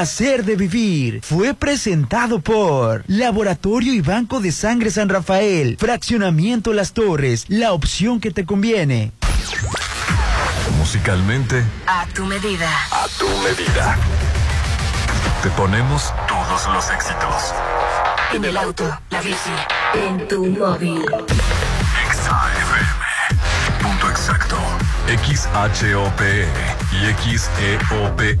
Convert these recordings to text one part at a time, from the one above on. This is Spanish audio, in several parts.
placer de vivir fue presentado por Laboratorio y Banco de Sangre San Rafael, Fraccionamiento Las Torres, la opción que te conviene. Musicalmente, A tu medida. a tu medida. Te ponemos todos los éxitos. En el auto, la bici, en tu móvil. Exa FM. Punto exacto. XHOPE y XEOPE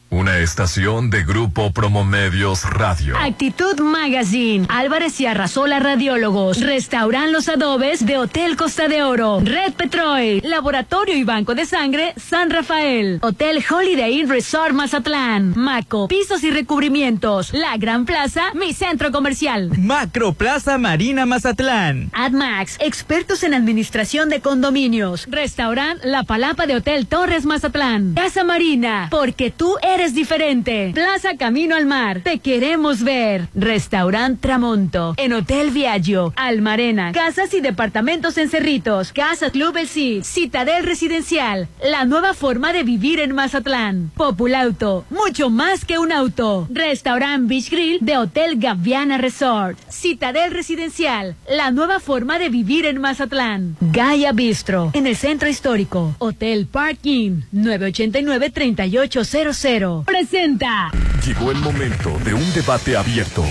Estación de Grupo Promomedios Radio. Actitud Magazine, Álvarez y Arrasola Radiólogos, Restauran Los Adobes de Hotel Costa de Oro, Red Petrol, Laboratorio y Banco de Sangre San Rafael, Hotel Holiday Inn Resort Mazatlán, Maco, Pisos y Recubrimientos, La Gran Plaza, mi centro comercial. Macro Plaza Marina Mazatlán. AdMax, expertos en administración de condominios. Restaurant La Palapa de Hotel Torres Mazatlán. Casa Marina, porque tú eres diferente. Plaza Camino al Mar, te queremos ver. Restaurant Tramonto. En Hotel Viaggio, Almarena. Casas y departamentos en Cerritos. Casa Club Citadel Residencial. La nueva forma de vivir en Mazatlán. Populauto, mucho más que un auto. Restaurant Beach Grill de Hotel Gaviana Resort. Citadel Residencial, la nueva forma de vivir en Mazatlán. Gaia Bistro, en el centro histórico. Hotel Parking, 989-3800. Presenta. Llegó el momento de un debate abierto.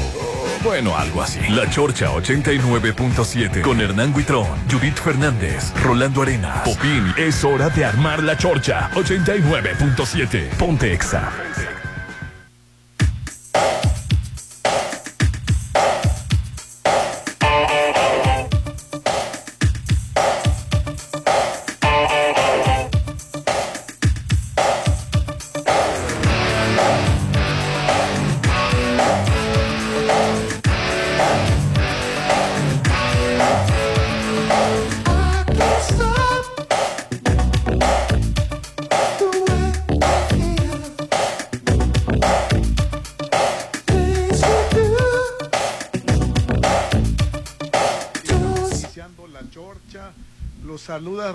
Bueno, algo así. La Chorcha 89.7 con Hernán Guitrón, Judith Fernández, Rolando Arenas, Popín. Es hora de armar la Chorcha 89.7. Ponte Exa.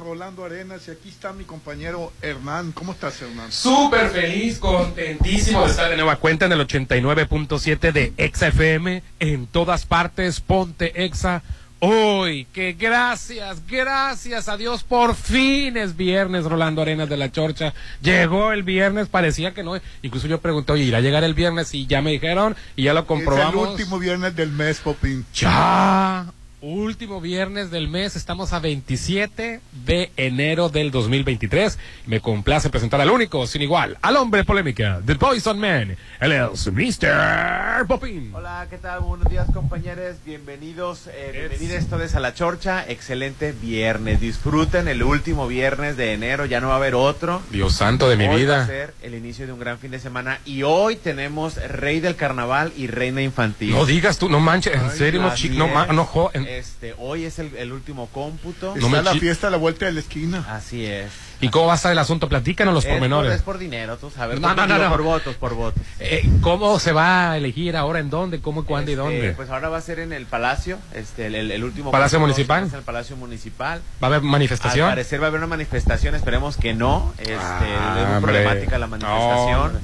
Rolando Arenas y aquí está mi compañero Hernán. ¿Cómo estás, Hernán? Súper feliz, contentísimo de estar de nueva cuenta en el 89.7 de Exa FM. En todas partes, ponte Exa. Hoy, que gracias, gracias a Dios, por fin es viernes, Rolando Arenas de la Chorcha. Llegó el viernes, parecía que no. Incluso yo pregunté, oye, ¿irá a llegar el viernes? Y ya me dijeron, y ya lo Es el comprobamos. último viernes del mes, Popín. Ya. Último viernes del mes, estamos a 27 de enero del 2023. Me complace presentar al único, sin igual, al hombre polémica, The Poison Man. Él es Mr. Popin. Hola, ¿qué tal? Buenos días, compañeros. Bienvenidos, eh, bienvenidos todos a la Chorcha. Excelente viernes. Disfruten el último viernes de enero. Ya no va a haber otro. Dios santo de mi Hoy Va a vida. ser el inicio de un gran fin de semana. Y hoy tenemos Rey del Carnaval y Reina Infantil. No digas tú, no manches, en serio, no, no, no, jo- en- Este, hoy es el, el último cómputo. No Está me la chi- fiesta a la vuelta de la esquina. Así es. ¿Y cómo va a estar el asunto? Platícanos los Es por, pormenores. es por dinero, tú sabes. No, Por- no, no, digo, no. Por votos, por votos. Eh, ¿Cómo se va a elegir ahora? ¿En dónde? ¿Cómo, cuándo y Este, dónde? Pues ahora va a ser en el Palacio, este, el, el- el último ¿Palacio cómputo Municipal? Es el Palacio Municipal. ¿Va a haber Al manifestación? parecer va a haber una manifestación, esperemos que no. Este, Ah, es muy hombre. problemática la No, manifestación. hombre.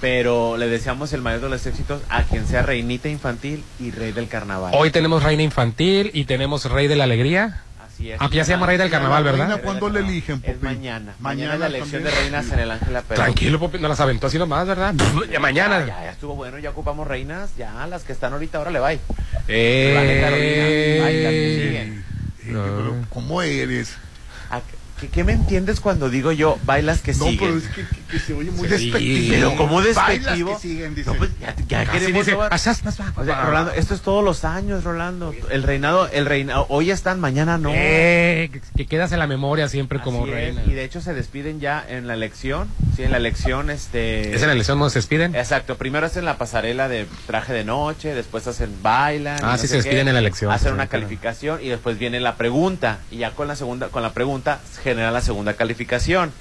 Pero le deseamos el mayor de los éxitos a quien sea reinita infantil y rey del carnaval. Hoy tenemos reina infantil y tenemos rey de la alegría. Así es. Aunque ya se llama rey del carnaval, La reina, ¿verdad? ¿Cuándo le eligen, Es mañana. Mañana, Mañana es la elección también. de reinas en el Ángela Pérez. Tranquilo, Popi, no las aventó así nomás, ¿verdad? Ya mañana. Ya, ya, estuvo bueno, ya ocupamos reinas, ya las que están ahorita, ahora le va. Eh. Ay, las que siguen. Eh, pero, ¿Cómo eres? ¿A ¿Qué, qué me entiendes cuando digo yo bailas que No, siguen? pero es que, que- que se oye muy Sí, despectivo. Pero ¿cómo Bailas despectivo? que siguen, dice. No, pues ya, queremos. Rolando, esto es todos los años, Rolando. El reinado, el reinado, hoy están, mañana no. Eh, que, que quedas en la memoria siempre como es, reina. Y de hecho se despiden ya en la elección. Sí, en la elección, este. ¿Es en la elección donde se despiden? Exacto, primero hacen la pasarela de traje de noche, después hacen bailan. Ah, sí se despiden qué, en la elección, Hacen sí, una claro. calificación y después viene la pregunta. Y ya con la segunda, con la pregunta genera la segunda calificación.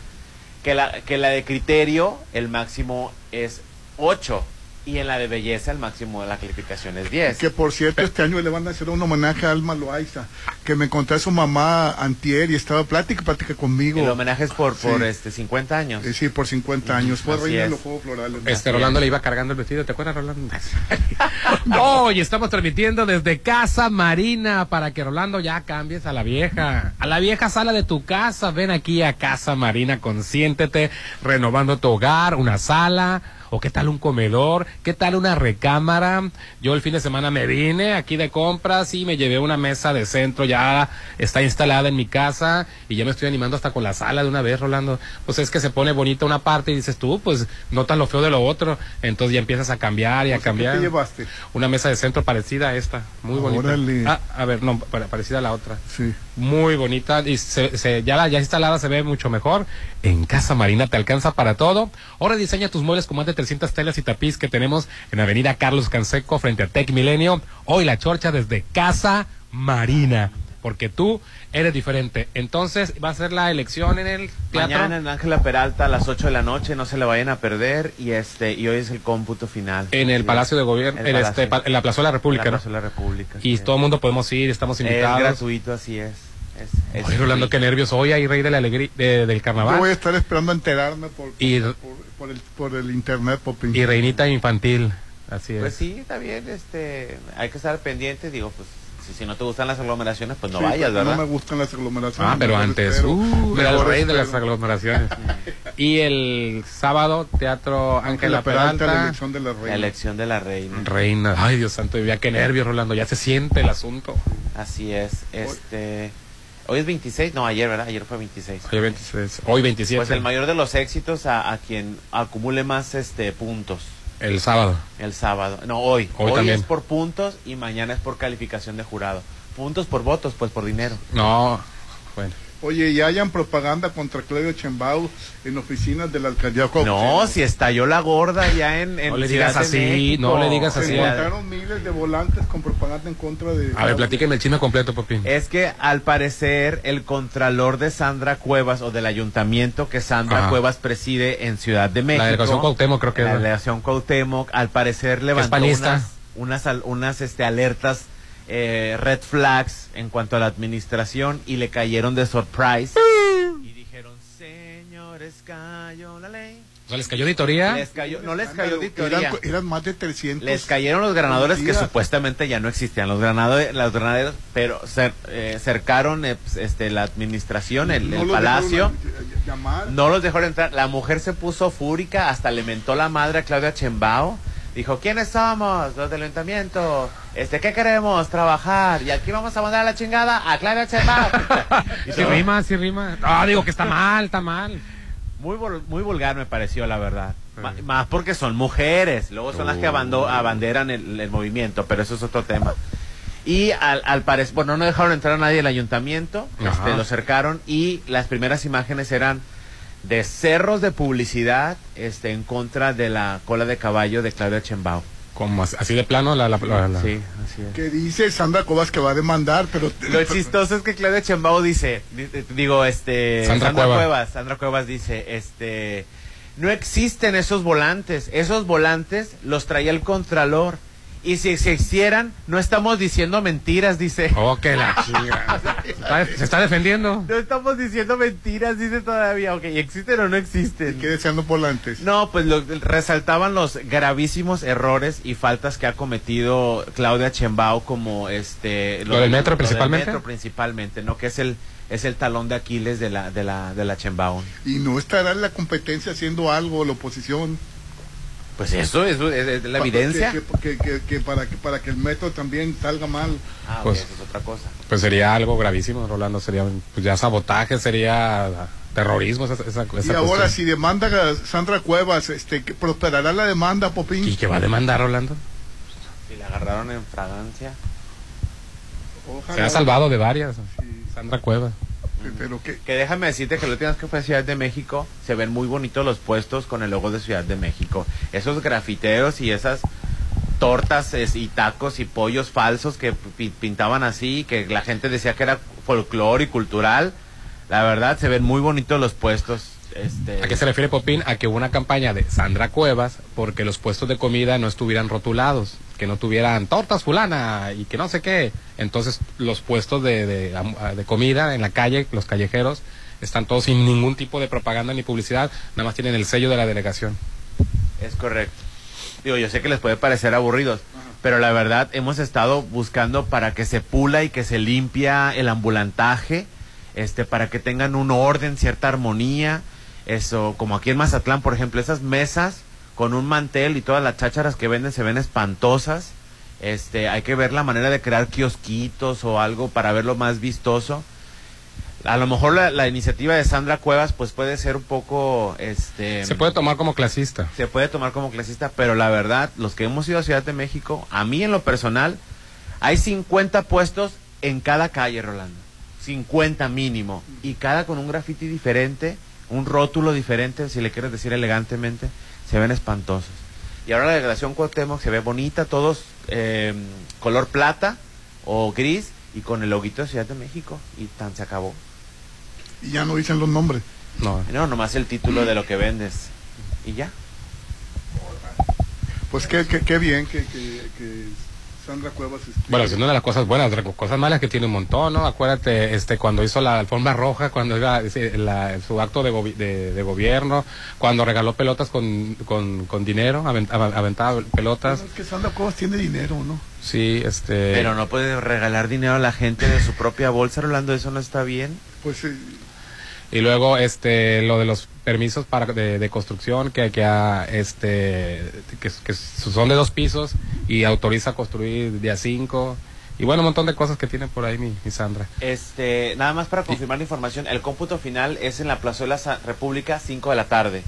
Que la, que la de criterio, el máximo es 8. Y en la de belleza, el máximo de la calificación es 10. Que por cierto, este año le van a hacer un homenaje a Alma Loaiza, que me encontré a su mamá antier y estaba plática, plática conmigo. El homenaje es por, por Sí. este 50 años. Eh, sí, por 50 años. Fue reina de los Juegos Florales. Este Rolando le iba cargando el vestido, ¿te acuerdas, Rolando? Hoy estamos transmitiendo desde Casa Marina para que Rolando ya cambies a la vieja, a la vieja sala de tu casa. Ven aquí a Casa Marina, consiéntete, renovando tu hogar, una sala. ¿O qué tal un comedor? ¿Qué tal una recámara? Yo el fin de semana me vine aquí de compras y me llevé una mesa de centro, ya está instalada en mi casa y ya me estoy animando hasta con la sala de una vez, Rolando. Pues es que se pone bonita una parte y dices tú, pues notas lo feo de lo otro. Entonces ya empiezas a cambiar y a O sea, ¿qué cambiar. te llevaste? Una mesa de centro parecida a esta, muy bonita. Órale. Ah, a ver, no, pa- parecida a la otra. Sí. Muy bonita y se, se- ya la ya instalada se ve mucho mejor. En Casa Marina te alcanza para todo. Ahora diseña tus muebles con más de 300 telas y tapiz que tenemos en Avenida Carlos Canseco frente a Tech Milenio. Hoy la chorcha desde Casa Marina. Porque tú eres diferente. Entonces va a ser la elección en el teatro. Mañana en Ángela Peralta a las 8 de la noche, no se le vayan a perder. Y este y hoy es el cómputo final. En el. Palacio de Gobierno, El en, este, en la Plaza de la República, En la ¿no? Plaza de la República. Y sí. todo el mundo podemos ir, estamos es invitados. gratuito, así es. Es, es Ay, Rolando, qué nervios. Hoy hay rey de la alegría de- del Yo carnaval voy a estar esperando a enterarme por, Y- por, por- por el, por el internet, Popín. y reinita infantil. Así es. Pues sí, está bien, este, hay que estar pendiente, digo, pues si, si no te gustan las aglomeraciones, pues no Sí, vayas, ¿verdad? No me gustan las aglomeraciones. Ah, pero antes, uh, era el rey de las aglomeraciones. y el sábado, Teatro Ángela Peralta, la elección de la La reina. elección de la reina. Reina. Ay, Dios santo, ya qué nervios, Rolando. Ya se siente el asunto. Así es, este, hoy es 26, no, ayer, ¿verdad? Ayer fue 26. Hoy 26. Hoy 27. Pues el mayor de los éxitos a, a quien acumule más este puntos. El sábado. El sábado. No, hoy. Hoy Hoy, también. es por puntos y mañana es por calificación de jurado. Puntos por votos, pues por dinero. No. Bueno. Oye, y hayan propaganda contra Claudio Chembao en oficinas de la alcaldía No, si estalló la gorda ya en, en No le digas de así, no le digas Se así. encontraron miles de volantes con propaganda en contra de... A ver, platíquenme el chisme completo, Popín. Es que al parecer el contralor de Sandra Cuevas o del ayuntamiento que Sandra Ajá. Cuevas preside en Ciudad de México. La delegación Cuauhtémoc, creo que La delegación Cuauhtémoc al parecer levantó unas, unas, al- unas este, alertas eh, red flags en cuanto a la administración y le cayeron de surprise. y dijeron, señores, cayó la ley. O sea, les cayó auditoría. Les cayó, no les cayó auditoría. Eran, eran más de 300. Les cayeron los granadores que supuestamente ya no existían. Los granaderos, los granaderos pero cer- eh, cercaron eh, pues, este, la administración, el, No el los palacio. dejaron a- llamar. No los dejaron entrar. La mujer se puso fúrica, hasta le mentó la madre a Claudia Chembao. Dijo, ¿quiénes somos? Los del ayuntamiento. Este, ¿qué queremos? Trabajar. Y aquí vamos a mandar a la chingada a Claudia Sheinbaum. Y si rima, si rima. No, digo que está mal, está mal. Muy, vul- muy vulgar me pareció, la verdad. Más porque son mujeres. Luego son las que abanderan el, el movimiento, pero eso es otro tema. Y al, al parecer, bueno, no dejaron entrar a nadie al ayuntamiento, este, lo cercaron y las primeras imágenes eran de cerros de publicidad este, en contra de la cola de caballo de Claudia Chembao. Como as- así de plano la... la, la- la- Sí, así es. Que dice Sandra Cobas que va a demandar, pero... Lo chistoso es que Claudia Chembao dice, di- digo, este, Sandra Cuevas. Sandra Cuevas dice, este, no existen esos volantes, esos volantes los traía el contralor. Y si existieran, no estamos diciendo mentiras, dice. Oh, que la chinga. Está- Se está defendiendo. No estamos diciendo mentiras, dice todavía. Ok, ¿existen o no existen? ¿Qué deseando volantes? No, pues lo- resaltaban los gravísimos errores y faltas que ha cometido Claudia Chembao como este ¿Lo del metro principalmente? metro principalmente, ¿no? Que es el es el talón de Aquiles de la de la de la Chembao. Y no estará en la competencia haciendo algo, la oposición. Pues eso, eso es, es la evidencia. Que, que- que- que para, que para que el metro también salga mal. Ah, Pues- eso es otra cosa. Pues sería algo gravísimo, Rolando. Sería pues ya sabotaje, sería terrorismo. Esa, esa, y esa ahora, cuestión. si demanda a Sandra Cuevas, este, que prosperará la demanda, Popín. ¿Y que va a demandar, Rolando? Si la agarraron en fragancia. Ojalá. Se ha salvado de varias. Sandra Cueva. Pero que, Que déjame decirte que última vez que fue a Ciudad de México se ven muy bonitos los puestos con el logo de Ciudad de México. Esos grafiteros y esas tortas es, y tacos y pollos falsos que pi- pintaban así, que la gente decía que era folclore y cultural. La verdad, se ven muy bonitos los puestos. Este, ¿A qué se refiere Popín? A que hubo una campaña de Sandra Cuevas porque los puestos de comida no estuvieran rotulados, que no tuvieran tortas fulana y que no sé qué. Entonces los puestos de, de, am- de comida en la calle, los callejeros, están todos sin ningún tipo de propaganda ni publicidad, nada más tienen el sello de la delegación. Es correcto. Digo, yo sé que les puede parecer aburridos, pero la verdad hemos estado buscando para que se pula y que se limpia el ambulantaje, este, para que tengan un orden, cierta armonía. Eso, como aquí en Mazatlán, por ejemplo, esas mesas con un mantel y todas las chácharas que venden se ven espantosas. Este, hay que ver la manera de crear kiosquitos o algo para verlo más vistoso. A lo mejor la, la iniciativa de Sandra Cuevas pues puede ser un poco este Se puede tomar como clasista. se puede tomar como clasista, pero la verdad, los que hemos ido a Ciudad de México, a mí en lo personal, hay 50 puestos en cada calle, Rolando. 50 mínimo. Y cada con un graffiti diferente, un rótulo diferente, si le quieres decir elegantemente, se ven espantosos. Y ahora la delegación Cuauhtémoc se ve bonita, todos eh, color plata o gris y con el loguito de Ciudad de México. Y tan se acabó. y ya no dicen los nombres. No. No, nomás el título de lo que vendes. Y ya. Pues qué, qué, qué bien que, que, que Sandra Cuevas... este, Bueno, es una de las cosas buenas, cosas malas que tiene un montón, ¿no? Acuérdate, este, cuando hizo la alfombra roja, cuando iba ese, la- su acto de, gobi- de, de gobierno, cuando regaló pelotas con, con, con dinero, avent- av- aventaba pelotas, bueno, es que Sandra Cuevas tiene dinero, ¿no? sí, este... Pero no puede regalar dinero a la gente de su propia bolsa, Rolando, eso no está bien. Pues eh, Y luego, este, lo de los permisos para de, de construcción que, que, ha, este, que, que son de dos pisos y autoriza construir de a cinco. Y bueno, un montón de cosas que tiene por ahí mi, mi Sandra. Este, nada más para confirmar la información, el cómputo final es en la Plazuela República, 5 de la tarde.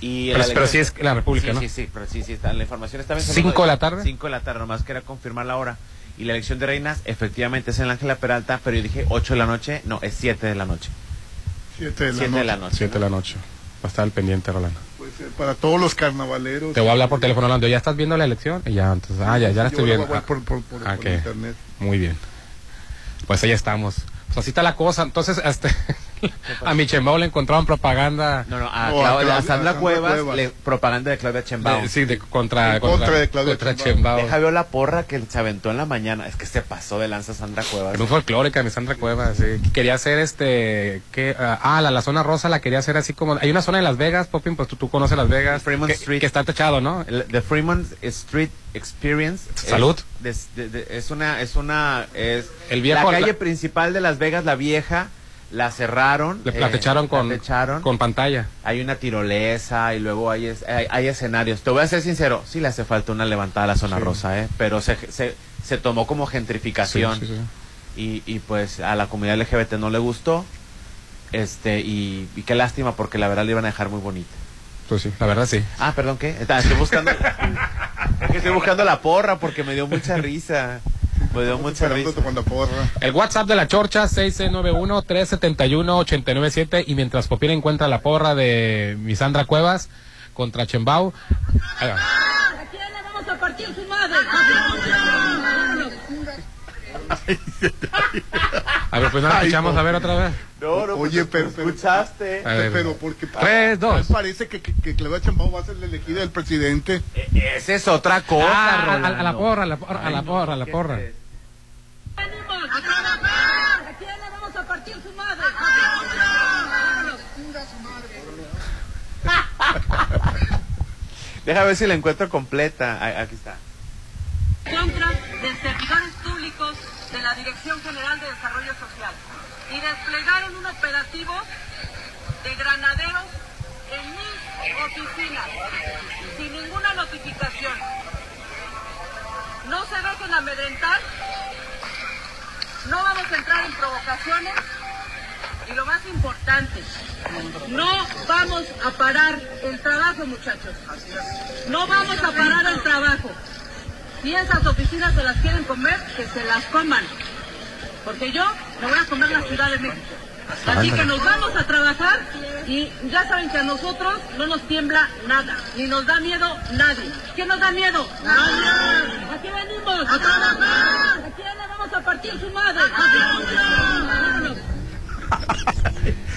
Y Pero, la pero sí es la República, sí, ¿no? Sí, sí, pero sí, sí, está, la información está bien. ¿Cinco de la tarde? 5 de la tarde, nomás quería confirmar la hora. Y la elección de reinas, efectivamente, es en la Ángela Peralta, pero yo dije 8 de la noche, no, es 7 de la noche. Siete de la 7 noche. de la noche. Siete de la noche. Va a estar al pendiente, Rolando. Pues, eh, para todos los carnavaleros. Te voy a hablar por teléfono, Rolando. ¿Ya estás viendo la elección? Y ya, entonces, ah, ya, ya la estoy viendo. voy a ver Ah, por, por, por- ah, por internet. Muy bien. Pues ahí estamos. Pues así está la cosa. Entonces, este, a mi Chembao le encontraron propaganda. No, no, a, No, Claudia- Sandra a Sandra Cuevas, Cuevas. le- propaganda de Claudia Chembao. de- sí, de, contra, En contra de Claudia contra. Sheinbaum. Deja veo la porra que se aventó en la mañana. Es que se pasó de lanza Sandra Cuevas. Pero un folclórica, mi Sandra Cuevas, sí. Quería hacer este, que, ah, la, la zona rosa la quería hacer así como, hay una zona en Las Vegas, Popin, pues tú, tú conoces Las Vegas. Fremont que, Street. Que está techado, ¿no? El- The Fremont Street Experience. Salud. de- de- Es, una, es una, es El viejo- la calle la- principal de Las Vegas, la vieja, la cerraron. Le eh, la techaron con, la techaron. con pantalla. Hay una tirolesa y luego hay, es- hay, hay escenarios. Te voy a ser sincero, sí le hace falta una levantada a la zona Sí. rosa, ¿eh? pero se, se, se tomó como gentrificación Sí, sí, sí. Y, y pues a la comunidad LGBT no le gustó. Este, y, y qué lástima porque la verdad le iban a dejar muy bonita. Pues sí, la verdad sí. Ah, perdón, ¿qué? Ah, Estoy buscando. es que estoy buscando la porra porque me dio mucha risa. Me dio mucha risa. El WhatsApp de la Chorcha, 6691-371-897. Y mientras Popín encuentra la porra de Misandra Cuevas contra Chembao. Ahí va. ¿A quién le vamos a partir su madre? A ver, pues no la Ay, escuchamos a ver otra vez. No, no, Oye, pues, pero, pero, escuchaste. Pero porque Tres, dos. tal parece que, que, que Claudia Chambao va a ser la elegida del presidente. E- Esa es otra cosa, Ah, a, a- a la porra, a la porra, a la porra, a la porra. ¡Venimos! ¡A trabajar! ¿A quién le vamos a partir su madre? Deja ver si la encuentro completa. Aquí está. contra de servidores públicos de la Dirección General de Desarrollo Social y desplegaron un operativo de granaderos en mis oficinas sin ninguna notificación. No se dejen amedrentar, no vamos a entrar en provocaciones y lo más importante, no vamos a parar el trabajo muchachos, no vamos a parar el trabajo. Si esas oficinas se las quieren comer, que se las coman. Porque yo me voy a comer la Ciudad de México. Así que nos vamos a trabajar y ya saben que a nosotros no nos tiembla nada, ni nos da miedo nadie. ¿Qué nos da miedo? Nadie. ¿A qué venimos? A trabajar. ¿A quién le vamos a partir su madre?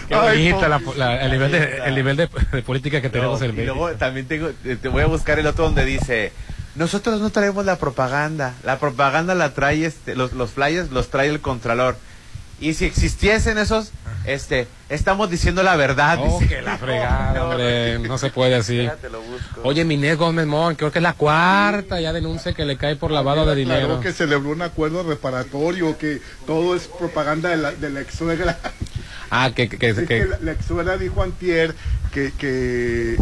Qué bonita la, la- el nivel, de, el nivel de, de política que tenemos No, en y México. luego también tengo, te te voy a buscar el otro donde dice, nosotros no traemos la propaganda, la propaganda la trae este, los, los flyers los trae el contralor. Y si existiesen esos, este, estamos diciendo la verdad. Oh, dice. que la fregada, No, no, hombre, no se puede así. Espérate, lo busco. Oye, Minés Gómez Mon, creo que es la cuarta, ya denuncia que le cae por lavado de dinero. Claro que celebró un acuerdo reparatorio, que todo es propaganda de la, de la ex suegra. Ah, que, que, que- Es que que- la, la ex suegra dijo antier que, que,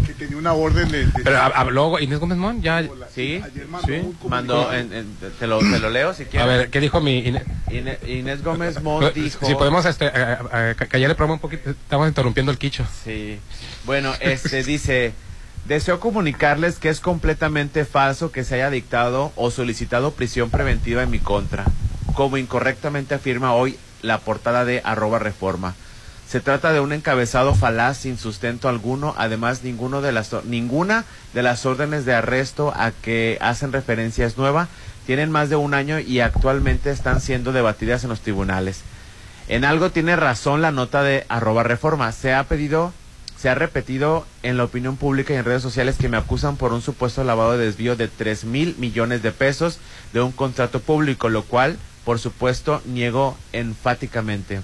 que tenía una orden de... de- pero hab- habló Inés Gómez Mon, ya. Sí, Ayer mandó sí. un. Mandó, en- en- te, lo, te lo leo si A quieres. ver, ¿qué dijo mi Inés? Inés Gómez Mont dijo... Si podemos este, eh, ca- callar el programa un poquito, estamos interrumpiendo el quicho. Sí. Bueno, este dice, deseo comunicarles que es completamente falso que se haya dictado o solicitado prisión preventiva en mi contra, como incorrectamente afirma hoy la portada de arroba reforma. Se trata de un encabezado falaz sin sustento alguno, además ninguno de las, ninguna de las órdenes de arresto a que hacen referencia es nueva, tienen más de un año y actualmente están siendo debatidas en los tribunales. En algo tiene razón la nota de arroba reforma. Se ha pedido, se ha repetido en la opinión pública y en redes sociales que me acusan por un supuesto lavado de desvío de 3 mil millones de pesos de un contrato público, lo cual, por supuesto, niego enfáticamente.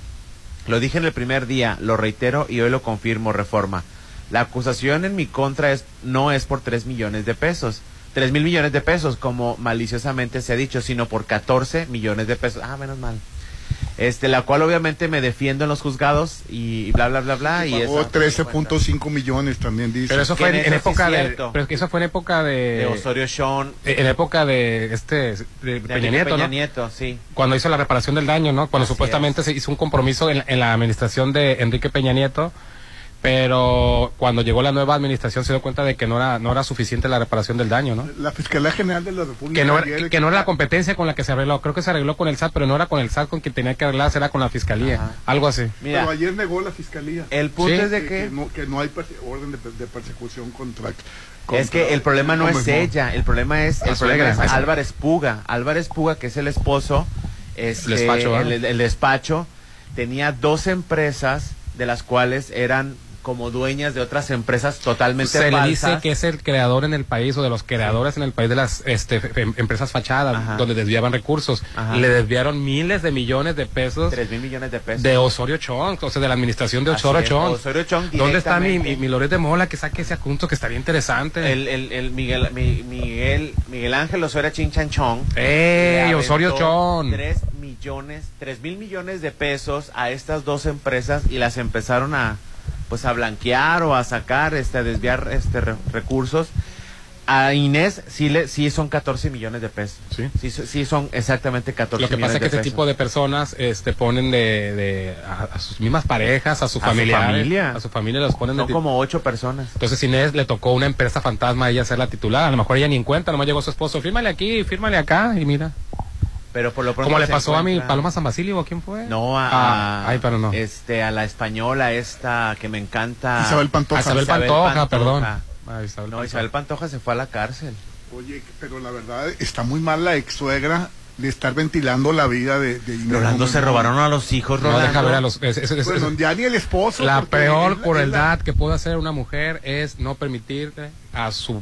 Lo dije en el primer día, lo reitero y hoy lo confirmo, reforma. La acusación en mi contra es, no es por 3 millones de pesos. 3 mil millones de pesos, como maliciosamente se ha dicho, sino por 14 millones de pesos. Ah, menos mal. Este, la cual obviamente me defiendo en los juzgados y bla, bla, bla, bla. Y Pagó eso, 13.5 millones también dice. Pero eso fue en, época de, cierto. pero es que eso fue en época de, de Osorio Sean, en época de este de de Peña Nieto, Peña ¿no? Nieto, sí. Cuando hizo la reparación del daño, ¿no? Cuando Así supuestamente se hizo un compromiso en, en la administración de Enrique Peña Nieto, pero cuando llegó la nueva administración se dio cuenta de que no era no era suficiente la reparación del daño, ¿no? La Fiscalía General de la República. Que no, era, que no era la competencia con la que se arregló. Creo que se arregló con el SAT, pero no era con el SAT con quien tenía que arreglarse, era con la fiscalía. Ajá. Algo así. Mira, Pero ayer negó la Fiscalía. el punto Sí. es de que, que... que no, que no hay orden de, de persecución contra, Es que el problema no es ella, el problema es, el problema. Álvarez Puga. Álvarez Puga, que es el esposo, este, El despacho, ¿verdad? el, el despacho, tenía dos empresas de las cuales eran como dueñas de otras empresas totalmente Se le falsas. dice que es el creador en el país o de los creadores en el país de las este, em- empresas fachadas Ajá. donde desviaban recursos. Ajá. Le desviaron miles de millones de pesos Tres mil millones de pesos. de Osorio Chong, o sea, de la administración de Osorio Chong. Osorio Chong ¿Dónde está mi, mi, mi Loret de Mola que saque ese asunto que estaría interesante? el, el, el Miguel, mi- Miguel, Miguel Ángel Osorio Chinchan Chong. ¡Ey, le Osorio Chong! Tres millones 3 mil millones de pesos a estas dos empresas y las empezaron a pues a blanquear o a sacar, este, a desviar este re- recursos. A Inés sí le sí son 14 millones de pesos. Sí. Sí, sí son exactamente 14 Lo que millones pasa es que este pesos. tipo de personas este, ponen de, de- a, a sus mismas parejas, a sus A su familia. a su familia los ponen son como ocho personas. Entonces Inés le tocó una empresa fantasma a ella ser la titular. A lo mejor ella ni en cuenta, nomás llegó su esposo, fírmale aquí, fírmale acá y mira. Pero por lo pronto Como le pasó a mi Paloma San Basilio, ¿o quién fue? No, a, Ah, ay, pero no. Este, a la española esta que me encanta. Isabel Pantoja. Isabel Pantoja, perdón. Ah, Isabel No, Pantoja. Isabel Pantoja se fue a la cárcel. Oye, pero la verdad está muy mal la ex suegra de estar ventilando la vida de, de Rolando se robaron a los hijos, No deja ver a los... es- es- es- Bueno, es- ya ni el esposo. la peor es la- crueldad que puede hacer una mujer es no permitirle a sus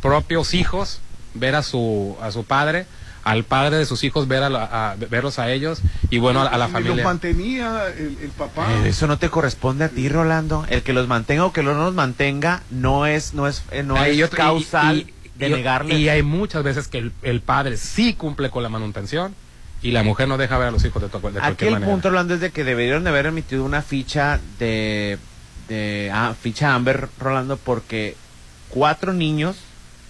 propios hijos ver a su a su padre, al padre de sus hijos ver a, la- a- verlos a ellos y bueno a, a la familia. los mantenía el, el papá. Eh, Eso no te corresponde a ti, Rolando. El que los mantenga o que no los mantenga no es no es eh, no Ay, es otro- y- causal y- de y- negarle. Y hay muchas veces que el, el padre sí cumple con la manutención y la mujer no deja ver a los hijos de, to- de Aquí cualquier el manera. punto, Rolando, es de que deberían de haber emitido una ficha de, de ah, ficha Amber, Rolando, porque cuatro niños,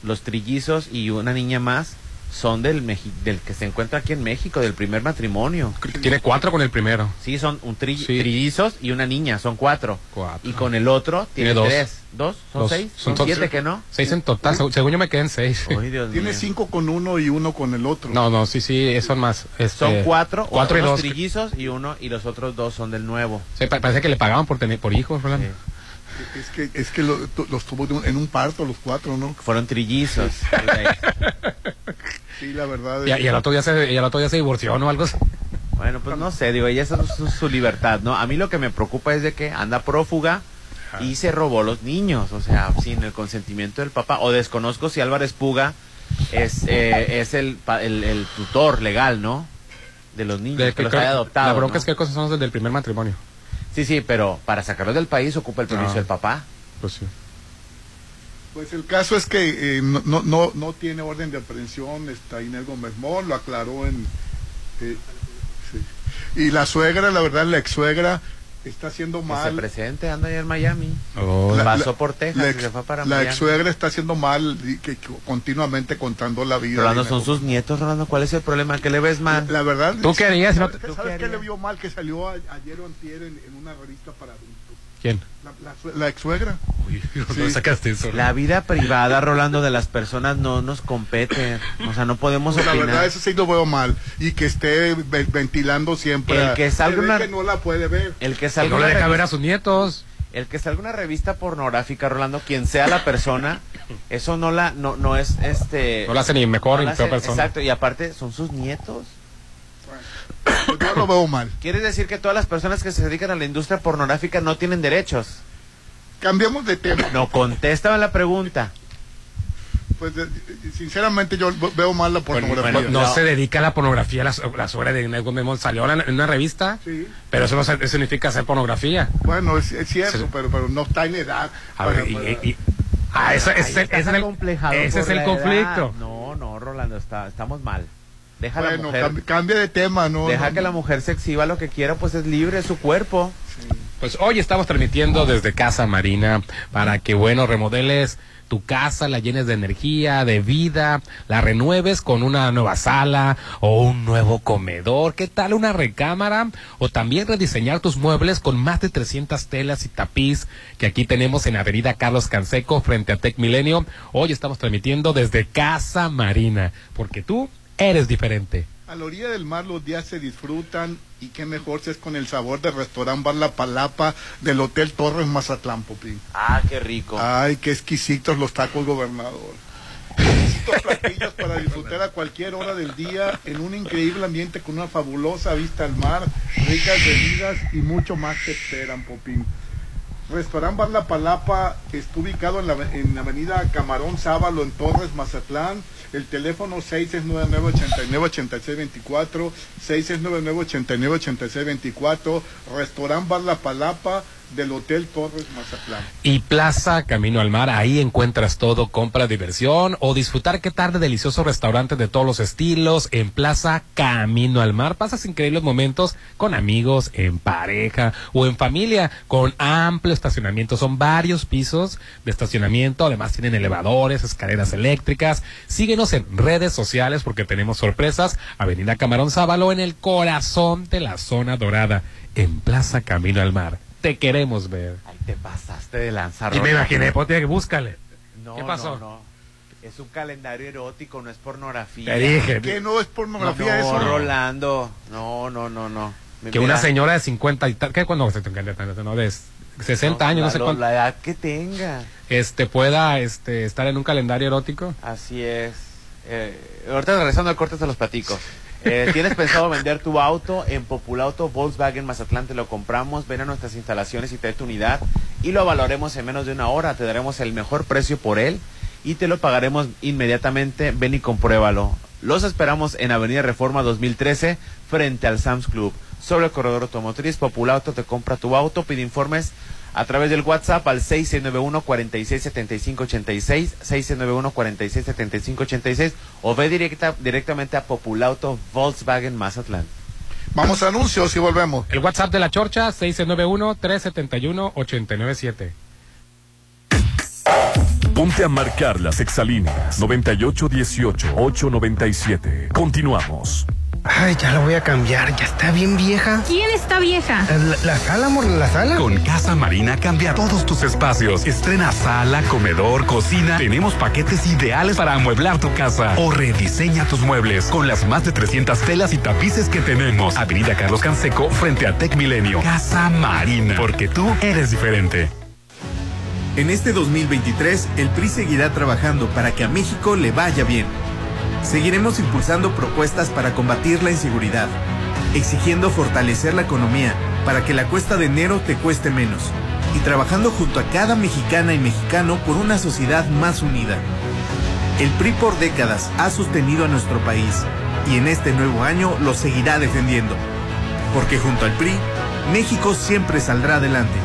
los trillizos y una niña más, son del Meji- del que se encuentra aquí en México, del primer matrimonio. Tiene cuatro con el primero. Sí, son un tri- Sí. trillizos y una niña, son cuatro. Cuatro. Y con el otro tiene, Tiene dos. tres. ¿Dos? ¿Son Dos. seis? Son ¿Son, to- siete que no? Seis en total, seg- según yo me quedé en seis. Dios Tiene mío. cinco con uno y uno con el otro. No, no, sí, sí, son más. este, Son cuatro, Cuatro y dos. trillizos y uno, y los otros dos son del nuevo. Sí, pa- parece que le pagaban por tener por hijos, Rolando. Es que, es que lo- los tuvo un- en un parto los cuatro, ¿no? Fueron trillizos. Sí, la verdad. Y, es- y el otro día se, y el otro día se divorció, ¿no? Algo así. Bueno, pues no sé, digo, ella es su, su libertad, ¿no? A mí lo que me preocupa es de que anda prófuga y se robó los niños, o sea, sin el consentimiento del papá. O desconozco si Álvarez Puga es, eh, es el, pa- el, el tutor legal, ¿no? De los niños, De- que los creo- haya adoptado. la bronca ¿no? es que cosas son los del primer matrimonio. Sí, sí, pero para sacarlos del país ocupa el permiso Ah. del papá. Pues sí. Pues el caso es que eh, no, no, no, no tiene orden de aprehensión, está Inés Gómez Mont, lo aclaró en... eh, sí. Y la suegra, la verdad, la ex suegra está haciendo Que se mal. presente, anda allá en Miami. Oh, La- Pasó la- por Texas La y ex, se fue para la Miami. ex suegra está haciendo mal y que, que continuamente contando la vida. Rolando, son sus nietos, Rolando. ¿Cuál es el problema? ¿Qué le ves mal? La verdad. ¿Tú querías? ¿Sabes, No te- ¿sabes ¿Tú qué le vio mal que salió a- ayer o antier en, en una revista para adultos? ¿Quién? La, la, la ex suegra. Uy, Sí. no sacaste eso. La vida privada, Rolando, de las personas no nos compete. O sea, no podemos Pues la opinar. verdad, eso sí lo veo mal. Y que esté ve- ventilando siempre. El que salga una- que no la puede ver. El que Que salga no le una deja revista- ver a sus nietos. el que salga una revista pornográfica, Rolando, quien sea la persona, eso no la no no es este No la hace ni mejor no ni la peor hace- persona. Exacto, y aparte son sus nietos. Pues yo lo veo mal. ¿Quieres decir que todas las personas que se dedican a la industria pornográfica no tienen derechos? Cambiemos de tema. No contestaba la pregunta. Pues de- sinceramente yo veo mal la pornografía. Bueno, no, no. se dedica a la pornografía, la, suegra de Inés Gómez Mont salió en en una revista, Sí. pero eso no significa hacer pornografía. Bueno, es, es cierto, Sí. pero, pero no está en edad. A para- ver, y- para- y- y- ah, eso- Ay, ese, es el, ese es el conflicto. edad. No, no, Rolando, está, estamos mal. Deja a la bueno, mujer, cam- cambia de tema, ¿no? deja no, que la mujer se exhiba lo que quiera, pues es libre, es su cuerpo. Pues hoy estamos transmitiendo desde Casa Marina para que, bueno, remodeles tu casa, la llenes de energía, de vida, la renueves con una nueva sala o un nuevo comedor. ¿Qué tal una recámara? O también rediseñar tus muebles con más de 300 telas y tapiz que aquí tenemos en Avenida Carlos Canseco frente a Tech Milenio. Hoy estamos transmitiendo desde Casa Marina porque tú eres diferente. A la orilla del mar los días se disfrutan y qué mejor si es con el sabor del restaurante Bar La Palapa del Hotel Torres Mazatlán, Popín. Ah, qué rico. Ay, qué exquisitos los tacos, gobernador. Exquisitos platillos para disfrutar a cualquier hora del día en un increíble ambiente con una fabulosa vista al mar, ricas bebidas y mucho más te esperan, Popín. Restaurant Bar La Palapa está ubicado en la, en la avenida Camarón Sábalo en Torres, Mazatlán. El teléfono 669-89-8624, 669-89-8624. Restaurant Bar La Palapa, del Hotel Torres Mazatlán. Y Plaza Camino al Mar, ahí encuentras todo, compra, diversión o disfrutar qué tarde deliciosos restaurantes de todos los estilos en Plaza Camino al Mar. Pasas increíbles momentos con amigos, en pareja o en familia, con amplio estacionamiento. Son varios pisos de estacionamiento, además tienen elevadores, escaleras eléctricas. Síguenos en redes sociales porque tenemos sorpresas. Avenida Camarón Sábalo en el corazón de la zona dorada, en Plaza Camino al Mar te queremos ver. Ay, te pasaste de lanzar. Y me imaginé, que búscale. No, ¿Qué pasó? No, no. Es un calendario erótico, no es pornografía. Te dije. ¿Qué no es pornografía no, eso? Rolando. No, no, no, no. Que una señora de 50 y tal, ¿qué cuando se te no de 60 años, no sé cuánto. La edad que tenga. Este pueda este estar en un calendario erótico. Así es. Eh, ahorita regresando al corte se los platico. Eh, ¿Tienes pensado vender tu auto? En Populauto Volkswagen Mazatlán te lo compramos. Ven a nuestras instalaciones y trae tu unidad y lo valoremos en menos de una hora. Te daremos el mejor precio por él y te lo pagaremos inmediatamente. Ven y compruébalo. Los esperamos en Avenida Reforma 2013 frente al Sam's Club. Sobre el corredor automotriz, Populauto te compra tu auto. Pide informes a través del WhatsApp al 691 467586 691 467586 o ve directa, directamente a Populauto Volkswagen Mazatlán. Vamos a anuncios y volvemos. El WhatsApp de la Chorcha 691-371-897. Ponte a marcar las exalíneas 9818-897. Continuamos. Ay, ya la voy a cambiar, ya está bien vieja. ¿Quién está vieja? La, la sala, amor, la sala. Con Casa Marina cambia todos tus espacios. Estrena sala, comedor, cocina. Tenemos paquetes ideales para amueblar tu casa. O rediseña tus muebles con las más de 300 telas y tapices que tenemos. Avenida Carlos Canseco frente a Tec Milenio. Casa Marina, porque tú eres diferente. En este 2023, el PRI seguirá trabajando para que a México le vaya bien. Seguiremos impulsando propuestas para combatir la inseguridad, exigiendo fortalecer la economía para que la cuesta de enero te cueste menos y trabajando junto a cada mexicana y mexicano por una sociedad más unida. El PRI por décadas ha sostenido a nuestro país y en este nuevo año lo seguirá defendiendo. Porque junto al PRI, México siempre saldrá adelante.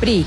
PRI.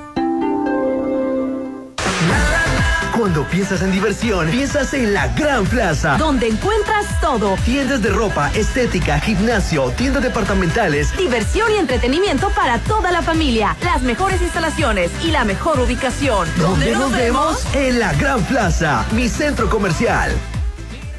Cuando piensas en diversión, piensas en la Gran Plaza, donde encuentras todo. Tiendas de ropa, estética, gimnasio, tiendas departamentales, diversión y entretenimiento para toda la familia, las mejores instalaciones y la mejor ubicación. ¿Dónde nos vemos? En la Gran Plaza, mi centro comercial.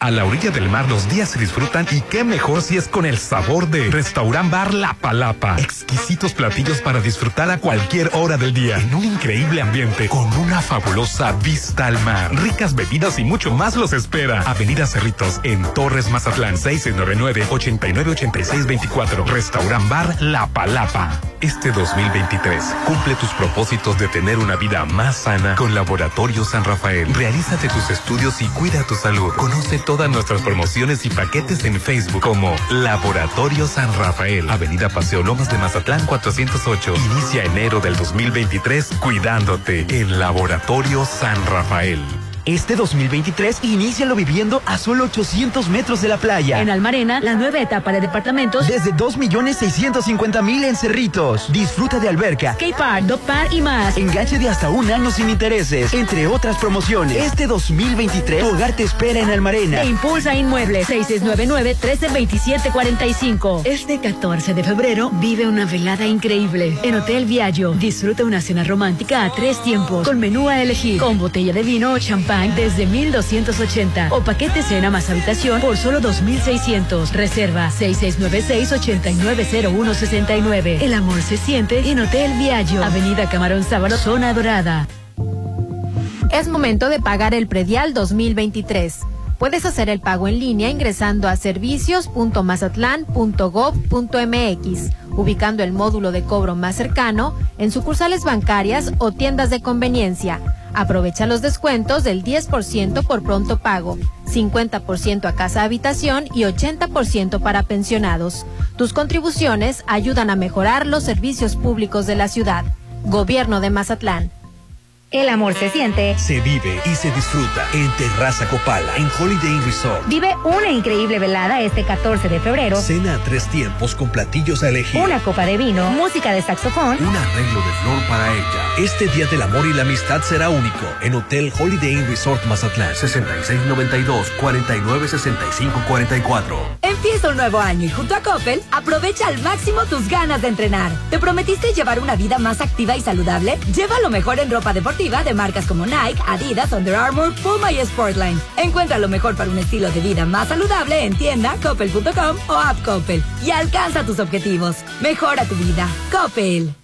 A la orilla del mar los días se disfrutan y qué mejor si es con el sabor de Restaurant Bar La Palapa. Exquisitos platillos para disfrutar a cualquier hora del día en un increíble ambiente con una fabulosa vista al mar. Ricas bebidas y mucho más los espera. Avenida Cerritos en Torres Mazatlán 699-898624. Restaurant Bar La Palapa. Este 2023 cumple tus propósitos de tener una vida más sana con Laboratorio San Rafael. Realízate tus estudios y cuida tu salud. Conoce todas nuestras promociones y paquetes en Facebook como Laboratorio San Rafael, Avenida Paseo Lomas de Mazatlán 408. Inicia enero del 2023 cuidándote en Laboratorio San Rafael. Este 2023, inícialo viviendo a solo 800 metros de la playa. En Almarena, la nueva etapa de departamentos Desde 2.650.000 en Cerritos. Disfruta de alberca, K-Park, Dog Park y más. enganche de hasta un año sin intereses, entre otras promociones. Este 2023, tu hogar te espera en Almarena. E Impulsa Inmuebles 6699-132745. Este 14 de febrero vive una velada increíble. En Hotel Viaggio, disfruta una cena romántica a tres tiempos, con menú a elegir, con botella de vino o champán desde 1280 o paquete cena más habitación por solo 2600. Reserva 6696-890169. El amor se siente en Hotel Viaggio, Avenida Camarón Sábalo, Zona Dorada. Es momento de pagar el predial 2023. Puedes hacer el pago en línea ingresando a servicios.mazatlán.gov.mx, ubicando el módulo de cobro más cercano en sucursales bancarias o tiendas de conveniencia. Aprovecha los descuentos del 10% por pronto pago, 50% a casa habitación y 80% para pensionados. Tus contribuciones ayudan a mejorar los servicios públicos de la ciudad. Gobierno de Mazatlán. El amor se siente. Se vive y se disfruta en Terraza Copala, en Holiday Inn Resort. Vive una increíble velada este 14 de febrero. Cena a tres tiempos con platillos a elegir. Una copa de vino, música de saxofón. Un arreglo de flor para ella. Este Día del Amor y la Amistad será único en Hotel Holiday Inn Resort Mazatlán. 6692-496544. Empieza un nuevo año y junto a Coppel aprovecha al máximo tus ganas de entrenar. ¿Te prometiste llevar una vida más activa y saludable? Lleva lo mejor en ropa deportiva de marcas como Nike, Adidas, Under Armour, Puma y Sportline. Encuentra lo mejor para un estilo de vida más saludable en tienda, coppel.com o app Coppel. Y alcanza tus objetivos. Mejora tu vida. Coppel.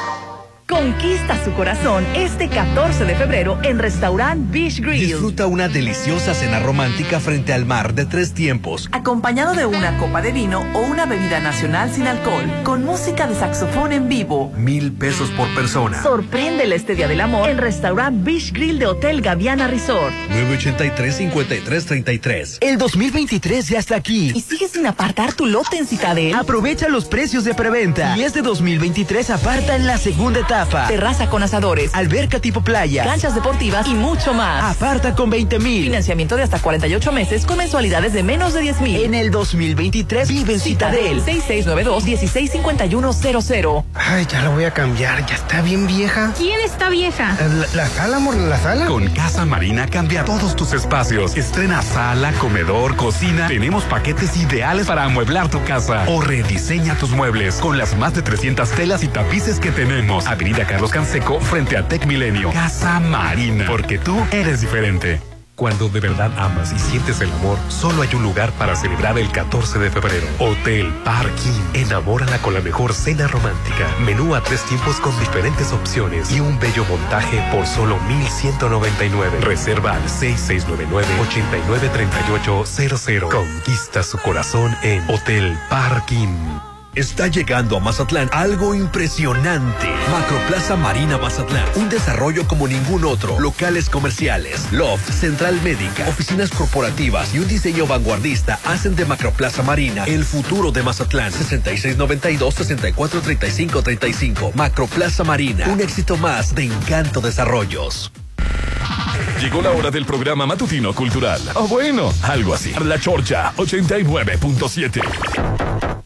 Conquista su corazón este 14 de febrero en Restaurant Beach Grill. Disfruta una deliciosa cena romántica frente al mar de tres tiempos. Acompañado de una copa de vino o una bebida nacional sin alcohol, con música de saxofón en vivo. Mil pesos por persona. Sorpréndele este día del amor en Restaurant Beach Grill de Hotel Gaviana Resort. 983-5333. El 2023 ya está aquí. Y sigues sin apartar tu lote en Citadel. Aprovecha los precios de preventa. Y este 2023 aparta en la segunda etapa. Terraza con asadores, alberca tipo playa, canchas deportivas y mucho más. Aparta con 20 mil. Financiamiento de hasta 48 meses con mensualidades de menos de 10 mil. En el 2023 vive en Citadel. 6692-165100. Ay, ya la voy a cambiar. Ya está bien vieja. ¿Quién está vieja? La, la sala, amor, la sala. Con Casa Marina cambia todos tus espacios. Estrena sala, comedor, cocina. Tenemos paquetes ideales para amueblar tu casa. O rediseña tus muebles con las más de 300 telas y tapices que tenemos. Avenida Carlos Canseco frente a Tech Milenio. Casa Marina. Porque tú eres diferente. Cuando de verdad amas y sientes el amor, solo hay un lugar para celebrar el 14 de febrero. Hotel Parking. Enamórala con la mejor cena romántica. Menú a tres tiempos con diferentes opciones y un bello montaje por solo 1199. Reserva al 6699-893800. Conquista su corazón en Hotel Parking. Está llegando a Mazatlán algo impresionante. Macroplaza Marina Mazatlán. Un desarrollo como ningún otro. Locales comerciales, loft, central médica, oficinas corporativas y un diseño vanguardista hacen de Macroplaza Marina el futuro de Mazatlán. 6692-643535. Macroplaza Marina. Un éxito más de Encanto Desarrollos. Llegó la hora del programa matutino cultural. O bueno, algo así. La Chorcha 89.7.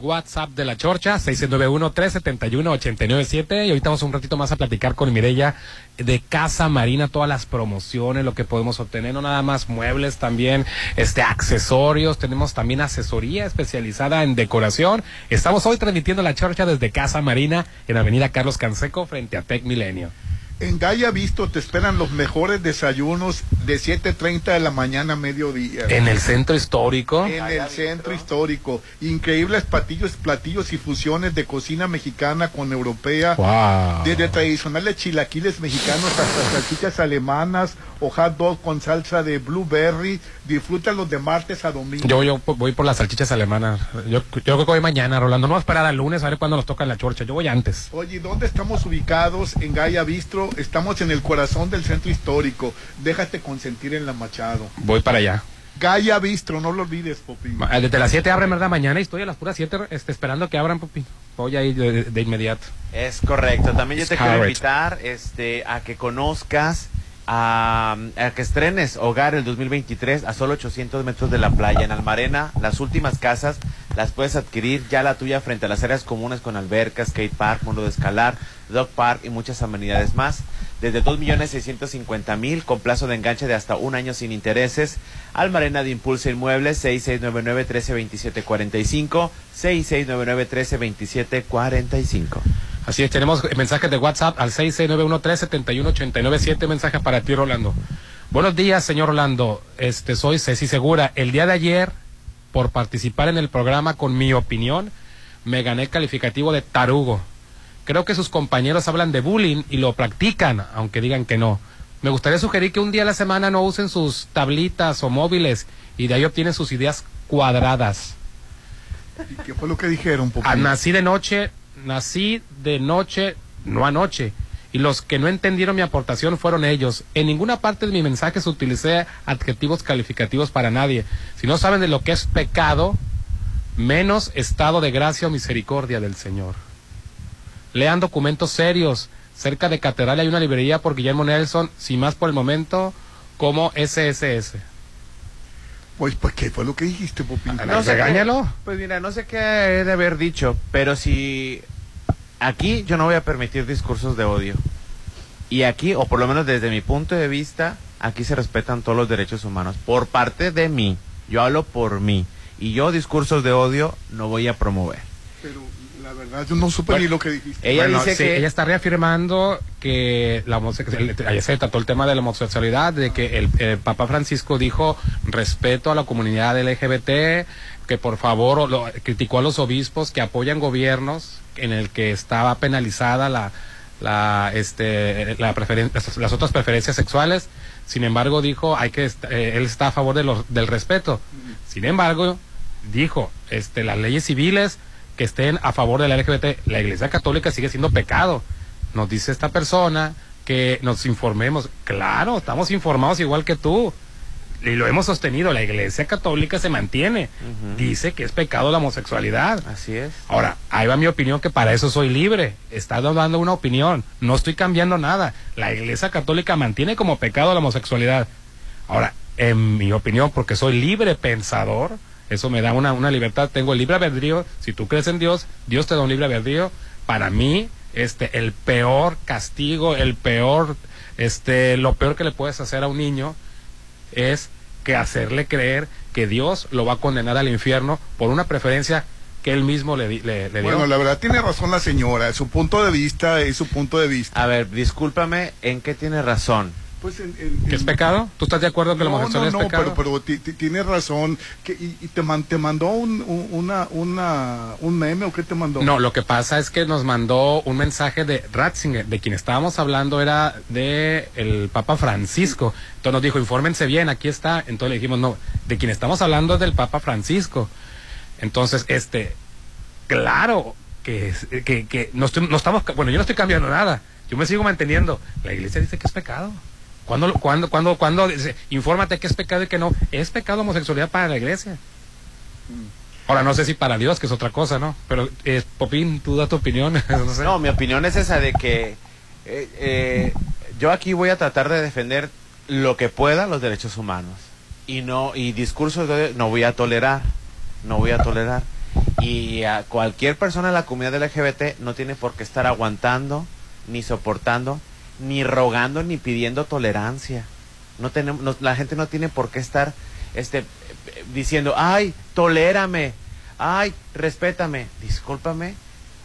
WhatsApp de la Chorcha, 691-371-897. Y ahorita vamos un ratito más a platicar con Mirella de Casa Marina, todas las promociones, lo que podemos obtener, no nada más muebles, también este accesorios. Tenemos también asesoría especializada en decoración. Estamos hoy transmitiendo la Chorcha desde Casa Marina en Avenida Carlos Canseco frente a Tec Milenio. En Gaya Visto te esperan los mejores desayunos de 7.30 de la mañana a mediodía. En el centro histórico. En el centro histórico. Increíbles platillos, platillos y fusiones de cocina mexicana con europea. Wow. Desde tradicionales chilaquiles mexicanos hasta salchichas alemanas o hot dog con salsa de blueberry. Disfrútalos de martes a domingo. Yo, yo voy por las salchichas alemanas. Yo, yo creo que voy mañana, Rolando. No vamos a esperar al lunes a ver cuándo nos toca la chorcha. Yo voy antes. Oye, ¿dónde estamos ubicados? En Gaya Bistro. Estamos en el corazón del centro histórico. Déjate consentir en la Machado. Voy para allá. Gaya Bistro, no lo olvides, Popi. Ma- Desde las 7 abren, ¿verdad? Mañana y estoy a las puras 7 este, esperando que abran, Popi. Voy ahí de, de inmediato. Es correcto. También yo te quiero Correct. invitar este, a que conozcas, a, que estrenes Hogar el 2023 a solo 800 metros de la playa en Almarena. Las últimas casas las puedes adquirir ya la tuya frente a las áreas comunes con albercas, skate park, mundo de escalar, dog park y muchas amenidades más. Desde 2.650.000 con plazo de enganche de hasta un año sin intereses. Almarena de Impulso Inmuebles 6699-132745 6699-132745 Así es, tenemos mensajes de WhatsApp al 6691371897 mensajes para ti, Rolando. Buenos días, señor Rolando. Este, soy Ceci Segura. El día de ayer, por participar en el programa con mi opinión, me gané el calificativo de tarugo. Creo que sus compañeros hablan de bullying y lo practican, aunque digan que no. Me gustaría sugerir que un día a la semana no usen sus tablitas o móviles y de ahí obtienen sus ideas cuadradas. ¿Y qué fue lo que dijeron? Ah, nací de noche, nací de noche, no anoche. Y los que no entendieron mi aportación fueron ellos. En ninguna parte de mi mensaje utilicé adjetivos calificativos para nadie. Si no saben de lo que es pecado, menos estado de gracia o misericordia del Señor. Lean documentos serios. Cerca de Catedral hay una librería por Guillermo Nelson, sin más por el momento, como SSS. Pues, pues, ¿qué fue lo que dijiste, Popi? No, regáñalo. Pues mira, no sé qué he de haber dicho, pero si aquí yo no voy a permitir discursos de odio. Y aquí, o por lo menos desde mi punto de vista, aquí se respetan todos los derechos humanos. Por parte de mí, yo hablo por mí. Y yo discursos de odio no voy a promover. Pero la verdad, yo no supe ni lo que dijiste. Ella Bueno, dice sí, que ella está reafirmando que la homosexualidad, ayer se trató el tema de la homosexualidad, de que el, el Papa Francisco dijo respeto a la comunidad LGBT, que por favor lo- criticó a los obispos que apoyan gobiernos en el que estaba penalizada la la este la preferen- las, las otras preferencias sexuales. Sin embargo, dijo hay que est- eh, él está a favor de los, del respeto. Sin embargo, dijo este las leyes civiles que estén a favor de la LGBT. La Iglesia Católica sigue siendo pecado. Nos dice esta persona que nos informemos. Claro, estamos informados igual que tú. Y lo hemos sostenido. La Iglesia Católica se mantiene. Dice que es pecado la homosexualidad. Así es. Ahora, ahí va mi opinión que para eso soy libre. Está dando una opinión. No estoy cambiando nada. La Iglesia Católica mantiene como pecado la homosexualidad. Ahora, en mi opinión, porque soy libre pensador, eso me da una, una libertad. Tengo el libre albedrío. Si tú crees en Dios, Dios te da un libre albedrío. Para mí, este, el peor castigo, el peor, este, lo peor que le puedes hacer a un niño es que hacerle creer que Dios lo va a condenar al infierno por una preferencia que él mismo le, di- le, le dio. Bueno, la verdad tiene razón la señora. Su punto de vista es su punto de vista. A ver, discúlpame, ¿en qué tiene razón? Pues en- en- ¿Que es pecado? ¿Tú estás de acuerdo que la No, homosexualidad no, es no, pecado? pero, pero ti- tienes razón. Que, y, y te, man- te mandó un, un- una, una, un meme o qué te mandó? No, lo que pasa es que nos mandó un mensaje de Ratzinger, de quien estábamos hablando era de el Papa Francisco. Entonces nos dijo, infórmense bien, aquí está. Entonces le dijimos, no, de quien estamos hablando es del Papa Francisco. Entonces, este, claro que, que, que no, estoy- no estamos, bueno, yo no estoy cambiando nada. Yo me sigo manteniendo. La iglesia dice que es pecado. ¿Cuándo, cuándo, cuándo, cuándo dice, infórmate que es pecado y que no? Es pecado homosexualidad para la iglesia. Ahora, no sé si para Dios, que es otra cosa, ¿no? Pero, eh, Popín, tú da tu opinión. No, mi opinión es esa de que eh, eh, yo aquí voy a tratar de defender lo que pueda los derechos humanos y no y discursos de, no voy a tolerar, no voy a tolerar. Y a cualquier persona de la comunidad LGBT no tiene por qué estar aguantando, ni soportando, ni rogando, ni pidiendo tolerancia. No tenemos, no- la gente no tiene por qué estar este, diciendo, ay, tolérame, ay, respétame, discúlpame.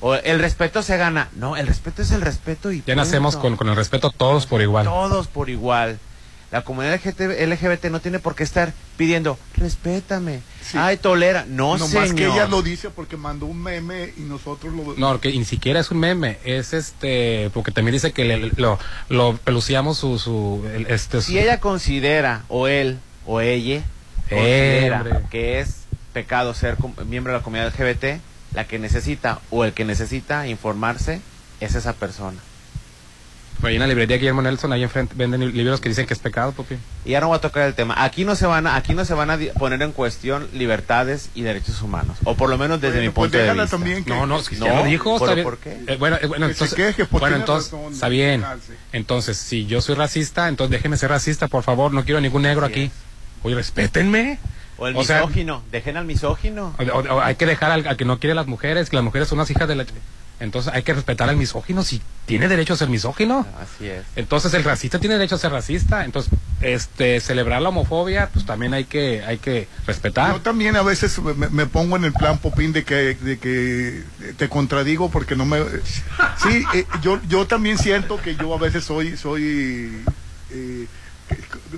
O el respeto se gana. No, el respeto es el respeto y Ya nacemos con, con el respeto todos por igual. Todos por igual. La comunidad LGBT, LGBT no tiene por qué estar pidiendo, respétame, ay, tolera. No, No señor. más que ella lo dice porque mandó un meme y nosotros lo... No, que ni siquiera es un meme, es este, porque también dice que le- lo, lo peluciamos su, su, el- este, su- Si ella considera, o él, o ella, Eh, considera hombre. que es pecado ser com- miembro de la comunidad LGBT, la que necesita o el que necesita informarse es esa persona. Ahí en la librería Guillermo Nelson, ahí enfrente venden li- libros que dicen que es pecado, papi. Y ya no voy a tocar el tema. Aquí no se van a, aquí no se van a poner en cuestión libertades y derechos humanos, o por lo menos desde Bueno, mi pues punto de déjala vista. también que- No, no, si No, ya lo dijo, ¿pero está bien. por qué? Eh, bueno, eh, bueno, Que se entonces, queje, pues bueno, entonces, razón, está bien. Entonces, si yo soy racista, entonces déjeme ser racista, por favor, no quiero ningún negro aquí. Oye, respétenme. O el O sea, misógino, dejen al misógino. O- o- o hay que dejar al, al que no quiere las mujeres, que las mujeres son unas hijas de la... Entonces hay que respetar al misógino si tiene derecho a ser misógino. Así es. Entonces el racista tiene derecho a ser racista. Entonces, este, celebrar la homofobia, pues también hay que, hay que respetar. Yo también a veces me, me pongo en el plan popín de que, de que te contradigo porque no me... Sí, eh, yo, yo también siento que yo a veces soy... soy eh,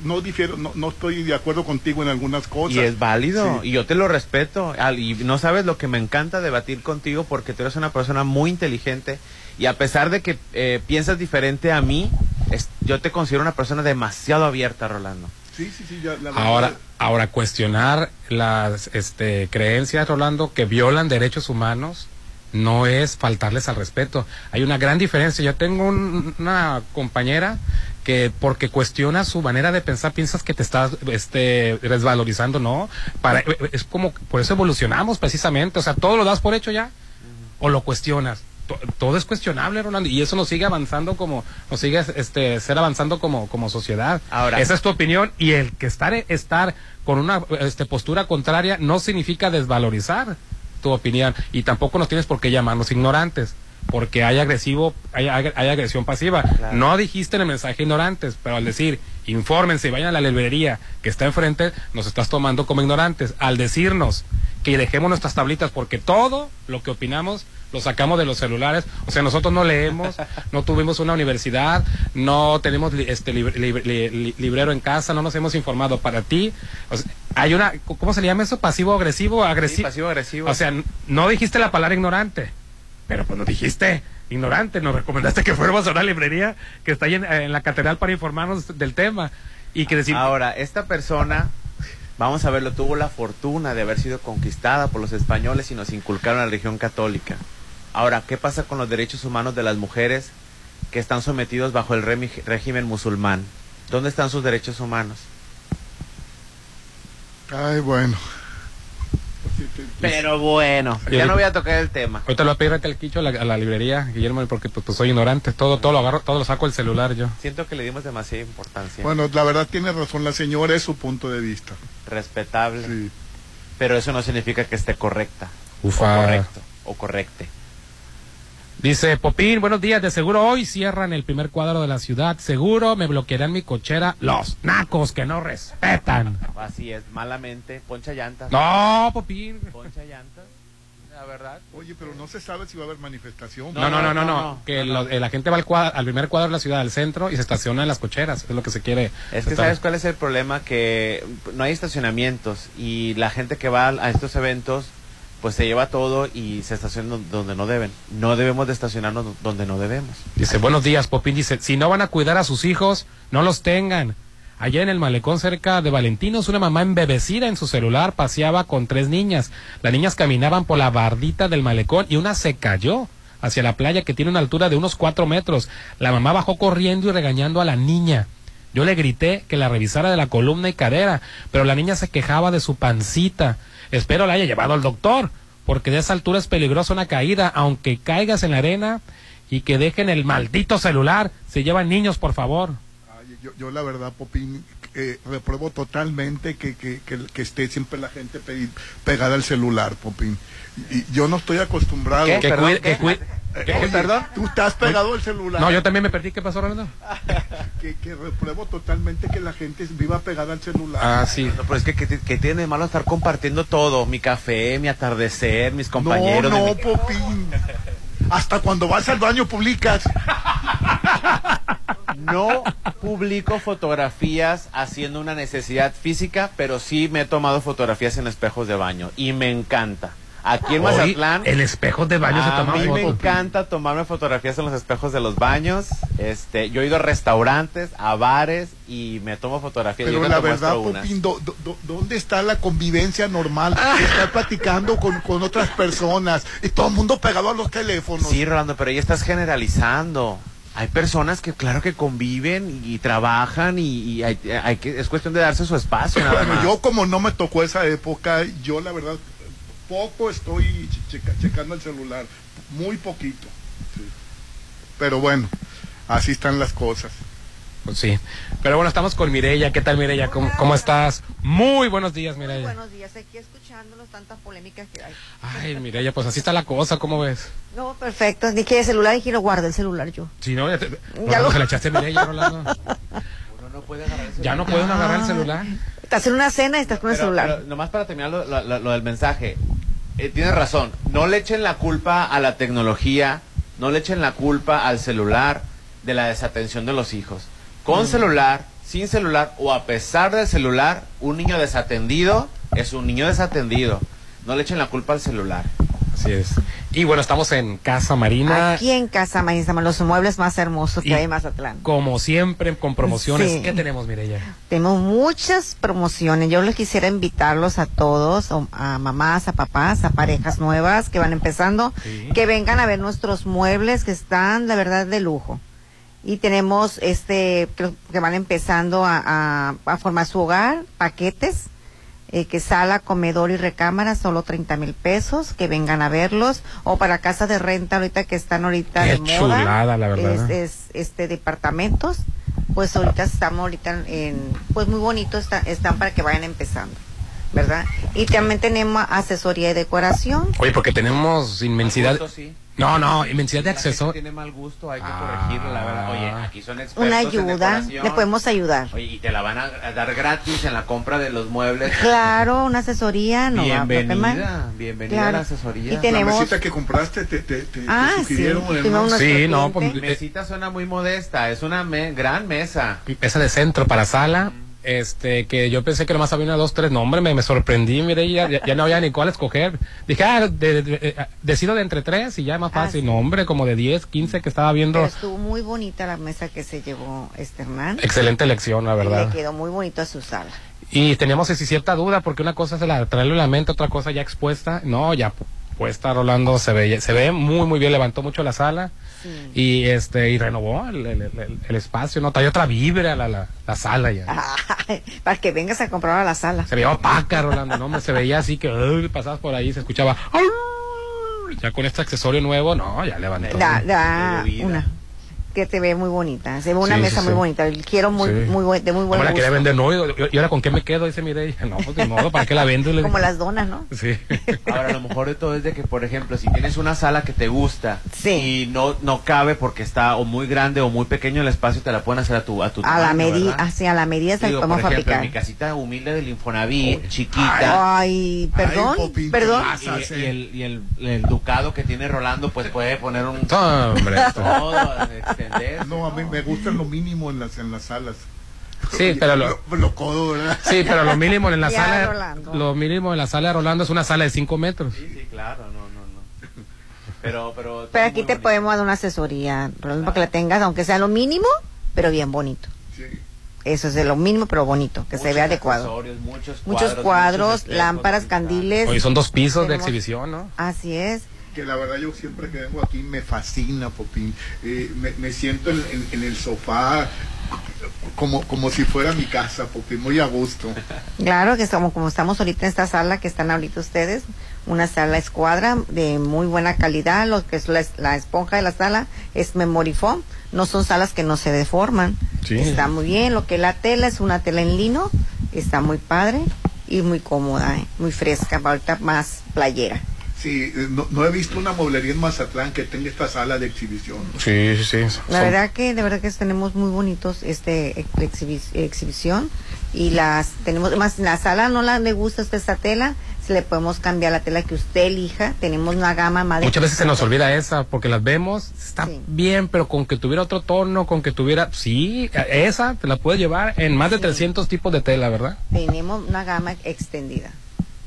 no difiero, no, no estoy de acuerdo contigo en algunas cosas. Y es válido, Sí. y yo te lo respeto. Al- Y no sabes lo que me encanta debatir contigo porque tú eres una persona muy inteligente y a pesar de que eh, piensas diferente a mí, es- yo te considero una persona demasiado abierta, Rolando. Sí, sí, sí, ya, la verdad- Ahora, ahora cuestionar las este, creencias, Rolando, que violan derechos humanos, no es faltarles al respeto. Hay una gran diferencia. Yo tengo un- una compañera que porque cuestiona su manera de pensar piensas que te estás este desvalorizando, no. Para es como por eso evolucionamos precisamente, o sea, todo lo das por hecho ya o lo cuestionas. To- Todo es cuestionable, Rolando, y eso nos sigue avanzando como, nos sigue este, ser avanzando como, como sociedad. Ahora- Esa es tu opinión, y el que estar, estar con una este, postura contraria no significa desvalorizar tu opinión, y tampoco nos tienes por qué llamarnos ignorantes, porque hay agresivo, hay, ag- hay agresión pasiva. No dijiste en el mensaje ignorantes, pero al decir, infórmense y vayan a la librería que está enfrente, nos estás tomando como ignorantes. Al decirnos que dejemos nuestras tablitas, porque todo lo que opinamos lo sacamos de los celulares. O sea, nosotros no leemos, no tuvimos una universidad, no tenemos li- este lib- li- li- librero en casa, no nos hemos informado para ti. O sea, hay una, ¿cómo se le llama eso? Pasivo agresivo, agresivo. pasivo agresivo. O sea, no dijiste la palabra ignorante, pero pues no dijiste ignorante, nos recomendaste que fuéramos a una librería que está ahí en, en la catedral para informarnos del tema y que decir Ahora, esta persona, vamos a verlo, tuvo la fortuna de haber sido conquistada por los españoles y nos inculcaron la religión católica. Ahora, ¿qué pasa con los derechos humanos de las mujeres que están sometidos bajo el régimen musulmán? ¿Dónde están sus derechos humanos? Ay, bueno. Pero bueno, ya no voy a tocar el tema. Ahorita lo voy a pedir al quicho a la, a la librería, Guillermo, porque pues, pues, soy ignorante. Todo, todo lo agarro, todo lo saco del celular yo. Siento que le dimos demasiada importancia. Bueno, la verdad tiene razón la señora, es su punto de vista. Respetable. Pero eso no significa que esté correcta. Ufa. O correcto. O correcte. Dice Popín, buenos días. De seguro hoy cierran el primer cuadro de la ciudad. Seguro me bloquearán mi cochera los nacos que no respetan. Así es, malamente. Poncha llantas. No, Popín. Poncha llantas. La verdad. Oye, pero no se sabe si va a haber manifestación. No, no, no, no, no. Que lo- eh, la gente va al, cuadro- al primer cuadro de la ciudad, al centro, y se estaciona en las cocheras. Es lo que se quiere. Es que estar- sabes cuál es el problema que no hay estacionamientos y la gente que va a estos eventos pues se lleva todo y se estaciona don- donde no deben. No debemos de estacionarnos do- donde no debemos. Dice, buenos días, Popín. Dice, si no van a cuidar a sus hijos, no los tengan. Allá en el malecón cerca de Valentinos, una mamá embebecida en su celular paseaba con tres niñas. Las niñas caminaban por la bardita del malecón y una se cayó hacia la playa que tiene una altura de unos cuatro metros. La mamá bajó corriendo y regañando a la niña. Yo le grité que la revisara de la columna y cadera, pero la niña se quejaba de su pancita. Espero la haya llevado al doctor, porque de esa altura es peligrosa una caída, aunque caigas en la arena y que dejen el maldito celular. Se llevan niños, por favor. Ay, yo, yo la verdad, Popín, eh, repruebo totalmente que, que, que, que esté siempre la gente pe- pegada al celular, Popín. Y, y yo no estoy acostumbrado. ¿Qué? Que Perdón, cuide- que cuide- ¿Qué? oye, ¿Perdón? Tú estás pegado al celular. No, yo también me perdí. ¿Qué pasó, Rolando? Que, que repruebo totalmente que la gente viva pegada al celular. Ah, sí. No, pero es que, que, que tiene de malo estar compartiendo todo, mi café, mi atardecer, mis compañeros. No, no, mi- Popín. Hasta cuando vas al baño publicas. No publico fotografías haciendo una necesidad física, pero sí me he tomado fotografías en espejos de baño y me encanta. Aquí en Mazatlán. en espejos de baño se a toman mí me encanta tomarme fotografías en los espejos de los baños. Este, yo he ido a restaurantes, a bares y me tomo fotografías. Pero Yo la verdad. Popín, do- do- do- ¿dónde está la convivencia normal? Estar platicando con, con otras personas y todo el mundo pegado a los teléfonos. Sí, Rolando, pero ahí estás generalizando. Hay personas que claro que conviven y, trabajan y, y hay, hay que, es cuestión de darse su espacio. nada Bueno, más. yo como no me tocó esa época, yo la verdad poco estoy checa- checando el celular, muy poquito. sí. Pero bueno, así están las cosas. Pues sí. Pero bueno, estamos con Mireya. ¿Qué tal, Mireya? ¿Cómo, cómo estás? Muy buenos días, Mireya. Buenos días, aquí escuchándolos, tantas polémicas que hay. Ay, Mireya, pues así está la cosa. ¿Cómo ves? No, perfecto. Dije el celular y quiero guardar el celular yo. Si no, ya, te, Ya Rolando, lo- se la echaste a Mireya, Rolando. Ya no pueden agarrar el celular. Estás en una cena y estás con el Pero- celular. pero nomás para terminar lo, lo- lo- lo del mensaje. Eh, tienes razón. No le echen la culpa a la tecnología, no le echen la culpa al celular de la desatención de los hijos. Con Mm. celular, sin celular o a pesar del celular, un niño desatendido es un niño desatendido. No le echen la culpa al celular. Así es. Y bueno, estamos en Casa Marina. Aquí en Casa Maíz, los muebles más hermosos que Y- hay en Mazatlán. Como siempre, con promociones. Sí. ¿Qué tenemos, Mireya? Tenemos muchas promociones. Yo les quisiera invitarlos a todos, a mamás, a papás, a parejas nuevas que van empezando, que vengan a ver nuestros muebles que están, la verdad, de lujo. Y tenemos, este, creo que van empezando a, a- a formar su hogar, paquetes, eh, que sala, comedor y recámara, solo 30 mil pesos, que vengan a verlos. O para casas de renta, ahorita que están ahorita Qué de moda. chulada, la verdad. Es, es, este, departamentos pues ahorita estamos ahorita en, pues muy bonito está- están para que vayan empezando, ¿verdad? Y también tenemos asesoría y decoración. Oye, porque tenemos inmensidad. Sí. No, no, inmensidad de La gente acceso. tiene mal gusto, hay que corregirlo, la verdad. Oye, aquí son expertos Una en ayuda, decoración. le podemos ayudar. Oye, y te la van a, dar gratis en la compra de los muebles. Claro, una asesoría, no va a Bienvenida, mal. bienvenida Claro. a la asesoría. Y tenemos- La mesita que compraste te, te, te, te Ah, sí, sugirieron en el nuestro Sí, no, pues, Mesita suena muy modesta, es una me- gran mesa. Mesa de centro para sala. Este, que yo pensé que nomás había una, dos, tres nombres, me, me sorprendí, mire, ya, ya, no había ni cuál escoger. Dije, ah, de- de- eh, decido de entre tres y ya es más Ah, fácil. sí. No, hombre, como de 10, 15 que estaba viendo. Pero estuvo muy bonita la mesa que se llevó este Hernán. Excelente elección, la Y verdad. le quedó muy bonito a su sala. Y teníamos cierta duda, porque una cosa es la, traerlo en la mente, otra cosa ya expuesta. No, ya pu- puesta, Rolando, se ve, se ve muy, muy bien, levantó mucho la sala. Y este, y renovó el, el- el- el espacio, ¿no? Trae otra vibra la, la, la sala ya. para que vengas a comprar a la sala. Se veía opaca, Rolando, ¿no? Se veía así que pasabas por ahí, se escuchaba. Ya con este accesorio nuevo, no, ya levantó. Da, da una que te ve muy bonita. Se ve una Sí, mesa sí, muy sí. bonita. Quiero muy, Sí. muy buen, de muy buen Ahora la quería vender, no, y, y ahora con qué me quedo, dice Mireya. No, pues de modo, ¿para qué la vendo? Le Como las donas, ¿no? Sí. Ahora, lo mejor de todo es de que, por ejemplo, si tienes una sala que te gusta y no, no cabe porque está o muy grande o muy pequeño el espacio, te la pueden hacer a tu A, tu A la medida, así a la medida se Digo, podemos por ejemplo, en fabricar. mi casita humilde del Infonavit, chiquita. Ay, perdón, perdón. Y, y el, y el, el ducado que tiene Rolando, pues puede poner un... Hombre. Todo, No, a mí me gusta lo mínimo en las, en las salas. Sí, pero lo, Lo codo, ¿verdad? sí, pero lo mínimo en la Ya, sala, Rolando. lo mínimo en la sala de Rolando es una sala de 5 metros. Sí, claro, no, no, no. Pero, pero... Pero aquí te podemos dar una asesoría, Rolando, para que la tengas, aunque sea lo mínimo, pero bien bonito. Eso es de lo mínimo, pero bonito, que se vea adecuado. muchos Muchos cuadros, muchos lámparas, candiles. Oye, son dos pisos de exhibición, ¿no? Así es. Que la verdad yo siempre que vengo aquí me fascina, Popín. Eh, me, me siento en, en- en el sofá como, como si fuera mi casa, Popín, muy a gusto. Claro que estamos, como estamos ahorita en esta sala que están ahorita ustedes, una sala escuadra de muy buena calidad, lo que es la, la esponja de la sala es Memory Foam, no son salas que no se deforman. Sí. Está muy bien, lo que la tela es una tela en lino, está muy padre y muy cómoda, ¿eh? muy fresca, ahorita más playera. Sí, eh, no, no he visto una mueblería en Mazatlán que tenga esta sala de exhibición. Sí, sí, sí. La verdad que de verdad que tenemos muy bonitos este ex- exhibi- exhibición y las tenemos más la sala no la le gusta usted esta tela, se le podemos cambiar la tela que usted elija, tenemos una gama más de Muchas veces se nos olvida esa porque las vemos, está Sí. bien, pero con que tuviera otro tono, con que tuviera, sí, esa te la puedes llevar en más de 300 tipos de tela, ¿verdad? tenemos una gama extendida.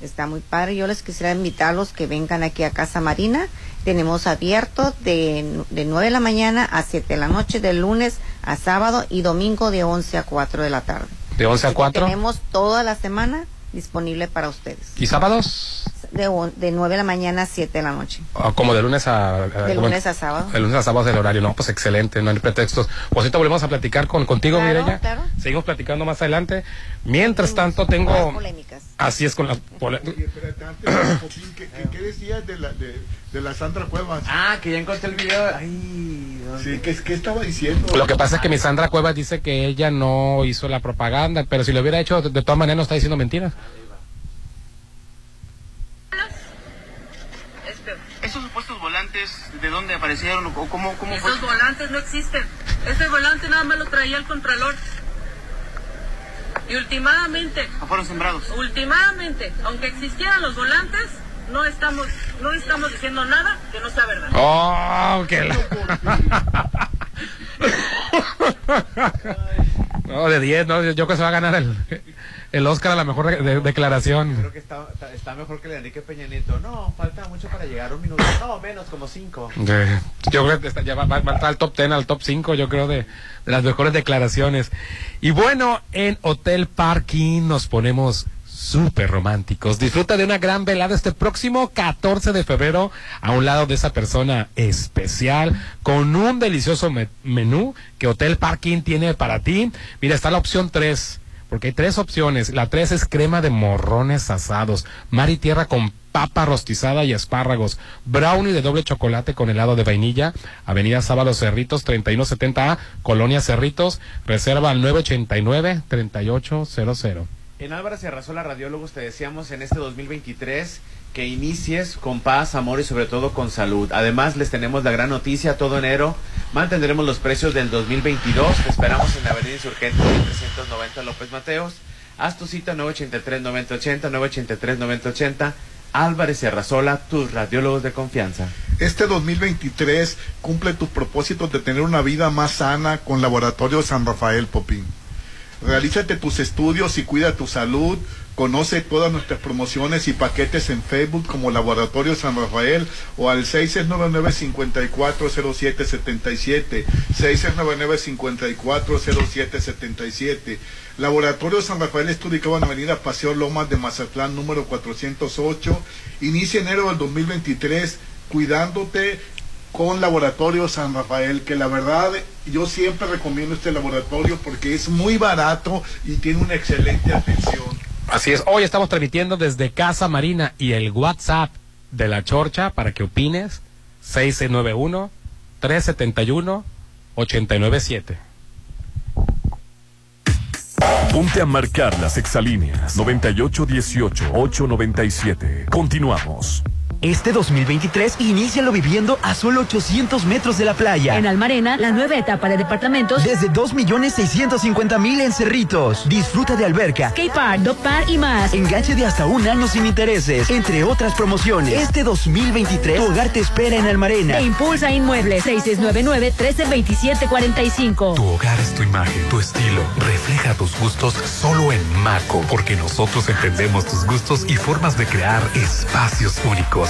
Está muy padre. Yo les quisiera invitarlos que vengan aquí a Casa Marina. Tenemos abierto de, de 9 de la mañana a 7 de la noche, de lunes a sábado y domingo de 11 a 4 de la tarde. De 11 a Así que 4 Tenemos toda la semana disponible para ustedes. y sábados, De, de 9 de la mañana a 7 de la noche. ah, como de lunes a... De lunes a sábado. De lunes a sábado es el horario, no, pues excelente, no hay pretextos. Pues ahorita volvemos a platicar con contigo, Claro, Mireya. claro. Seguimos platicando más adelante. Mientras tanto, tengo... Polémicas. Así es con las... pole- Oye, espérate, antes, Popín, ¿qué, qué, qué decías de la, de, de la Sandra Cuevas? Ah, que ya encontré el video. Ay, Sí, ¿qué, qué estaba diciendo? Lo que pasa es que mi Sandra Cuevas dice que ella no hizo la propaganda, pero si lo hubiera hecho, de, de todas maneras no está diciendo mentiras. ¿Esos supuestos volantes de dónde aparecieron o cómo, cómo Esos fue? volantes no existen. Ese volante nada más lo traía el Contralor. Y últimamente, ¿O fueron sembrados? últimamente, aunque existieran los volantes, no estamos, no estamos diciendo nada que no sea verdad. Oh, que la- No, de 10, no, yo creo que se va a ganar el, el Oscar a la mejor de- de- declaración. Creo que está, está, mejor que le Enrique Peña Nieto. No, falta mucho para llegar, un minuto. No, menos, como cinco. De- yo creo que está- ya va, va- va a entrar al top 10, al top 5, yo creo, de, de las mejores declaraciones. Y bueno, en Hotel Parking nos ponemos súper románticos. Disfruta de una gran velada este próximo 14 de febrero a un lado de esa persona especial con un delicioso me- menú que Hotel Parking tiene para ti. Mira, está la opción 3. Porque hay tres opciones. La tres es crema de morrones asados, mar y tierra con papa rostizada y espárragos, brownie de doble chocolate con helado de vainilla, Avenida Sábalo Cerritos 3170A, Colonia Cerritos, reserva al 989-3800. En Álvarez y Arrasola Radiólogos te deseamos en este 2023 que inicies con paz, amor y sobre todo con salud. Además les tenemos la gran noticia, todo enero mantendremos los precios del 2022. Te esperamos en la Avenida Insurgente 1390 López Mateos. Haz tu cita 983-9080, 983-9080. Álvarez y Arrasola, tus radiólogos de confianza. Este 2023 cumple tus propósitos de tener una vida más sana con Laboratorio San Rafael Popín. Realízate tus estudios y cuida tu salud. Conoce todas nuestras promociones y paquetes en Facebook como Laboratorio San Rafael o al 6699-540777. 6699-540777. Laboratorio San Rafael está ubicado en Avenida Paseo Lomas de Mazatlán, número 408. Inicia enero del 2023 cuidándote con Laboratorio San Rafael, que la verdad yo siempre recomiendo este laboratorio porque es muy barato y tiene una excelente atención. Así es, hoy estamos transmitiendo desde Casa Marina y el WhatsApp de la Chorcha para que opines 691-371-897. Ponte a marcar las exalíneas 9818-897. Continuamos. Este 2023 inícialo viviendo a solo 800 metros de la playa. En Almarena, la nueva etapa de departamentos Desde 2.650.000 en Cerritos. Disfruta de alberca. K-Park, Dog Park y más. Enganche de hasta un año sin intereses, entre otras promociones. Este 2023, tu hogar te espera en Almarena. E Impulsa Inmuebles 6699-132745. Tu hogar es tu imagen, tu estilo. Refleja tus gustos solo en Maco, porque nosotros entendemos tus gustos y formas de crear espacios únicos.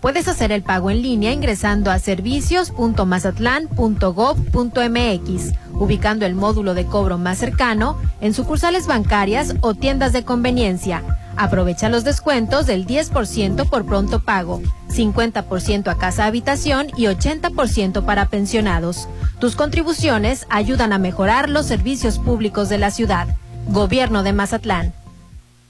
Puedes hacer el pago en línea ingresando a servicios.mazatlán.gov.mx, ubicando el módulo de cobro más cercano en sucursales bancarias o tiendas de conveniencia. Aprovecha los descuentos del 10% por pronto pago, 50% a casa habitación y 80% para pensionados. Tus contribuciones ayudan a mejorar los servicios públicos de la ciudad. Gobierno de Mazatlán.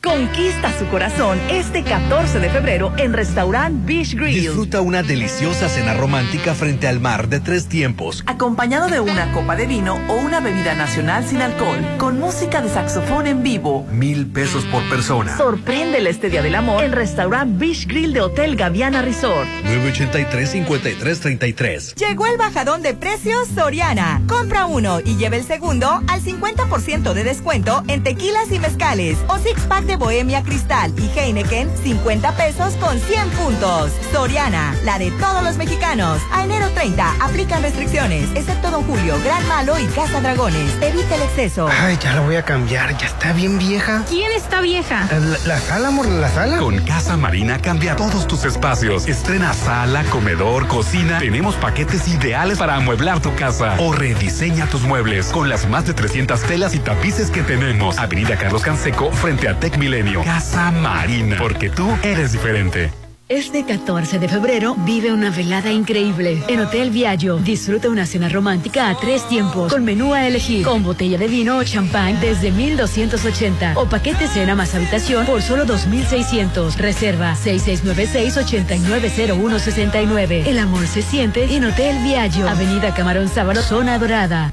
Conquista su corazón este 14 de febrero en Restaurant Beach Grill. Disfruta una deliciosa cena romántica frente al mar de tres tiempos. Acompañado de una copa de vino o una bebida nacional sin alcohol, con música de saxofón en vivo. Mil pesos por persona. Sorpréndele este día del amor en Restaurant Beach Grill de Hotel Gaviana Resort. 983-5333. Llegó el bajadón de precios Soriana. Compra uno y lleve el segundo al 50% de descuento en tequilas y mezcales o six pack de Bohemia Cristal y Heineken 50 pesos con 100 puntos. Soriana, la de todos los mexicanos. A enero 30 aplican restricciones, excepto Don Julio, Gran Malo y Casa Dragones. Evita el exceso. Ay, ya la voy a cambiar, ya está bien vieja. ¿Quién está vieja? La, la sala, amor, la sala. Con Casa Marina cambia todos tus espacios. Estrena sala, comedor, cocina. Tenemos paquetes ideales para amueblar tu casa. O rediseña tus muebles con las más de 300 telas y tapices que tenemos. Avenida Carlos Canseco frente a Tec Milenio. Casa Marina. Porque tú eres diferente. Este 14 de febrero vive una velada increíble. En Hotel Viaggio disfruta una cena romántica a tres tiempos con menú a elegir, con botella de vino o champán desde 1280 o paquete cena más habitación por solo 2600. Reserva 6696-890169. El amor se siente en Hotel Viaggio, Avenida Camarón Sábado, Zona Dorada.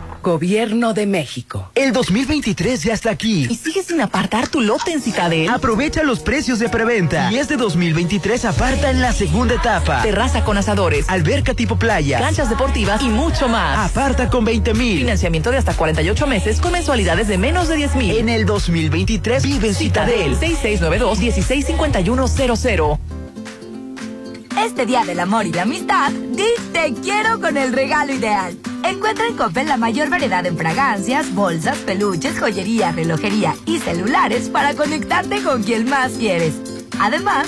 Gobierno de México. El 2023 ya está aquí. ¿Y sigues sin apartar tu lote en Citadel? Aprovecha los precios de preventa. Y este 2023 aparta en la segunda etapa. Terraza con asadores, Alberca tipo playa. canchas deportivas y mucho más. Aparta con 20 mil. Financiamiento de hasta 48 meses con mensualidades de menos de 10 mil. En el 2023 vive en Citadel. 6692-165100. Este día del amor y la amistad, di te quiero con el regalo ideal. Encuentra en Coppel la mayor variedad en fragancias, bolsas, peluches, joyería, relojería y celulares para conectarte con quien más quieres. Además,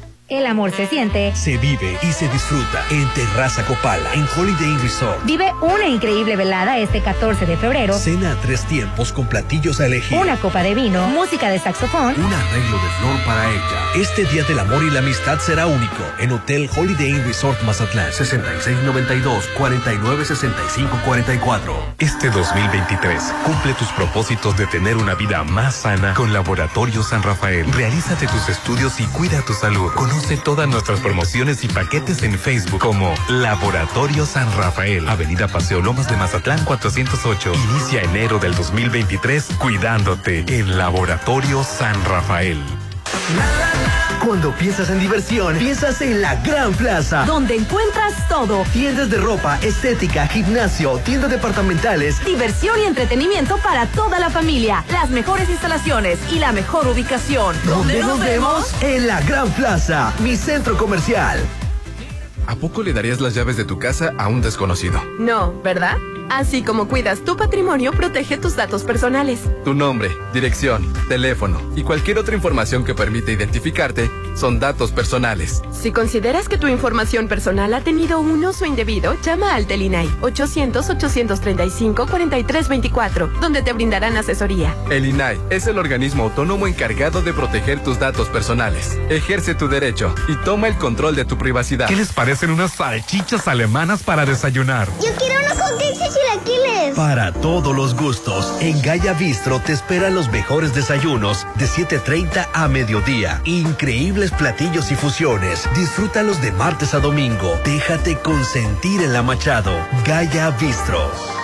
El amor se siente. Se vive y se disfruta en Terraza Copala, en Holiday Inn Resort. Vive una increíble velada este 14 de febrero. Cena a tres tiempos con platillos a elegir. Una copa de vino, música de saxofón. Un arreglo de flor para ella. Este día del amor y la amistad será único en Hotel Holiday Inn Resort Mazatlán. 6692-496544. Este 2023 cumple tus propósitos de tener una vida más sana con Laboratorio San Rafael. Realízate tus estudios y cuida tu salud. Conoce todas nuestras promociones y paquetes en Facebook como Laboratorio San Rafael. Avenida Paseo Lomas de Mazatlán 408. Inicia enero del 2023 cuidándote en Laboratorio San Rafael. Cuando piensas en diversión, piensas en la Gran Plaza. Donde encuentras todo. Tiendas de ropa, estética, gimnasio, tiendas departamentales. Diversión y entretenimiento para toda la familia. Las mejores instalaciones y la mejor ubicación. ¿Dónde nos vemos? En la Gran Plaza, mi centro comercial. ¿A poco le darías las llaves de tu casa a un desconocido? No, ¿verdad? Así como cuidas tu patrimonio, protege tus datos personales. Tu nombre, dirección, teléfono y cualquier otra información que permita identificarte son datos personales. Si consideras que tu información personal ha tenido un uso indebido, llama al Telinay 800-835-4324, donde te brindarán asesoría. El INAI es el organismo autónomo encargado de proteger tus datos personales. Ejerce tu derecho y toma el control de tu privacidad. ¿Qué les parecen unas salchichas alemanas para desayunar? Yo quiero unos y Para todos los gustos, en Gaya Bistro te esperan los mejores desayunos de 7.30 a mediodía. Increíbles platillos y fusiones. Disfrútalos de martes a domingo. Déjate consentir en la Machado. Gaya Bistro.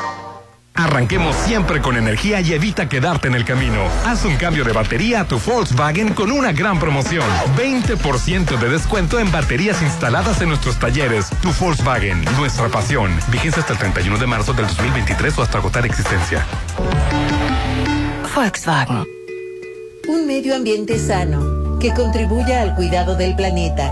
Arranquemos siempre con energía y evita quedarte en el camino. Haz un cambio de batería a tu Volkswagen con una gran promoción. 20% de descuento en baterías instaladas en nuestros talleres. Tu Volkswagen, nuestra pasión. Vigencia hasta el 31 de marzo del 2023 o hasta agotar existencia. Volkswagen. Un medio ambiente sano que contribuya al cuidado del planeta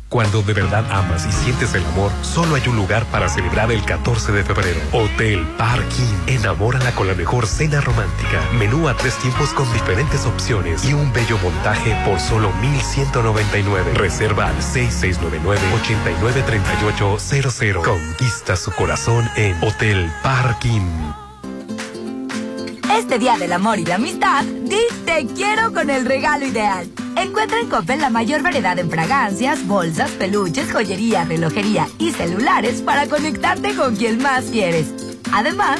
Cuando de verdad amas y sientes el amor, solo hay un lugar para celebrar el 14 de febrero. Hotel Parking. Enamórala con la mejor cena romántica. Menú a tres tiempos con diferentes opciones y un bello montaje por solo 1199. Reserva al 6699-893800. Conquista su corazón en Hotel Parking. Este día del amor y la amistad, di te quiero con el regalo ideal. Encuentra en Coppel la mayor variedad en fragancias, bolsas, peluches, joyería, relojería y celulares para conectarte con quien más quieres. Además,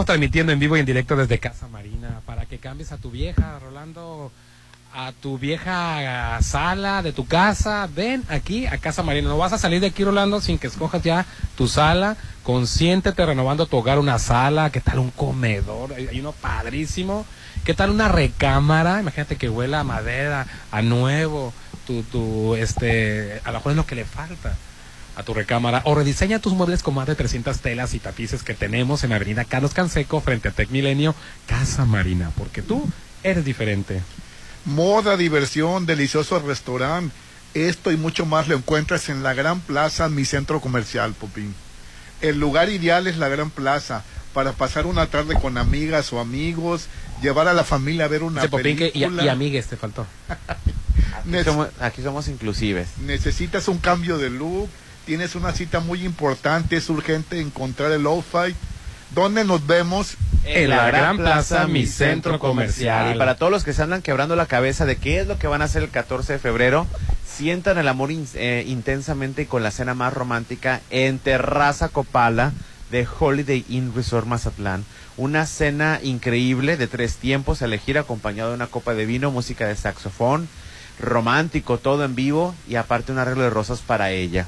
estamos transmitiendo en vivo y en directo desde Casa Marina para que cambies a tu vieja, Rolando, a tu vieja sala de tu casa. Ven aquí a Casa Marina. No vas a salir de aquí, Rolando, sin que escojas ya tu sala. Consiéntete renovando tu hogar, una sala. ¿Qué tal un comedor? Hay, uno padrísimo. ¿Qué tal una recámara? Imagínate que huela a madera, a nuevo. Tu, tu, este, a lo mejor es lo que le falta a tu recámara o rediseña tus muebles con más de 300 telas y tapices que tenemos en Avenida Carlos Canseco frente a Tec Milenio, Casa Marina, porque tú eres diferente. Moda, diversión, delicioso restaurante. Esto y mucho más lo encuentras en la Gran Plaza, mi centro comercial, Popín. El lugar ideal es la Gran Plaza para pasar una tarde con amigas o amigos, llevar a la familia a ver una Ese Popín que- y, película. y amigues te faltó. Aquí somos, aquí somos inclusives. Necesitas un cambio de look, tienes una cita muy importante, es urgente encontrar el Lo-Fi. ¿Dónde nos vemos? En la Gran Plaza, mi centro comercial. Y para todos los que se andan quebrando la cabeza de qué es lo que van a hacer el 14 de febrero, sientan el amor in- eh, intensamente y con la cena más romántica en Terraza Copala, de Holiday Inn Resort Mazatlán. Una cena increíble de tres tiempos, a elegir acompañado de una copa de vino, música de saxofón, romántico, todo en vivo y aparte un arreglo de rosas para ella.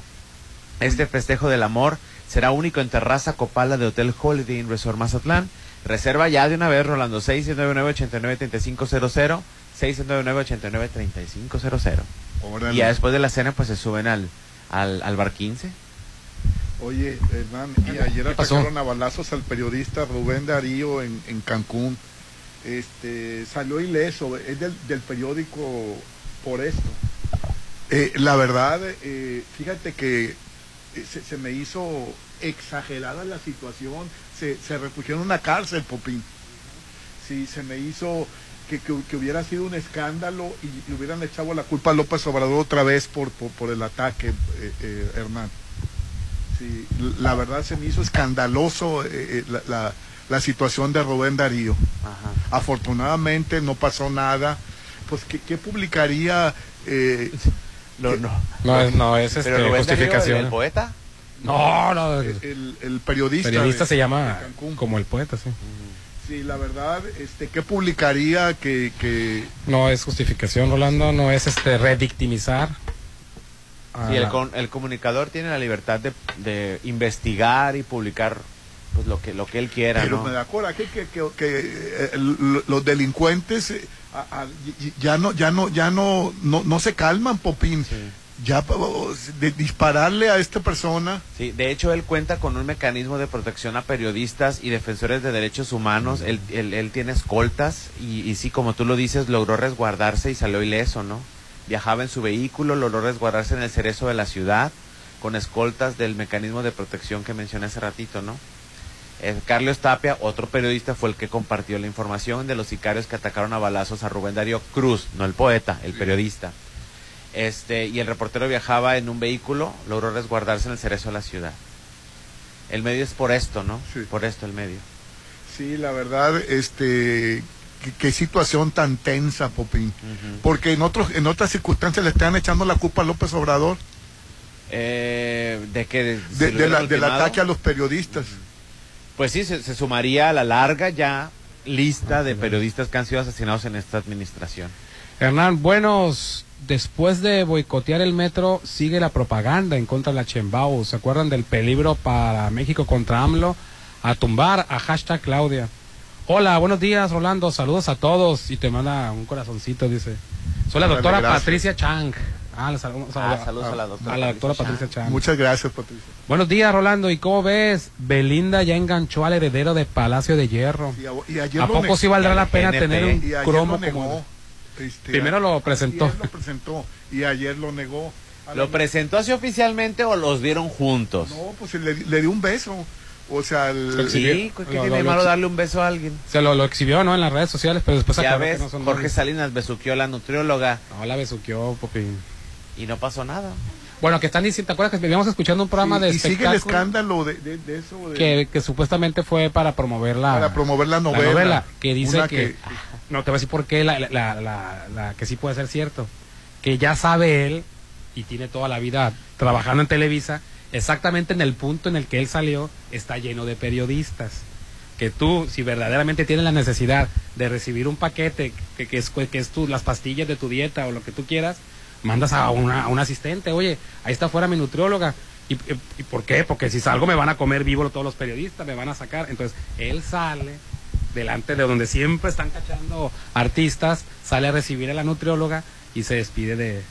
Este festejo del amor será único en Terraza Copala de Hotel Holiday Inn Resort Mazatlán. Reserva ya de una vez, Rolando, 699-89-3500, 699-89-3500. Y ya después de la cena, pues se suben al, al, al bar 15. Oye, Hernán, y ayer atacaron a balazos al periodista Rubén Darío en, en Cancún. Este, salió ileso, es del, del periódico por esto. Eh, la verdad, eh, fíjate que se, se me hizo exagerada la situación. Se, se refugió en una cárcel, Popín. Sí, se me hizo que, que, que hubiera sido un escándalo y, y hubieran echado la culpa a López Obrador otra vez por, por, por el ataque, eh, eh, Hernán. Sí, la verdad se me hizo escandaloso eh, eh, la, la, la situación de Rubén Darío. Afortunadamente no pasó nada. Pues, ¿qué, qué publicaría? Eh, no, no. No, no, es este, Pero justificación. ¿el poeta? No, no. El, el periodista. periodista de- se llama como el poeta, sí. Sí, la verdad, este, ¿qué publicaría que, que No es justificación, Rolando, no es este redictimizar. a Sí, el, con- el comunicador tiene la libertad de, de investigar y publicar pues lo que lo que él quiera, Pero ¿no? me da coraje que, que, que, eh, los delincuentes eh, a- a- ya no ya no ya no no, no se calman, Popín. Ya de dispararle a esta persona. Sí, de hecho él cuenta con un mecanismo de protección a periodistas y defensores de derechos humanos. Él, él, él tiene escoltas y, y sí, como tú lo dices, logró resguardarse y salió ileso, ¿no? Viajaba en su vehículo, logró resguardarse en el cerezo de la ciudad con escoltas del mecanismo de protección que mencioné hace ratito, ¿no? Eh, Carlos Tapia, otro periodista, fue el que compartió la información de los sicarios que atacaron a balazos a Rubén Darío Cruz, no el poeta, el periodista. Este, y el reportero viajaba en un vehículo, logró resguardarse en el cerezo de la ciudad. El medio es por esto, ¿no? Por esto el medio. Sí, la verdad, este qué, qué situación tan tensa, Popín. Porque en otros en otras circunstancias le están echando la culpa a López Obrador Eh, de que de- de la- del ataque a los periodistas. Pues sí, se, se sumaría a la larga ya lista de periodistas que han sido asesinados en esta administración. Hernán, buenos, después de boicotear el metro, sigue la propaganda en contra de la Chembao. ¿Se acuerdan del peligro para México contra AMLO? A tumbar a hashtag Claudia. Hola, buenos días, Rolando. Saludos a todos. Y te manda un corazoncito, dice. Soy la doctora. Patricia Chang. Ah, la sal- Ah, saludos a la doctora A la doctora Patricia Chang. Muchas gracias, Patricia. Buenos días, Rolando. ¿Y cómo ves? Belinda ya enganchó al heredero de Palacio de Hierro. Y a- y ayer ¿A lo poco sí valdrá la pena NP, tener un y ayer cromo lo negó. como... Este, Primero lo presentó. ayer lo presentó y ayer lo negó. ¿Lo presentó así oficialmente o los vieron juntos? No, pues le, le dio un beso. O sea, el- Sí, ¿qué Lo- tiene lo- de lo malo darle un beso a alguien? Se lo, lo exhibió, ¿no? En las redes sociales, pero después ya aclaró que ves, no son Jorge. Salinas besuqueó a la nutrióloga. No, la besuqueó, papi. Y no pasó nada. Bueno, que están diciendo, ¿te acuerdas que veníamos escuchando un programa Sí, de y sigue el escándalo de, de- de eso. de- que, que supuestamente fue para promover la, Para promover la novela. que dice que, que- no te voy a decir por qué la, la, la, la- la- que sí puede ser cierto que ya sabe él y tiene toda la vida trabajando en Televisa exactamente en el punto en el que él salió está lleno de periodistas que tú si verdaderamente tienes la necesidad de recibir un paquete que, que es que es tu, las pastillas de tu dieta o lo que tú quieras mandas a una, a un asistente oye ahí está fuera mi nutrióloga ¿Y, y- por qué? Porque si salgo me van a comer vivo todos los periodistas, me van a sacar. Entonces, él sale delante de donde siempre están cachando artistas, sale a recibir a la nutrióloga y se despide de...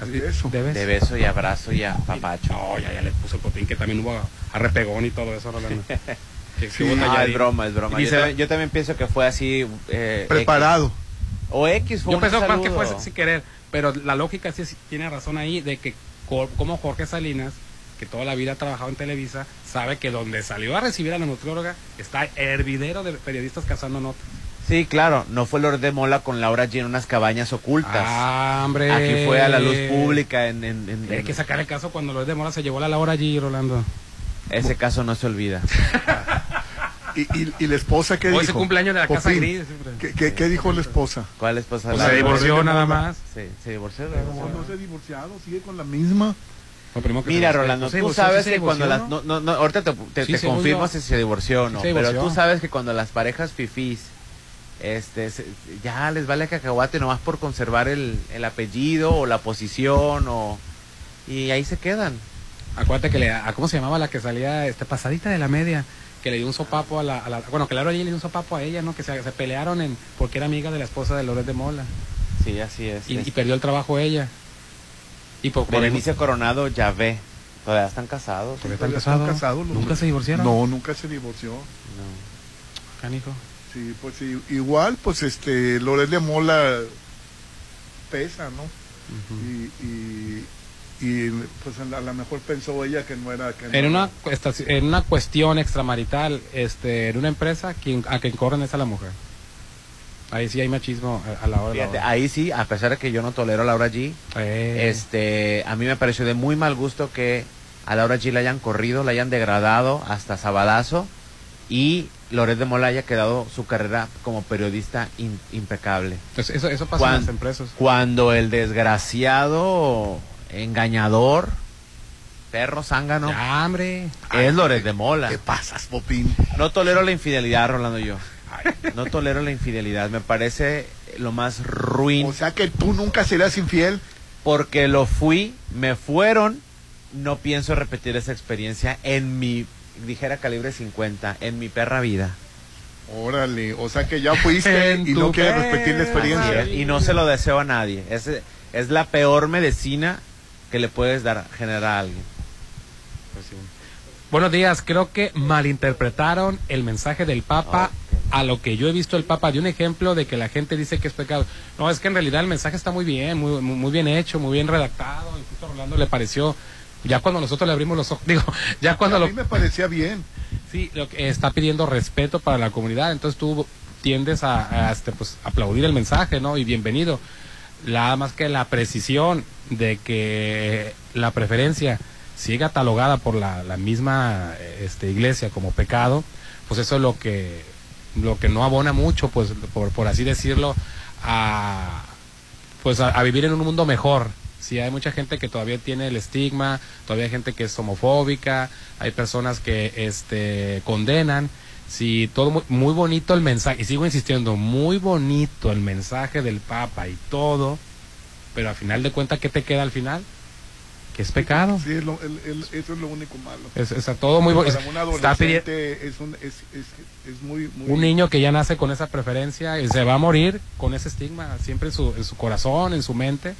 así, de beso. De beso y abrazo y a papacho. No, ya, ya le puso el potín que también hubo arrepegón y todo eso, Rolando. Sí, no, es broma, es broma. Y Yo, también, yo también pienso que fue así. eh, Preparado. X. O X fue Yo un pienso más que fue sin querer, pero la lógica sí, tiene razón ahí de que co- como Jorge Salinas, que toda la vida ha trabajado en Televisa, sabe que donde salió a recibir a la nutrióloga está hervidero de periodistas cazando notas. Sí, claro, no fue Lord de Mola con Laura G en unas cabañas ocultas. Ah, hombre. Aquí fue a la luz pública en, en- en- Hay que sacar el caso cuando Luis de Mora se llevó la Laura allí, Rolando. ese caso no se olvida. Y, y- y la esposa que Hoy dijo. es el cumpleaños de la Casa Gris. ¿Qué, qué, qué dijo la esposa? ¿Cuál esposa? Pues se divorció nada más. Sí, se divorció. No, no se ha divorciado, sigue con la misma. Mira, Rolando, ¿se tú sabes ¿Sí se que cuando las... No, no, no, ahorita te, te- Sí te se confirmo si se divorció o no. Sí pero tú sabes que cuando las parejas fifís este, se- ya les vale cacahuate nomás por conservar el, el apellido o la posición o... Y ahí se quedan. Acuérdate que le, a- ¿cómo se llamaba la que salía este pasadita de la media? Que le dio un sopapo a la, a la- bueno, que Laura G le dio un sopapo a ella, ¿no? Que se, se pelearon en, porque era amiga de la esposa de Loret de Mola. Sí, así es. Y, Es- y perdió el trabajo ella. Y por, por Berenice Coronado, ya ve. Todavía están casados. Todavía están casados. ¿Nunca se divorciaron? No, nunca se divorció. Canijo. Sí, pues sí, igual, pues este, Loret de Mola pesa, ¿no? y, y, y, pues a lo mejor pensó ella que no era... Que no En una, en una cuestión extramarital, este, en una empresa, quien, a quien corren es a la mujer. Ahí sí hay machismo a, a la hora de la Fíjate, hora. ahí sí, a pesar de que yo no tolero a Laura G, Eh. este, a mí me pareció de muy mal gusto que a Laura G la hayan corrido, la hayan degradado hasta sabadazo y Loret de Mola haya quedado su carrera como periodista in- impecable. Entonces, eso, eso pasa en las empresas. Cuando el desgraciado engañador, perro zángano, Ya, hombre. es Loret de Mola. ¿Qué pasas, Popín? No tolero la infidelidad, Rolando yo. No tolero la infidelidad, me parece lo más ruin. O sea que tú nunca serás infiel. Porque lo fui, me fueron, no pienso repetir esa experiencia en mi ligera calibre 50, en mi perra vida. Órale, o sea que ya fuiste y no quieres repetir la experiencia. Y no se lo deseo a nadie. Es, es la peor medicina que le puedes dar, generar a alguien. Buenos días, creo que malinterpretaron el mensaje del Papa a lo que yo he visto el Papa de un ejemplo de que la gente dice que es pecado. No, es que en realidad el mensaje está muy bien, muy, muy muy bien hecho, muy bien redactado. Incluso a Rolando le pareció, ya cuando nosotros le abrimos los ojos, digo, ya cuando a lo, mí me parecía bien. Sí, lo que está pidiendo respeto para la comunidad, entonces tú tiendes a, a, este, pues, aplaudir el mensaje, ¿no? Y bienvenido. Nada más que la precisión de que la preferencia sigue catalogada por la, la misma este, iglesia como pecado, pues eso es lo que lo que no abona mucho, pues por, por así decirlo, a pues a, vivir en un mundo mejor. Sí, hay mucha gente que todavía tiene el estigma, todavía hay gente que es homofóbica, hay personas que este condenan. Sí, todo muy, muy bonito el mensaje, y sigo insistiendo, muy bonito el mensaje del Papa y todo, pero al final de cuentas, ¿qué te queda al final? Que es pecado. Sí, es lo- el- el- eso es lo único malo. Es, es todo muy bonito. es, un, es, es, es muy, muy... un niño que ya nace con esa preferencia y se va a morir con ese estigma siempre en su, en su corazón, en su mente,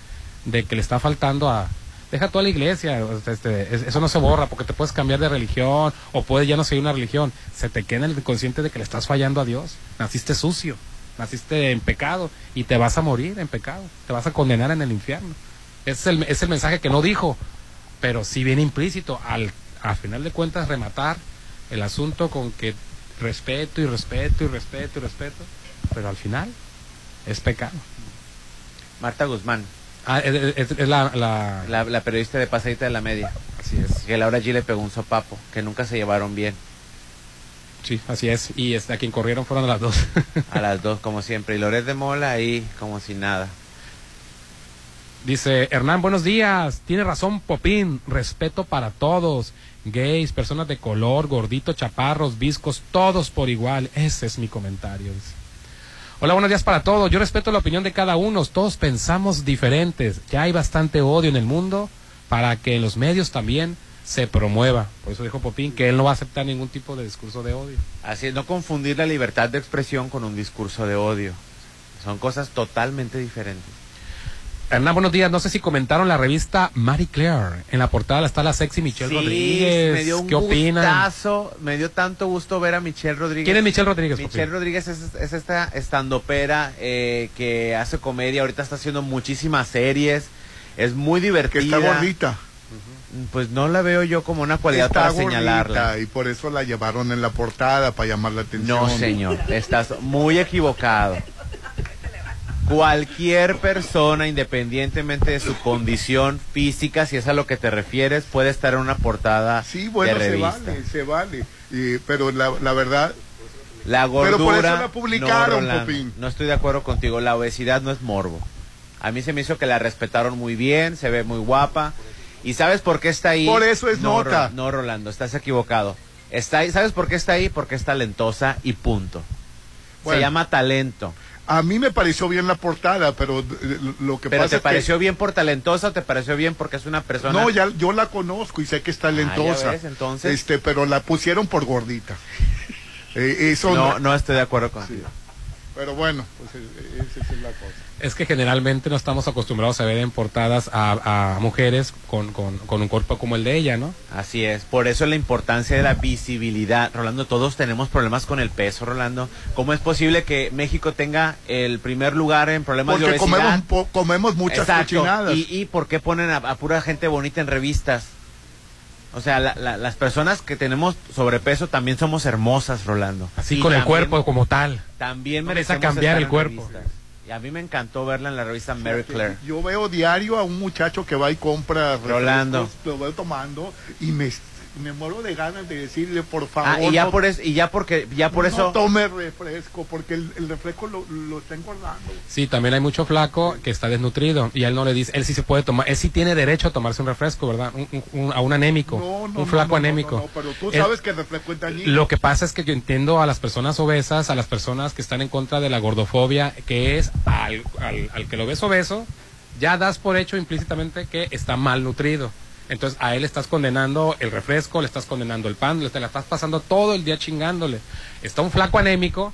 de que le está faltando a... Deja toda la iglesia, este, es- eso no se borra porque te puedes cambiar de religión o puedes ya no seguir una religión. Se te queda el consciente de que le estás fallando a Dios. Naciste sucio, naciste en pecado y te vas a morir en pecado, te vas a condenar en el infierno. Es el, es el mensaje que no dijo, pero sí viene implícito al, al final de cuentas rematar el asunto con que respeto y respeto y respeto y respeto, pero al final es pecado. Marta Guzmán, Ah, es, es- es la, la- la, la periodista de Pasadita de la Media, Así es. que Laura G le pegó un sopapo, que nunca se llevaron bien. Sí, así es. Y a quien corrieron fueron a las dos. A las dos, como siempre. Y Loret de Mola ahí, como si nada. Dice Hernán, buenos días. Tiene razón Popín. Respeto para todos. Gays, personas de color, gorditos, chaparros, viscos, todos por igual. Ese es mi comentario. dice. Hola, buenos días para todos. Yo respeto la opinión de cada uno. Todos pensamos diferentes. Ya hay bastante odio en el mundo para que en los medios también se promueva. Por eso dijo Popín que él no va a aceptar ningún tipo de discurso de odio. Así es, no confundir la libertad de expresión con un discurso de odio. Son cosas totalmente diferentes. Hernán, buenos días. No sé si comentaron la revista Marie Claire. En la portada está la sexy Michelle Sí, Rodríguez. me dio un ¿Qué opinan? gustazo, me dio tanto gusto ver a Michelle Rodríguez. ¿Quién es Michelle Rodríguez, Michelle? Rodríguez es, es esta estandopera eh, que hace comedia, ahorita está haciendo muchísimas series, es muy Que divertida. está gordita. Pues no la veo yo como una cualidad Está para gordita señalarla. y por eso la llevaron en la portada para llamar la atención. No, señor, estás muy equivocado. Cualquier persona, independientemente de su condición física, si es a lo que te refieres, puede estar en una portada Sí, bueno, de se vale, se vale. Y- pero la, la verdad, La gordura. Pero por eso la publicaron, no, Rolando, no estoy de acuerdo contigo. La obesidad no es morbo. A mí se me hizo que la respetaron muy bien, se ve muy guapa. ¿Y sabes por qué está ahí? Por eso es no, nota. Ro- no, Rolando, estás equivocado. Está ahí, ¿Sabes por qué está ahí? Porque es talentosa y punto. Bueno. Se llama talento. A mí me pareció bien la portada, pero eh, lo que ¿Pero pasa te es pareció que... bien por talentosa o te pareció bien porque es una persona? No, ya yo la conozco y sé que es talentosa. Ah, ya ves, entonces. Este, pero la pusieron por gordita. Eh, eso no, no, no estoy de acuerdo contigo. Pero bueno, pues eh, esa es la cosa. Es que generalmente no estamos acostumbrados a ver en portadas a, a mujeres con, con, con un cuerpo como el de ella, ¿no? Así es, por eso la importancia de la visibilidad. Rolando, todos tenemos problemas con el peso, Rolando. ¿Cómo es posible que México tenga el primer lugar en problemas de Porque obesidad? comemos, po- comemos muchas Exacto. cochinadas. ¿Y, ¿Y por qué ponen a, a pura gente bonita en revistas? O sea, la- la- las personas que tenemos sobrepeso también somos hermosas, Rolando. Así Y con el cuerpo como tal. También No merecemos cambiar estar el en cuerpo. revistas. Y a mí me encantó verla en la revista Mary Claire. Yo veo diario a un muchacho que va y compra Rolando. lo veo tomando y me, me muero de ganas de decirle, por favor, Ah, y ya no- por eso, y ya porque, ya por no eso. tome refresco, porque el, el refresco lo, lo está engordando. Sí, también hay mucho flaco que está desnutrido y él no le dice, él sí se puede tomar, él sí tiene derecho a tomarse un refresco, ¿verdad? Un- un- un- a un anémico, No, no, un flaco no, no, anémico. no, no, pero tú El- sabes que el refresco es dañino. Lo que pasa es que yo entiendo a las personas obesas, a las personas que están en contra de la gordofobia, que es al, al, al que lo ves obeso, ya das por hecho implícitamente que está mal nutrido. Entonces a él estás condenando el refresco, le estás condenando el pan, le estás pasando todo el día chingándole. Está un flaco anémico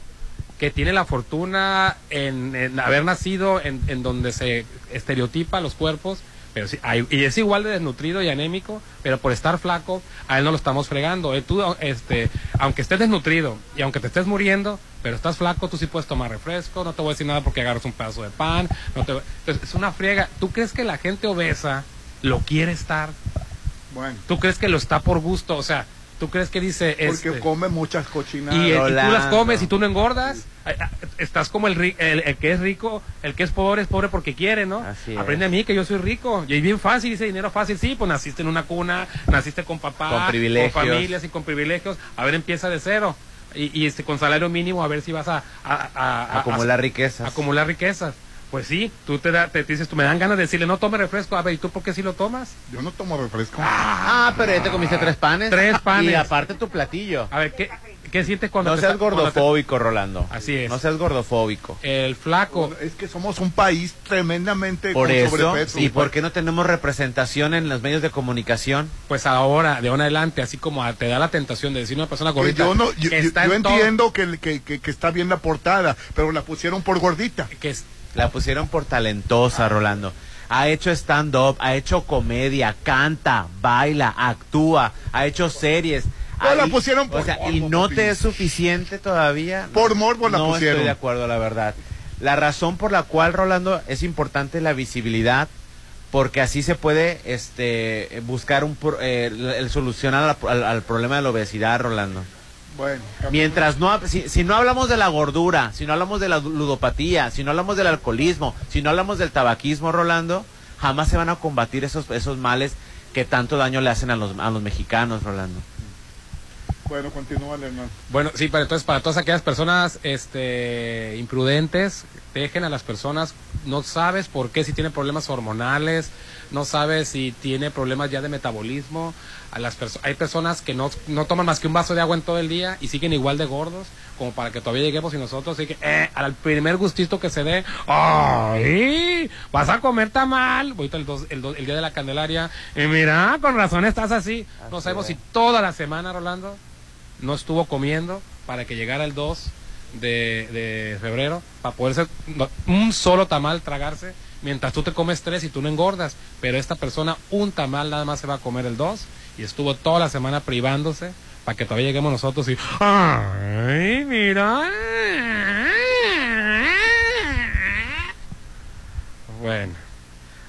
que tiene la fortuna en, en haber nacido en, en donde se estereotipa los cuerpos, pero sí, hay- y es igual de desnutrido y anémico, pero por estar flaco, a él no lo estamos fregando. Eh, tú, este, aunque estés desnutrido y aunque te estés muriendo, pero estás flaco, tú sí puedes tomar refresco, no te voy a decir nada porque agarras un pedazo de pan, no te, entonces, es una friega. ¿Tú crees que la gente obesa lo quiere estar? Bueno, ¿Tú crees que lo está por gusto? O sea, ¿tú crees que dice... porque este, come muchas cochinadas. y, y tú las comes y tú no engordas. Estás como el, ri- el, el que es rico, el que es pobre es pobre porque quiere, ¿no? Así es. Aprende a mí que yo soy rico. Y es bien fácil, dice dinero fácil. Sí, pues naciste en una cuna, naciste con papá, Con privilegios. con familias y con privilegios. A ver, empieza de cero. Y, y este, con salario mínimo, a ver si vas a, a- a- a- Acumular a- riquezas. acumular riquezas. Pues sí, tú te, da- te dices, tú me dan ganas de decirle, no tome refresco. A ver, ¿y tú por qué sí lo tomas? Yo no tomo refresco. Ah, pero ya te comiste tres panes. Tres panes. Y aparte tu platillo. A ver, ¿qué, qué sientes cuando No te seas está- cuando te- gordofóbico, Rolando. Así es. No seas gordofóbico. El flaco. Es que somos un país tremendamente Por con eso, sobrepeso. ¿y por qué no tenemos representación en los medios de comunicación? Pues ahora, de ahora en adelante, así como a- te da la tentación de decir una persona Que gordita. yo no, yo, que yo- está yo en todo- entiendo que, que, que, que está bien la portada, pero la pusieron por gordita. que es- La pusieron por talentosa, Rolando. Ha hecho stand-up, ha hecho comedia, canta, baila, actúa, ha hecho series. No, la pusieron o por sea, ¿Y no te es suficiente todavía? Por morbo la no pusieron. estoy de acuerdo, la verdad. La razón por la cual, Rolando, es importante la visibilidad, porque así se puede este, buscar un, eh, el, el solucionar al, al- al problema de la obesidad, Rolando. Bueno, Mientras no, si, si no hablamos de la gordura, si no hablamos de la ludopatía, si no hablamos del alcoholismo, si no hablamos del tabaquismo, Rolando, jamás se van a combatir esos, esos males que tanto daño le hacen a los, a los mexicanos, Rolando. bueno, continúa, hermano. Bueno, sí, pero entonces para todas aquellas personas este, imprudentes, dejen a las personas, no sabes por qué, si tiene problemas hormonales, no sabes si tiene problemas ya de metabolismo. A las perso- hay personas que no, no toman más que un vaso de agua en todo el día y siguen igual de gordos, como para que todavía lleguemos y nosotros, así que, eh, al primer gustito que se dé, ¡ay! Vas a comer tamal. Ahorita el, dos- el, dos- el día de la Candelaria, y mira, con razón estás así. No sabemos si toda la semana, Rolando, no estuvo comiendo para que llegara el 2 de, febrero, para poderse un solo tamal tragarse, mientras tú te comes tres y tú no engordas. Pero esta persona, un tamal nada más se va a comer el 2 y estuvo toda la semana privándose para que todavía lleguemos nosotros y, ¡ay, mira! Bueno.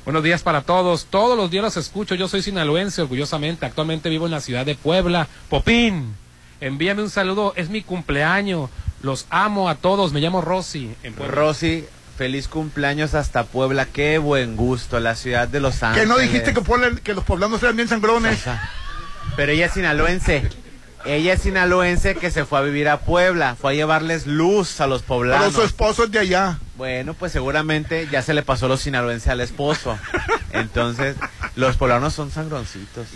Buenos días para todos. Todos los días los escucho. Yo soy sinaloense, orgullosamente. Actualmente vivo en la ciudad de Puebla. Popín, envíame un saludo. Es mi cumpleaños. Los amo a todos. Me llamo Rosy. En Puebla. Rosy, feliz cumpleaños hasta Puebla. Qué buen gusto, la ciudad de Los Ángeles. Que no dijiste que, Puebla- que los poblanos eran bien sangrones. Pero ella es sinaloense. Ella es sinaloense que se fue a vivir a Puebla. Fue a llevarles luz a los Pero poblanos. su esposo es de allá. Bueno, pues seguramente ya se le pasó lo sinaloense al esposo. Entonces, Los poblanos son sangroncitos.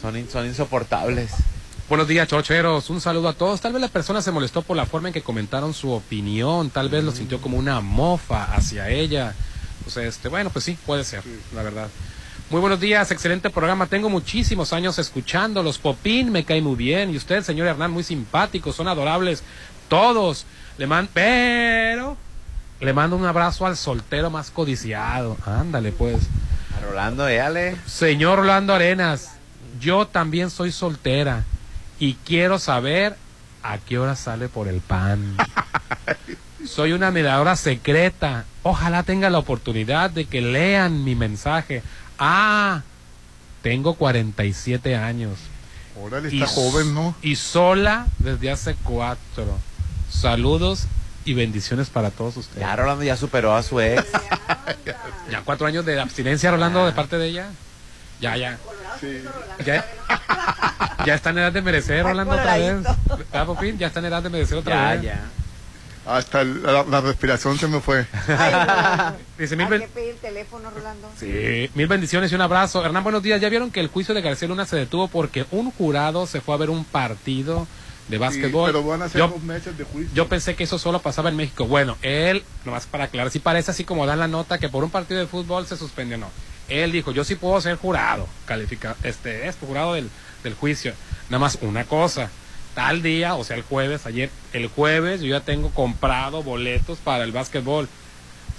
Son, in- son insoportables. Buenos días, chorcheros. Un saludo a todos. Tal vez la persona se molestó por la forma en que comentaron su opinión. Tal vez lo sintió como una mofa hacia ella. O sea, este, bueno, pues sí, puede ser, la verdad. Muy buenos días, excelente programa. Tengo muchísimos años escuchándolos. Popín me cae muy bien. Y usted, señor Hernán, muy simpático. Son adorables todos. Le man pero le mando un abrazo al soltero más codiciado. Ándale, pues. A Rolando, déjale. Señor Rolando Arenas, yo también soy soltera y quiero saber a qué hora sale por el pan. Soy una miradora secreta. Ojalá tenga la oportunidad de que lean mi mensaje. Ah, tengo 47 años. Órale, Y está joven, ¿no? Y sola desde hace cuatro. Saludos y bendiciones para todos ustedes. Ya Rolando ya superó a su ex. Ya cuatro años de abstinencia, Rolando, de parte de ella. Ya, ya. Ya, ya está en edad de merecer, Rolando, otra vez. ¿Verdad, Popín? Ya está en edad de merecer otra Ya, vez. ya. Hasta la, la respiración se me fue. Dice mil, Hay que ben- pedir teléfono, Rolando. sí, mil bendiciones y un abrazo. Hernán, buenos días. ¿Ya vieron que el juicio de García Luna se detuvo porque un jurado se fue a ver un partido de Sí, básquetbol? pero van a ser Yo- dos meses de juicio. Yo pensé que eso solo pasaba en México. Bueno, él, nomás para aclarar, si parece así como dan la nota que por un partido de fútbol se suspendió, no. Él dijo, yo sí puedo ser jurado, califica, este, es jurado del, del juicio. Nada más una cosa, tal día, o sea, el jueves, ayer, el jueves yo ya tengo comprado boletos para el básquetbol.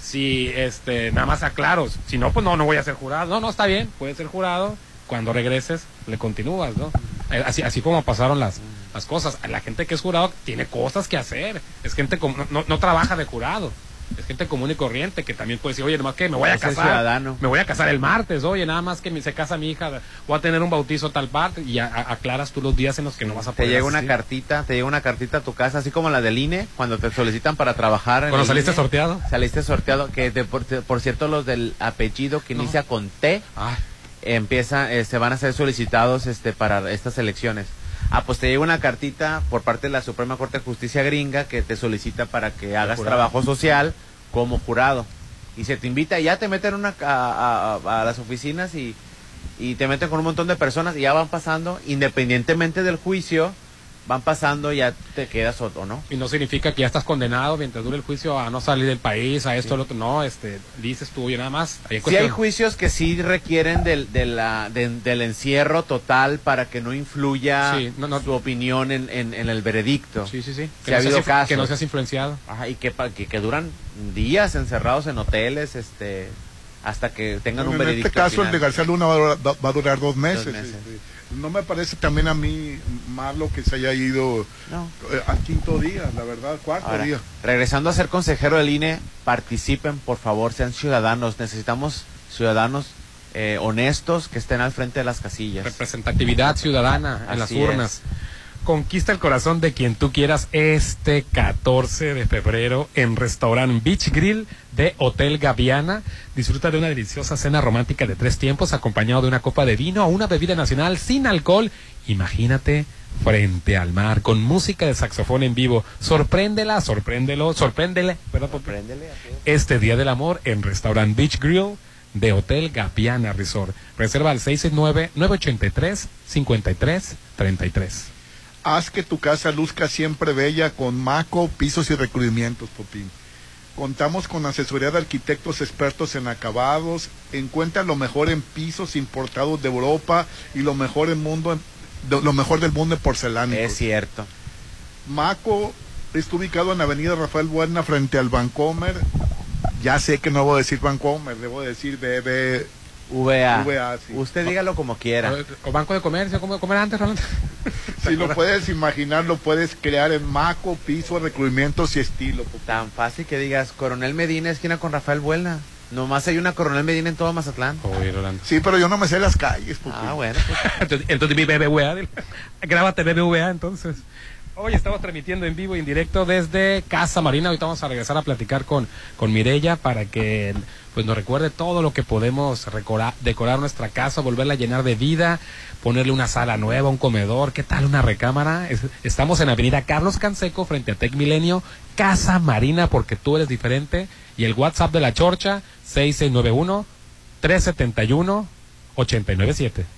Si, este, nada más aclaro, si no, pues no, no voy a ser jurado. No, no, está bien, puedes ser jurado. Cuando regreses, le continúas, ¿no? Eh, Así, así como pasaron las, las cosas. La gente que es jurado tiene cosas que hacer. Es gente como, no, no trabaja de jurado. Es gente común y corriente que también puede decir, oye, nomás que me voy a casar. ciudadano. Me voy a casar el martes, oye, nada más que se casa mi hija, voy a tener un bautizo tal parte y a- a- aclaras tú los días en los que no vas a Te poder llega una cartita, te llega una cartita a tu casa, así como la del INE, cuando te solicitan para trabajar. en Cuando saliste INE. sorteado. Saliste sorteado, que de- por, por cierto los del apellido que inicia con T, empieza, eh, se van a ser solicitados este para estas elecciones. Ah, pues te llega una cartita por parte de la Suprema Corte de Justicia gringa que te solicita para que hagas trabajo social como jurado. Y se te invita, y ya te meten una, a, a- a las oficinas y, y te meten con un montón de personas y ya van pasando, independientemente del juicio, van pasando, ya te quedas o, no. Y no significa que ya estás condenado mientras dure el juicio a no salir del país, a esto, al otro. No, este, dices tú, oye, nada más. En Sí hay juicios que sí requieren del, de la, de- del encierro total para que no influya Sí, no, no. su opinión en, en- en el veredicto. Sí, sí, sí. Sí Que, ha no seas habido influ- casos. que no seas influenciado. Ajá, y que, que, que duran días encerrados en hoteles este hasta que tengan Bueno, un en veredicto este caso, el de García Luna va a durar, va- va a durar dos meses. Dos meses. sí, sí. No me parece también a mí malo que se haya ido No. eh, al quinto día, la verdad, cuarto Ahora, día. regresando a ser consejero del INE, participen, por favor, sean ciudadanos. Necesitamos ciudadanos eh, honestos que estén al frente de las casillas. Representatividad ciudadana en las urnas. Conquista el corazón de quien tú quieras este 14 de febrero en Restaurant Beach Grill de Hotel Gaviana. Disfruta de una deliciosa cena romántica de tres tiempos acompañado de una copa de vino o una bebida nacional sin alcohol. Imagínate frente al mar con música de saxofón en vivo. Sorpréndela, sorpréndelo, sorpréndele, ¿verdad? Sorpréndele. Este Día del Amor en Restaurant Beach Grill de Hotel Gaviana Resort. Reserva al 669-983-5333. Haz que tu casa luzca siempre bella con maco, pisos y recubrimientos, Popín. Contamos con asesoría de arquitectos expertos en acabados. Encuentra lo mejor en pisos importados de Europa y lo mejor, en mundo en- de- lo mejor del mundo en porcelánicos. Es cierto. Maco está ubicado en la avenida Rafael Buena frente al Vancomer. Ya sé que no voy a decir Vancomer, debo decir BB. VA. VA, sí. Usted dígalo como quiera. O Banco de Comercio, ¿cómo de comer antes, Rolando? Si lo puedes imaginar, lo puedes crear en Maco, piso, recubrimientos y estilo. Popín. Tan fácil que digas, Coronel Medina, esquina con Rafael Buelna. Nomás hay una Coronel Medina en todo Mazatlán. Oye, Rolando. Sí, pero yo no me sé las calles. Popín. Ah, bueno. pues, entonces, entonces mi BBVA. Grábate BBVA entonces. Hoy estamos transmitiendo en vivo y en directo desde Casa Marina. Ahorita vamos a regresar a platicar con, con Mirella para que pues nos recuerde todo lo que podemos recora- decorar nuestra casa, volverla a llenar de vida, ponerle una sala nueva, un comedor, ¿qué tal una recámara? Es- estamos en Avenida Carlos Canseco frente a Tec Milenio, Casa Marina porque tú eres diferente y el WhatsApp de la Chorcha 6691 371 897.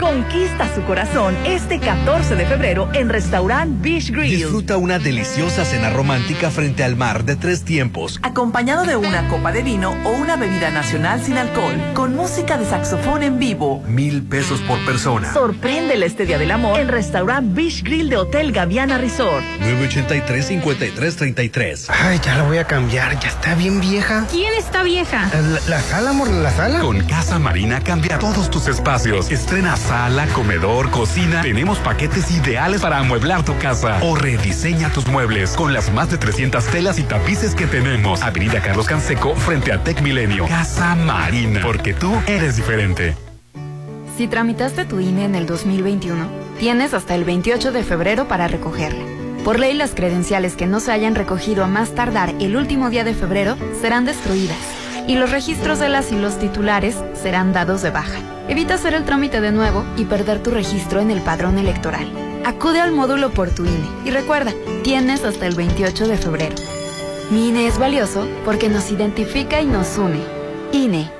Conquista su corazón este 14 de febrero en Restaurant Beach Grill. Disfruta una deliciosa cena romántica frente al mar de tres tiempos. Acompañado de una copa de vino o una bebida nacional sin alcohol, con música de saxofón en vivo. Mil pesos por persona. Sorpréndele este día del amor en Restaurant Beach Grill de Hotel Gaviana Resort. 983-5333. Ay, ya la voy a cambiar, ya está bien vieja. ¿Quién está vieja? La, la sala, amor, la sala. Con Casa Marina cambia todos tus espacios. Estrena sala, comedor, cocina. Tenemos paquetes ideales para amueblar tu casa. O rediseña tus muebles con las más de 300 telas y tapices que tenemos. Avenida Carlos Canseco frente a Tech Milenio. Casa Marina. Porque tú eres diferente. Si tramitaste tu INE en el 2021, tienes hasta el 28 de febrero para recogerla. Por ley, las credenciales que no se hayan recogido a más tardar el último día de febrero serán destruidas y los registros de las y los titulares serán dados de baja. Evita hacer el trámite de nuevo y perder tu registro en el padrón electoral. Acude al módulo por tu INE y recuerda, tienes hasta el 28 de febrero. Mi INE es valioso porque nos identifica y nos une. INE.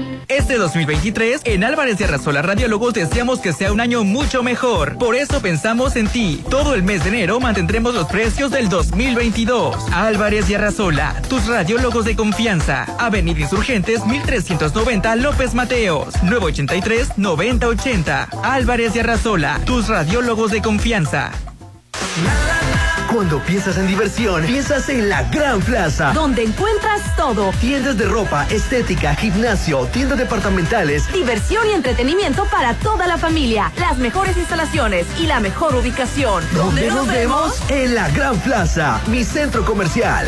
Este 2023, en Álvarez y Arrasola Radiólogos deseamos que sea un año mucho mejor. Por eso pensamos en ti. Todo el mes de enero mantendremos los precios del 2022. Álvarez y Arrasola, tus radiólogos de confianza. Avenida Insurgentes 1390 López Mateos, 983-9080. Álvarez y Arrasola, tus radiólogos de confianza. Cuando piensas en diversión, piensas en la Gran Plaza. Donde encuentras todo. Tiendas de ropa, estética, gimnasio, tiendas departamentales. Diversión y entretenimiento para toda la familia. Las mejores instalaciones y la mejor ubicación. ¿Dónde nos vemos? En la Gran Plaza, mi centro comercial.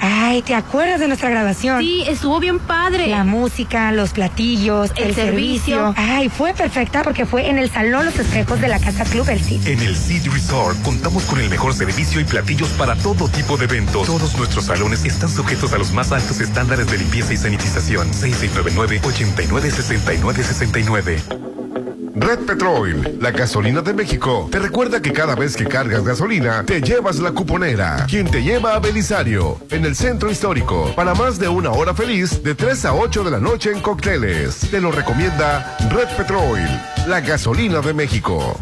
Ay, ¿te acuerdas de nuestra grabación? Sí, estuvo bien padre. La música, los platillos, El el, servicio. Ay, fue perfecta porque fue en el Salón Los Espejos de la Casa Club El Cid. En el Cid Resort contamos con el mejor servicio y platillos para todo tipo de eventos. Todos nuestros salones están sujetos a los más altos estándares de limpieza y sanitización. 6699-896969. Red Petrol, la gasolina de México, te recuerda que cada vez que cargas gasolina, te llevas la cuponera, quien te lleva a Belisario, en el centro histórico, para más de una hora feliz de 3 a 8 de la noche en cócteles. Te lo recomienda Red Petrol, la gasolina de México.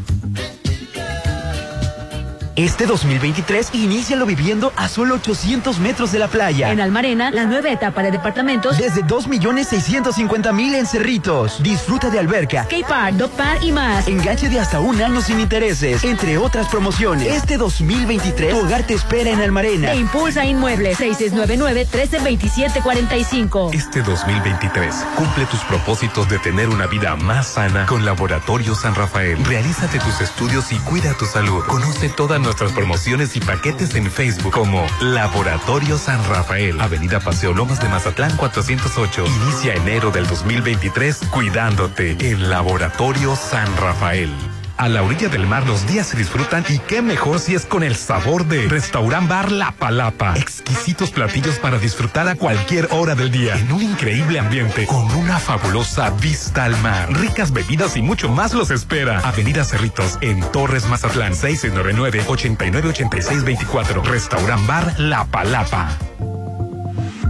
Este 2023, inícialo viviendo a solo 800 metros de la playa. En Almarena, la nueva etapa de departamentos. Desde 2.650.000 en Cerritos. Disfruta de alberca, Skate Park, Dog Park y más. enganche de hasta un año sin intereses, entre otras promociones. Este 2023, tu hogar te espera en Almarena. Te impulsa Inmuebles 6699-132745. Este 2023, cumple tus propósitos de tener una vida más sana con Laboratorio San Rafael. Realízate tus estudios y cuida tu salud. Conoce todas nuestras promociones y paquetes en Facebook como Laboratorio San Rafael. Avenida Paseo Lomas de Mazatlán 408. Inicia enero del 2023 cuidándote en Laboratorio San Rafael. A la orilla del mar los días se disfrutan y qué mejor si es con el sabor de Restaurant Bar La Palapa. Exquisitos platillos para disfrutar a cualquier hora del día en un increíble ambiente con una fabulosa vista al mar. Ricas bebidas y mucho más los espera. Avenida Cerritos en Torres Mazatlán 699-898624. Restaurant Bar La Palapa.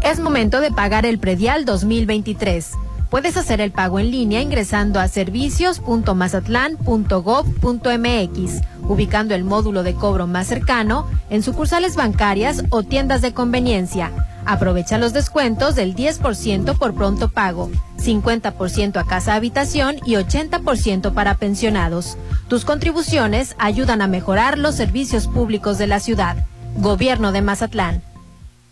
Es momento de pagar el predial 2023. Puedes hacer el pago en línea ingresando a servicios.mazatlán.gov.mx, ubicando el módulo de cobro más cercano en sucursales bancarias o tiendas de conveniencia. Aprovecha los descuentos del 10% por pronto pago, 50% a casa habitación y 80% para pensionados. Tus contribuciones ayudan a mejorar los servicios públicos de la ciudad. Gobierno de Mazatlán.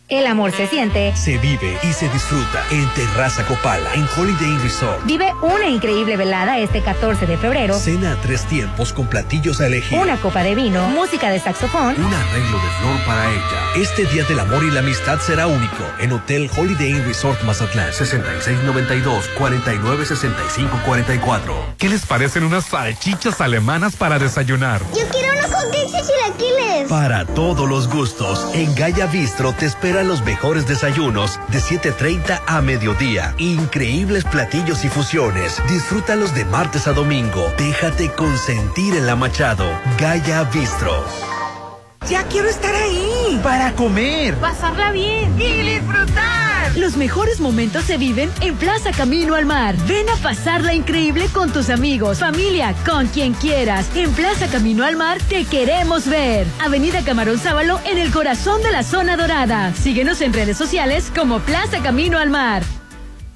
El amor se siente, Se vive y se disfruta en Terraza Copala, en Holiday Inn Resort. Vive una increíble velada este 14 de febrero. Cena a tres tiempos con platillos a elegir. Una copa de vino, música de saxofón. Un arreglo de flor para ella. Este Día del Amor y la Amistad será único en Hotel Holiday Inn Resort Mazatlán. 6692-496544. ¿Qué les parecen unas salchichas alemanas para desayunar? Yo quiero unos con queso y chilaquiles. Para todos los gustos, en Gaya Bistro te los mejores desayunos de 7.30 a mediodía. Increíbles platillos y fusiones. Disfrútalos de martes a domingo. Déjate consentir en la Machado. Gaya Bistro. Ya quiero estar ahí. Para comer. Pasarla bien. y disfrutar. Los mejores momentos se viven en Plaza Camino al Mar. Ven a pasarla increíble con tus amigos, familia, con quien quieras. En Plaza Camino al Mar te queremos ver. Avenida Camarón Sábalo en el corazón de la zona dorada. Síguenos en redes sociales como Plaza Camino al Mar.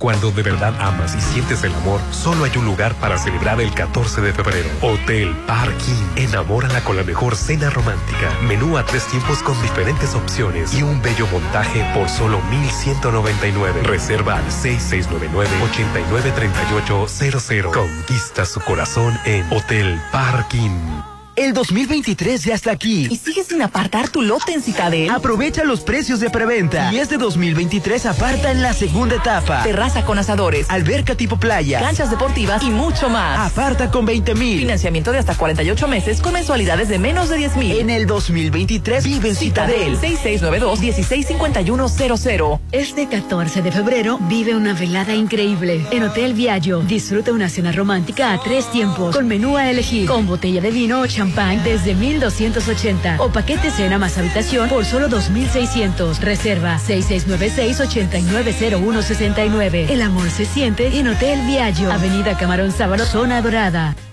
Cuando de verdad amas y sientes el amor, solo hay un lugar para celebrar el 14 de febrero. Hotel Parking. Enamórala con la mejor cena romántica. Menú a tres tiempos con diferentes opciones y un bello montaje por solo 1199. Reserva al 6699-893800. Conquista su corazón en Hotel Parking. El 2023 ya está aquí. ¿Y sigues sin apartar tu lote en Citadel? Aprovecha los precios de preventa. Y este 2023 aparta en la segunda etapa. Terraza con asadores, Alberca tipo playa. canchas deportivas y mucho más. Aparta con 20 mil. Financiamiento de hasta 48 meses con mensualidades de menos de 10 mil. En el 2023 vive en Citadel Citadel. 6692-165100. Este 14 de febrero vive una velada increíble en Hotel Viaggio. Disfruta una cena romántica a tres tiempos con menú a elegir, con botella de vino o champán desde 1280 o paquete cena más habitación por solo 2600. Reserva 6696-890169. El amor se siente en Hotel Viaggio, Avenida Camarón Sábalo, Zona Dorada.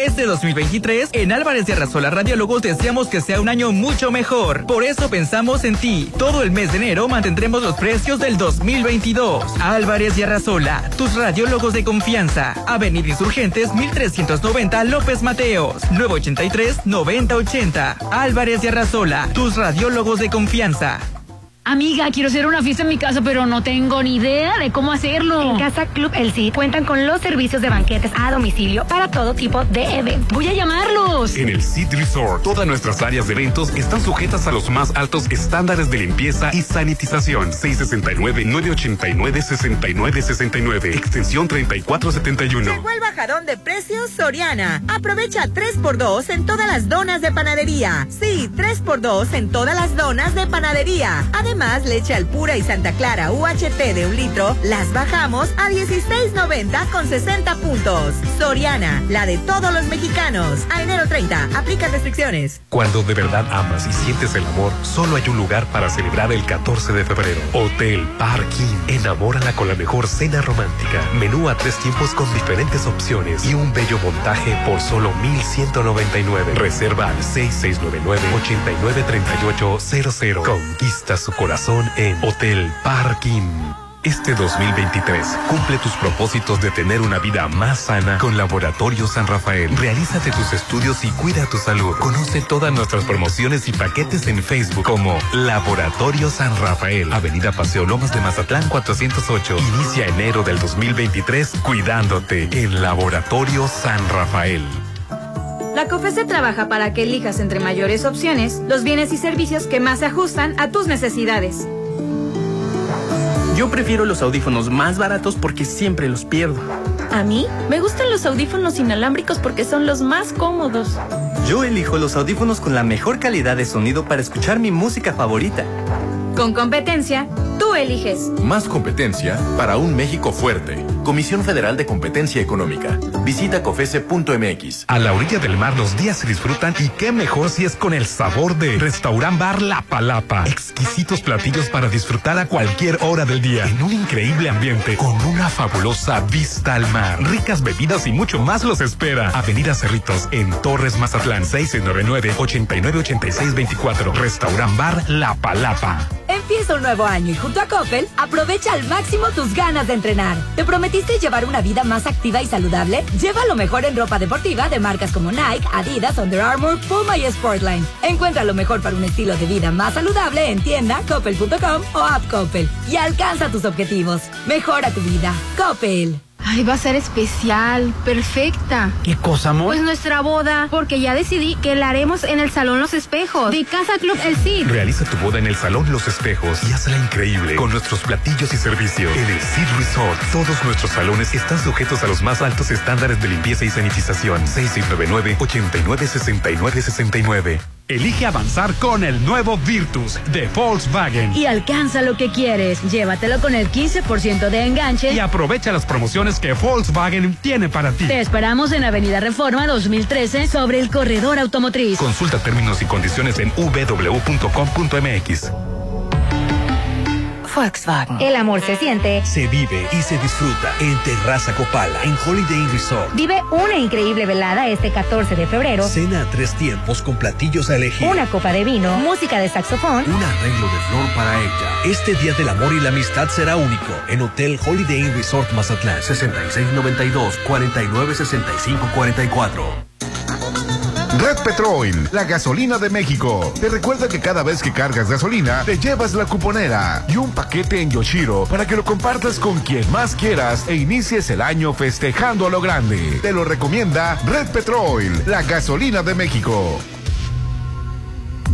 Este 2023, en Álvarez y Arrasola Radiólogos deseamos que sea un año mucho mejor. Por eso pensamos en ti. Todo el mes de enero mantendremos los precios del 2022. Álvarez y Arrasola, tus radiólogos de confianza. Avenida Insurgentes 1390 López Mateos, 983-9080. Álvarez y Arrasola, tus radiólogos de confianza. Amiga, quiero hacer una fiesta en mi casa, pero no tengo ni idea de cómo hacerlo. En Casa Club El Cid cuentan con los servicios de banquetes a domicilio para todo tipo de eventos. Voy a llamarlos. En el Cid Resort, todas nuestras áreas de eventos están sujetas a los más altos estándares de limpieza y sanitización. 669-989-6969, extensión 3471. Llegó el bajadón de precios Soriana. Aprovecha 3x2 en todas las donas de panadería. Sí, 3x2 en todas las donas de panadería. Además, Además, leche al pura y Santa Clara UHT de un litro, las bajamos a 16.90 con 60 puntos. Soriana, la de todos los mexicanos. A enero 30, aplica restricciones. Cuando de verdad amas y sientes el amor, solo hay un lugar para celebrar el 14 de febrero. Hotel Parking. Enamórala con la mejor cena romántica. Menú a tres tiempos con diferentes opciones y un bello montaje por solo 1199. Reserva al 6699-893800. Conquista su corazón en Hotel Parking. Este 2023, cumple tus propósitos de tener una vida más sana con Laboratorio San Rafael. Realízate tus estudios y cuida tu salud. Conoce todas nuestras promociones y paquetes en Facebook como Laboratorio San Rafael, Avenida Paseo Lomas de Mazatlán 408. Inicia enero del 2023 cuidándote en Laboratorio San Rafael. La COFESE trabaja para que elijas entre mayores opciones los bienes y servicios que más se ajustan a tus necesidades. Yo prefiero los audífonos más baratos porque siempre los pierdo. A mí me gustan los audífonos inalámbricos porque son los más cómodos. Yo elijo los audífonos con la mejor calidad de sonido para escuchar mi música favorita. Con competencia, tú eliges. Más competencia para un México fuerte. Comisión Federal de Competencia Económica. Visita cofese.mx. A la orilla del mar los días se disfrutan y qué mejor si es con el sabor de Restaurant Bar La Palapa. Exquisitos platillos para disfrutar a cualquier hora del día en un increíble ambiente con una fabulosa vista al mar. Ricas bebidas y mucho más los espera. Avenida Cerritos en Torres Mazatlán 699-898624. Restaurant Bar La Palapa. Empieza un nuevo año y junto a Coppel aprovecha al máximo tus ganas de entrenar. ¿Te prometiste llevar una vida más activa y saludable? Lleva lo mejor en ropa deportiva de marcas como Nike, Adidas, Under Armour, Puma y Sportline. Encuentra lo mejor para un estilo de vida más saludable en tienda, coppel.com o app Coppel. Y alcanza tus objetivos. Mejora tu vida. Coppel. Ay, va a ser especial, perfecta. ¿Qué cosa, amor? Pues nuestra boda, porque ya decidí que la haremos en el Salón Los Espejos de Casa Club El Cid. Realiza tu boda en el Salón Los Espejos y hazla increíble con nuestros platillos y servicios. En el Cid Resort, todos nuestros salones están sujetos a los más altos estándares de limpieza y sanitización. 6699-896969. Elige avanzar con el nuevo Virtus de Volkswagen. Y alcanza lo que quieres. Llévatelo con el 15% de enganche. Y aprovecha las promociones que Volkswagen tiene para ti. Te esperamos en Avenida Reforma 2013 sobre el corredor automotriz. Consulta términos y condiciones en www.com.mx. Volkswagen. El amor se siente. Se vive y se disfruta en Terraza Copala, en Holiday Inn Resort. Vive una increíble velada este 14 de febrero. Cena a tres tiempos con platillos a elegir. Una copa de vino, música de saxofón. Un arreglo de flor para ella. Este Día del Amor y la Amistad será único en Hotel Holiday Inn Resort Mazatlán. 6692-496544. Red Petrol, la gasolina de México. Te recuerda que cada vez que cargas gasolina, te llevas la cuponera y un paquete en Yoshiro para que lo compartas con quien más quieras e inicies el año festejando a lo grande. Te lo recomienda Red Petrol, la gasolina de México.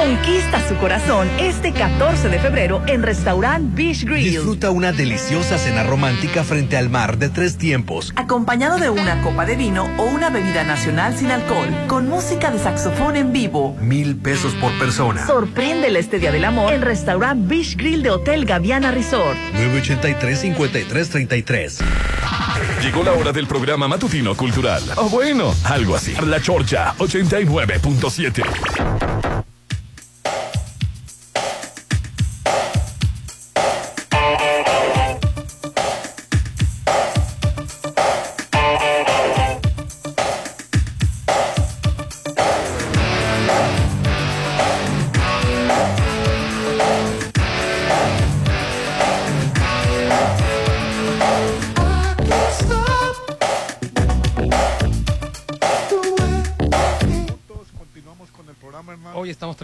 Conquista su corazón este 14 de febrero en Restaurant Beach Grill. Disfruta una deliciosa cena romántica frente al mar de tres tiempos. Acompañado de una copa de vino o una bebida nacional sin alcohol, con música de saxofón en vivo. Mil pesos por persona. Sorpréndele este Día del Amor en Restaurant Beach Grill de Hotel Gaviana Resort. 983-5333. Llegó la hora del programa matutino cultural. O bueno, algo así. La Chorcha 89.7.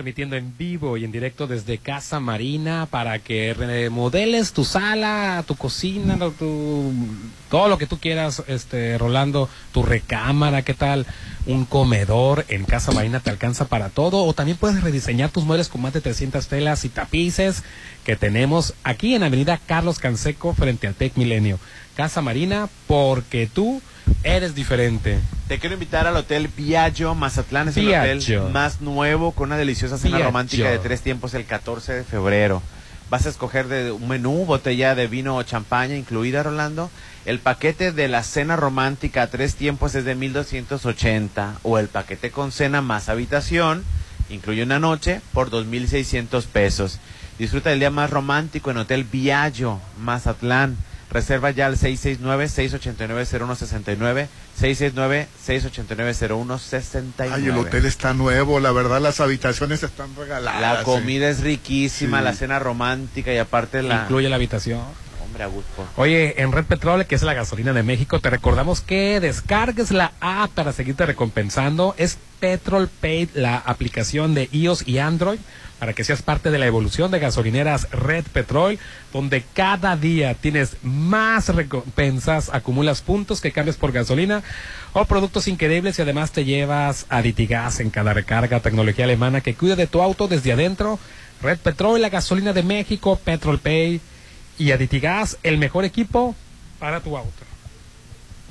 en vivo y en directo desde Casa Marina para que remodeles tu sala, tu cocina, tu, todo lo que tú quieras, este Rolando, tu recámara, ¿qué tal? Un comedor en Casa Marina te alcanza para todo o también puedes rediseñar tus muebles con más de 300 telas y tapices que tenemos aquí en Avenida Carlos Canseco frente al Tec Milenio. Casa Marina porque tú eres diferente. Te quiero invitar al Hotel Viaggio Mazatlán. Es el hotel más nuevo con una deliciosa cena romántica de tres tiempos el 14 de febrero. Vas a escoger de un menú, botella de vino o champaña incluida, Rolando. El paquete de la cena romántica a tres tiempos es de 1280 o el paquete con cena más habitación, incluye una noche, por 2600 pesos. Disfruta del día más romántico en Hotel Viaggio Mazatlán. Reserva ya al 669-689-0169, 669-689-0169. Ay, el hotel está nuevo, la verdad las habitaciones están regaladas. La comida es riquísima, la cena romántica y aparte la... Incluye la habitación. Hombre, a gusto. Oye, en Red Petrol, que es la gasolina de México, te recordamos que descargues la app para seguirte recompensando. Es Petrol Pay, la aplicación de iOS y Android para que seas parte de la evolución de gasolineras Red Petrol, donde cada día tienes más recompensas, acumulas puntos que cambias por gasolina o productos increíbles y además te llevas aditigas en cada recarga, tecnología alemana que cuida de tu auto desde adentro. Red Petrol, la gasolina de México, Petrol Pay y Aditigas, el mejor equipo para tu auto.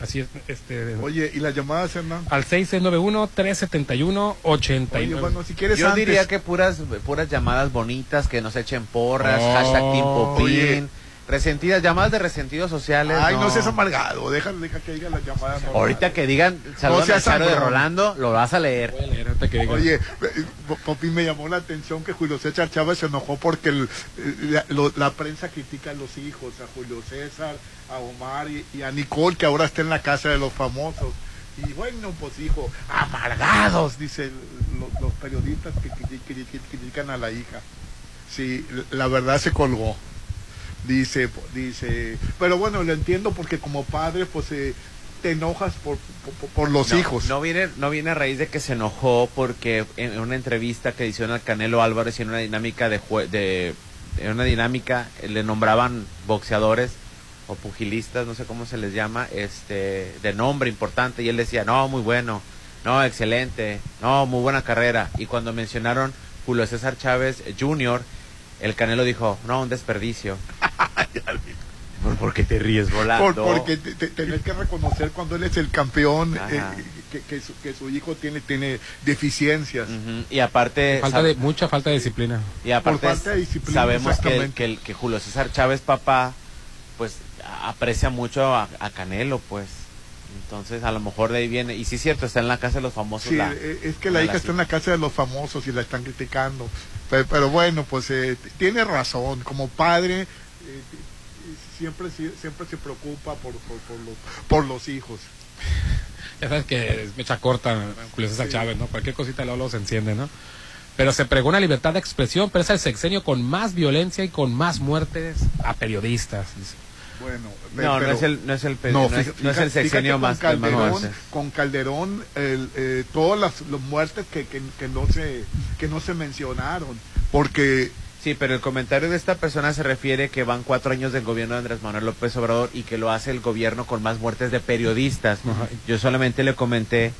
Así es, este. Oye, ¿y las llamadas, Hernán? Al 691-371-89. Oye, bueno, si quieres Yo diría que puras, puras llamadas bonitas, que nos echen porras, oh, hashtag Team Popín. Resentidas, llamadas de resentidos sociales. Ay, no, seas amargado, deja, deja que digan las llamadas. Ahorita que digan, saludos a de Rolando, lo vas a leer. Voy a leer que digan. Oye, eh, Popi me llamó la atención que Julio César Chávez se enojó porque el, la, la, prensa critica a los hijos, a Julio César, a Omar y, a Nicole, que ahora está en la casa de los famosos. Y bueno, pues hijo, amargados, dicen los, periodistas que, critican a la hija. Sí, la verdad se colgó dice, dice, pero bueno, lo entiendo porque como padre, pues eh, te enojas por, por, los hijos. No viene, no viene a raíz de que se enojó porque en una entrevista que hicieron al Canelo Álvarez y en una dinámica de, de en una dinámica eh, le nombraban boxeadores o pugilistas, no sé cómo se les llama, este, de nombre importante y él decía, no, muy bueno, no, excelente, no, muy buena carrera. Y cuando mencionaron Julio César Chávez Jr., el Canelo dijo, no, un desperdicio. ¿Por, qué te ríes volando? porque tenés que reconocer cuando él es el campeón eh, que, su, hijo tiene, tiene deficiencias. Y aparte... Falta de, mucha falta de disciplina. Y aparte sabemos que, que, que, Julio César Chávez, papá, pues aprecia mucho a, Canelo, pues. Entonces, a lo mejor de ahí viene. Y sí, es cierto, está en la casa de los famosos. Sí, eh, es que la hija está en la casa de los famosos y la están criticando. Pero, bueno, pues eh, tiene razón. Como padre, siempre, siempre se preocupa por, por, los, por los hijos. Ya sabes que es mecha corta Julio César Chávez, ¿no? Cualquier cosita luego se enciende, ¿no? Pero se pregona libertad de expresión, pero es el sexenio con más violencia y con más muertes a periodistas. Bueno, no, no es el, no es el, no, no es, el sexenio más, Calderón, Con Calderón, el, eh, todas las, muertes que, que, no se, que no se mencionaron, porque Sí, pero el comentario de esta persona se refiere que van cuatro años del gobierno de Andrés Manuel López Obrador y que lo hace el gobierno con más muertes de periodistas. Yo solamente le comenté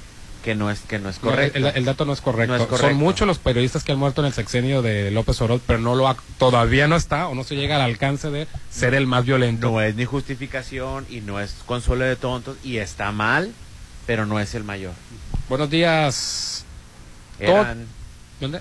que no es que no es correcto. el, dato no es, correcto. Son muchos los periodistas que han muerto en el sexenio de López Obrador, pero no lo todavía no está o no se llega al alcance de ser el más violento. No es ni justificación y no es consuelo de tontos y está mal, pero no es el mayor. Buenos días.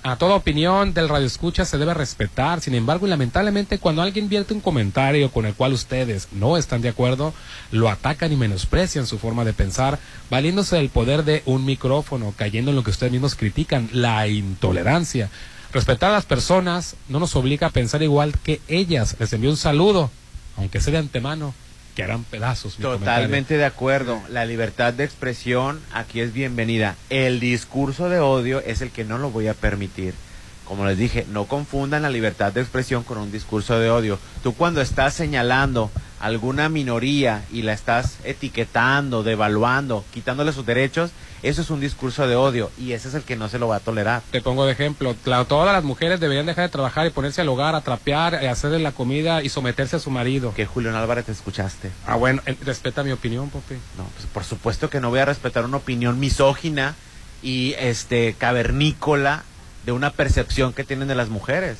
A toda opinión del radio escucha se debe respetar. Sin embargo, y lamentablemente, cuando alguien vierte un comentario con el cual ustedes no están de acuerdo, lo atacan y menosprecian su forma de pensar, valiéndose del poder de un micrófono, cayendo en lo que ustedes mismos critican, la intolerancia. Respetar a las personas no nos obliga a pensar igual que ellas. Les envío un saludo, aunque sea de antemano que harán pedazos. Totalmente de acuerdo. La libertad de expresión aquí es bienvenida. El discurso de odio es el que no lo voy a permitir. Como les dije, no confundan la libertad de expresión con un discurso de odio. Tú cuando estás señalando alguna minoría y la estás etiquetando, devaluando, quitándole sus derechos, Eso es un discurso de odio y ese es el que no se lo va a tolerar. Te pongo de ejemplo, todas las mujeres deberían dejar de trabajar y ponerse al hogar, a trapear, a eh, hacerle la comida y someterse a su marido. Que Julián Álvarez te escuchaste. Ah, bueno, eh, respeta mi opinión, Popi. No, pues por supuesto que no voy a respetar una opinión misógina y este cavernícola de una percepción que tienen de las mujeres.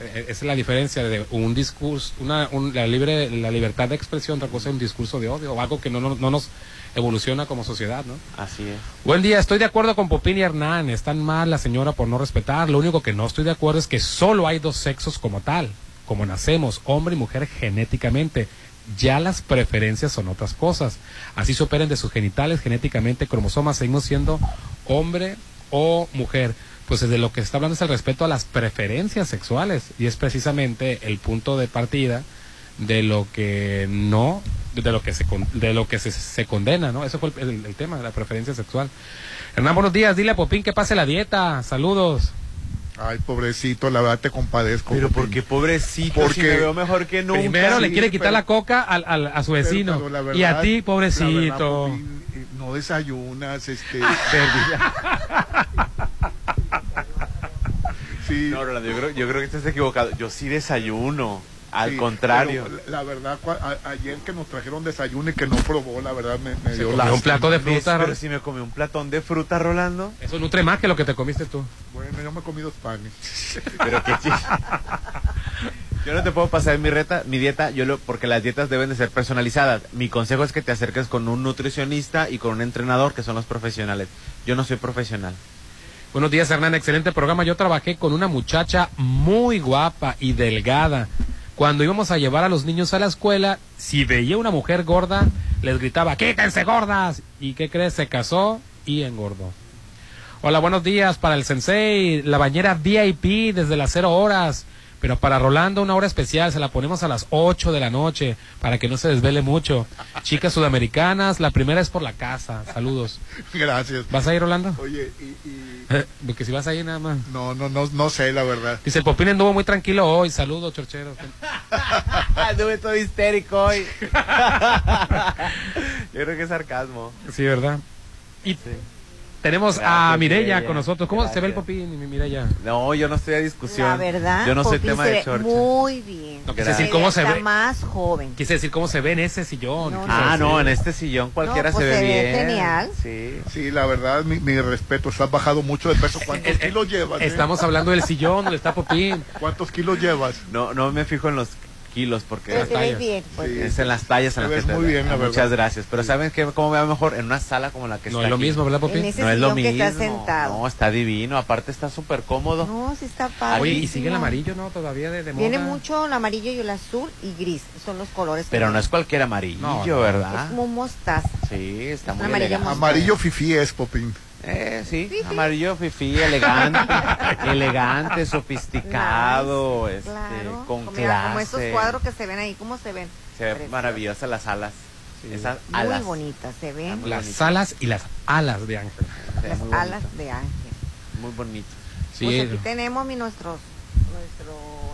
Eh, esa es la diferencia de un discurso, una, la, libre, la libertad de expresión, otra cosa es un discurso de odio, o algo que no, no, nos evoluciona como sociedad, ¿no? Así es. Buen día, estoy de acuerdo con Popín y Hernán, están mal la señora por no respetar, lo único que no estoy de acuerdo es que solo hay dos sexos como tal, como nacemos, hombre y mujer genéticamente. Ya las preferencias son otras cosas. Así se operen de sus genitales genéticamente, cromosomas, seguimos siendo hombre o mujer pues de lo que está hablando es el respeto a las preferencias sexuales y es precisamente el punto de partida de lo que no de lo que se de lo que se, condena no eso fue el, tema de la preferencia sexual Hernán buenos días dile a Popín que pase la dieta saludos Ay, pobrecito, la verdad te compadezco. Pero porque pobrecito, porque si me veo mejor que nunca. Primero le quiere quitar la coca al, al, a su vecino. y a ti, pobrecito. Eh, no desayunas, este. No, Rolando, yo creo, yo creo que estás equivocado. Yo sí desayuno. Al contrario. La verdad, ayer que nos trajeron desayuno y que no probó, la verdad me, me dio la. Un plato de fruta. Pero si me comí un platón de fruta, Rolando. Eso nutre más que lo que te comiste tú. Bueno, yo me he comido panes. pero qué Yo no te puedo pasar mi, reta, mi dieta, yo lo, porque las dietas deben de ser personalizadas. Mi consejo es que te acerques con un nutricionista y con un entrenador, que son los profesionales. Yo no soy profesional. Buenos días, Hernán. Excelente programa. Yo trabajé con una muchacha muy guapa y delgada. Cuando íbamos a llevar a los niños a la escuela, si veía una mujer gorda, les gritaba, ¡quítense gordas! ¿Y qué crees? Se casó y engordó. Hola, buenos días para el Sensei. La bañera VIP desde las cero horas. Pero para Rolando una hora especial se la ponemos a las 8 de la noche para que no se desvele mucho. Chicas sudamericanas, la primera es por la casa. Saludos. Gracias. ¿Vas a ir, Rolando? Oye, y... Porque si vas a ir nada más. No, no, no, no sé, la verdad. Dice, el Popín anduvo muy tranquilo hoy. Saludos, chorchero. Anduve todo histérico hoy. Yo creo que es sarcasmo. Sí, ¿verdad? Y... Tenemos a Mireya con nosotros. ¿Cómo se ve el Popín, Mireya? No, yo no estoy a discusión. La verdad, yo no soy tema de short. Muy bien. No, quise decir cómo se ve. más joven. Quise decir cómo se ve en ese sillón. ah, no, en este sillón cualquiera pues se, ve bien. genial. Sí. Sí, la verdad, mi, mi respeto. has bajado mucho de peso. ¿Cuántos kilos llevas? Eh? Estamos hablando del sillón donde está Popín. ¿Cuántos kilos llevas? No, no me fijo en los kilos porque bien, pues. es en las tallas en las que muy bien, muchas gracias. Pero saben que cómo veo mejor en una sala como la que no está es lo mismo verdad Popi? no es lo mismo está sentado. no está divino. Aparte está súper cómodo. No sí está padre oye y sigue el amarillo no todavía de, de viene mucho el amarillo y el azul y gris. Son los colores pero no es cualquier amarillo verdad es como mostaza. Sí está muy amarillo amarillo fifí es Popín eh, sí, amarillo fifí, elegante, elegante, sofisticado, este, con como, clase. Como esos cuadros que se ven ahí, ¿cómo se ven? Se ven maravillosas las alas. Esas muy bonitas, se ven. Las alas y las alas de ángel. Las alas de ángel. Muy bonito. Sí. Pues aquí tenemos mi, nuestros, nuestro elenco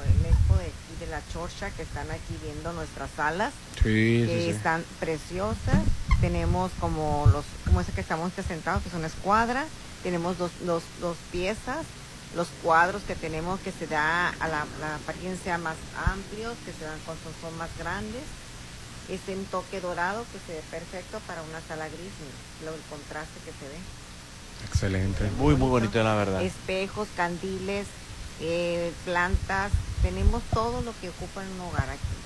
de la chorcha que están aquí viendo nuestras alas. Sí, que están preciosas. Tenemos como los como ese que estamos presentados que es una escuadra tenemos dos, dos, dos piezas los cuadros que tenemos que se da a la, apariencia más amplios que se dan con son, más grandes. Es un toque dorado que se ve perfecto para una sala gris lo, el contraste que se ve. Excelente. Muy muy bonito la verdad. Espejos candiles eh, plantas tenemos todo lo que ocupa en un hogar aquí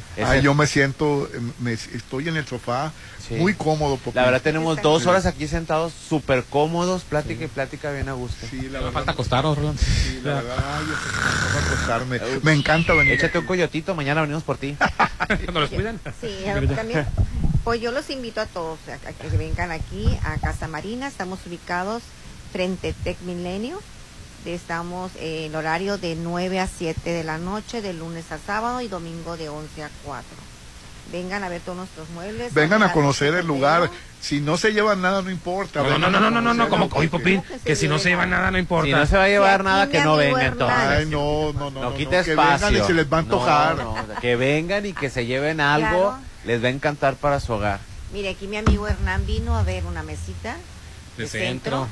yo me siento, me, estoy en el sofá muy cómodo. Porque la verdad tenemos dos horas aquí sentados súper cómodos, plática y plática bien a gusto. Sí, la verdad. falta acostarnos, Rolando. Sí, la verdad, ay, acostarme. Me encanta venir. Échate un coyotito, mañana venimos por ti. ¿No los cuidan? Sí, también. Pues yo los invito a todos a que vengan aquí a Casa Marina. Estamos ubicados frente a Tech Milenio Estamos en horario de 9 a 7 de la noche, de lunes a sábado y domingo de 11 a 4. Vengan a ver todos nuestros muebles. Vengan a conocer el lugar. Si no se llevan nada, no importa. No, no, no, no, no, no, como hoy, Popín, que si no se llevan nada, no importa. Si no se va a llevar nada, que no vengan Ay, no, no, no. No quite espacio. Que vengan y se les va a antojar. que vengan y que se lleven algo, les va a encantar para su hogar. Mire, aquí mi amigo Hernán vino a ver una mesita de, centro,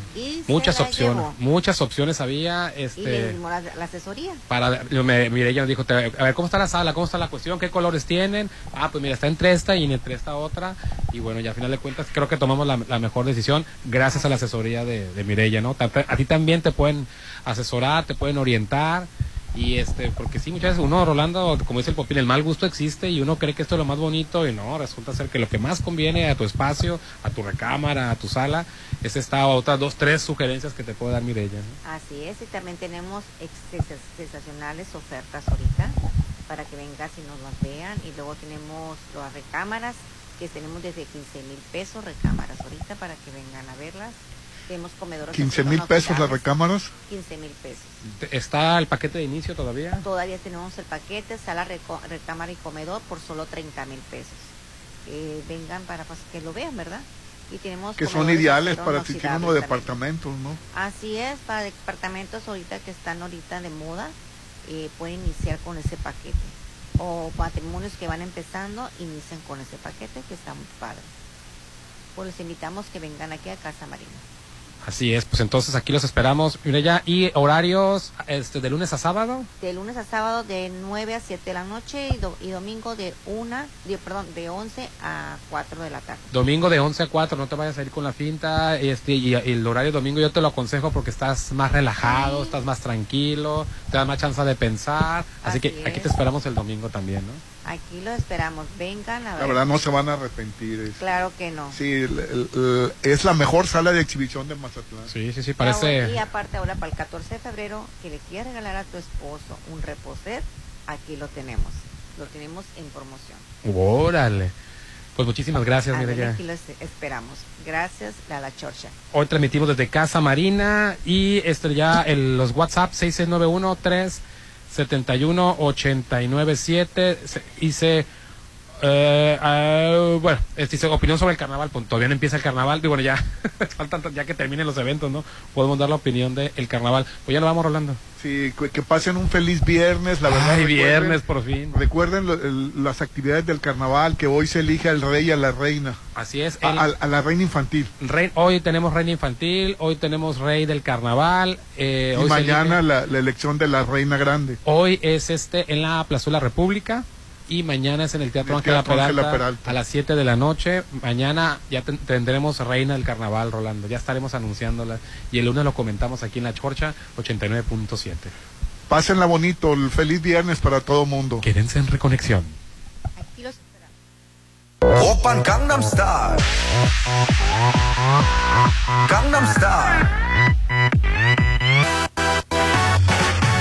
muchas opciones muchas opciones había este y la, la, asesoría. para me, mire ella nos dijo a ver cómo está la sala cómo está la cuestión qué colores tienen ah pues mira está entre esta y entre esta otra. Y bueno ya al final de cuentas creo que tomamos la, mejor decisión gracias a la asesoría de, de Mireya no a ti también te pueden asesorar te pueden orientar y este, porque sí, muchas veces uno, Rolando, como dice el Popín, el mal gusto existe y uno cree que esto es lo más bonito y no, resulta ser que lo que más conviene a tu espacio, a tu recámara, a tu sala, es esta otras dos, tres sugerencias que te puede dar Mireya. Así es, y también tenemos sensacionales ofertas ahorita para que vengas y nos las vean. Y luego tenemos las recámaras, que tenemos desde 15 mil pesos recámaras ahorita para que vengan a verlas. Tenemos comedores. 15 mil pesos las recámaras. 15 mil pesos. ¿Está el paquete de inicio todavía? Todavía tenemos el paquete, sala, recámara y comedor por solo 30 mil pesos. Eh, vengan para pues, que lo vean, ¿verdad? Y tenemos que son ideales para si tienen unos departamentos, ¿no? Así es, para departamentos ahorita que están ahorita de moda, eh, pueden iniciar con ese paquete. O matrimonios que van empezando, inician con ese paquete que está muy padre. Pues les invitamos que vengan aquí a Casa Marina. Así es, pues entonces aquí los esperamos, ¿Y horarios este, de lunes a sábado? De lunes a sábado de 9 a 7 de la noche y, domingo de 1, de, perdón, de 11 a 4 de la tarde. Domingo de 11 a 4, no te vayas a ir con la finta. Este, y, el horario domingo yo te lo aconsejo porque estás más relajado, estás más tranquilo, te da más chance de pensar. Así, que aquí te esperamos el domingo también, ¿no? Aquí lo esperamos, vengan a ver. La verdad no se van a arrepentir. Claro que no. Sí, es la mejor sala de exhibición de Mazatlán. Sí, sí, sí, parece. Y aparte ahora para el 14 de febrero, que le quieras regalar a tu esposo un reposer, aquí lo tenemos. Lo tenemos en promoción. Órale. Pues muchísimas gracias, Mireya. Aquí lo esperamos. Gracias a la Chorcha. Hoy transmitimos desde Casa Marina y este ya el, los WhatsApp 6691 3 71 89 7 eh, uh, bueno, dice opinión sobre el carnaval, pues todavía no empieza el carnaval, y bueno, ya faltan ya que terminen los eventos, ¿no? Podemos dar la opinión del el carnaval. Pues ya lo vamos rolando. Sí, que pasen un feliz viernes, la verdad. Ay, viernes por fin. Recuerden las actividades del carnaval, que hoy se elige al rey y a la reina. Así es. a, la reina infantil. Rey, hoy tenemos reina infantil, hoy tenemos rey del carnaval. Eh, y mañana la, la, elección de la reina grande. Hoy es este en la Plazuela República y mañana es en el Teatro, Ángela Peralta, a las 7 de la noche. Mañana ya tendremos Reina del Carnaval, Rolando. Ya estaremos anunciándola y el lunes lo comentamos aquí en La Chorcha 89.7. Pásenla bonito, el feliz viernes para todo mundo. Quédense en Reconexión. Aquí los Open Gangnam Style. Gangnam Style.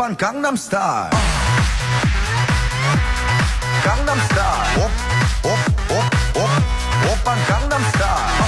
Open Gangnam Style. Gangnam Style. Op, op, op, op. Open Gangnam Style. Gangnam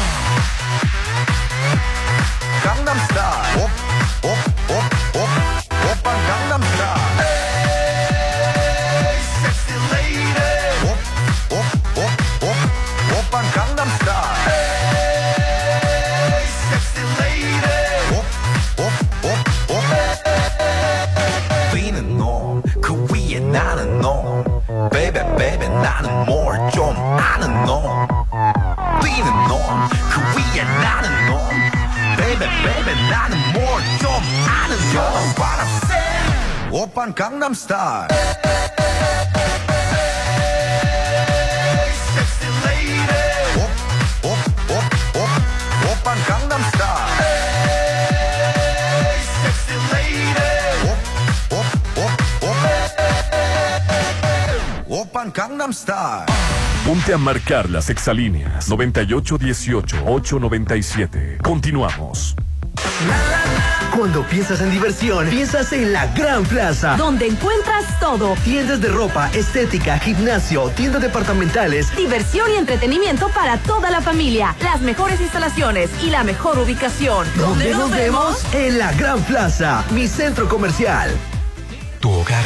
Japan Gangnam Style. Ponte a marcar las exalíneas 9818-897. Continuamos. Cuando piensas en diversión, piensas en la Gran Plaza. Donde encuentras todo. Tiendas de ropa, estética, gimnasio, tiendas departamentales. Diversión y entretenimiento para toda la familia. Las mejores instalaciones y la mejor ubicación. ¿Dónde nos vemos? En la Gran Plaza, mi centro comercial.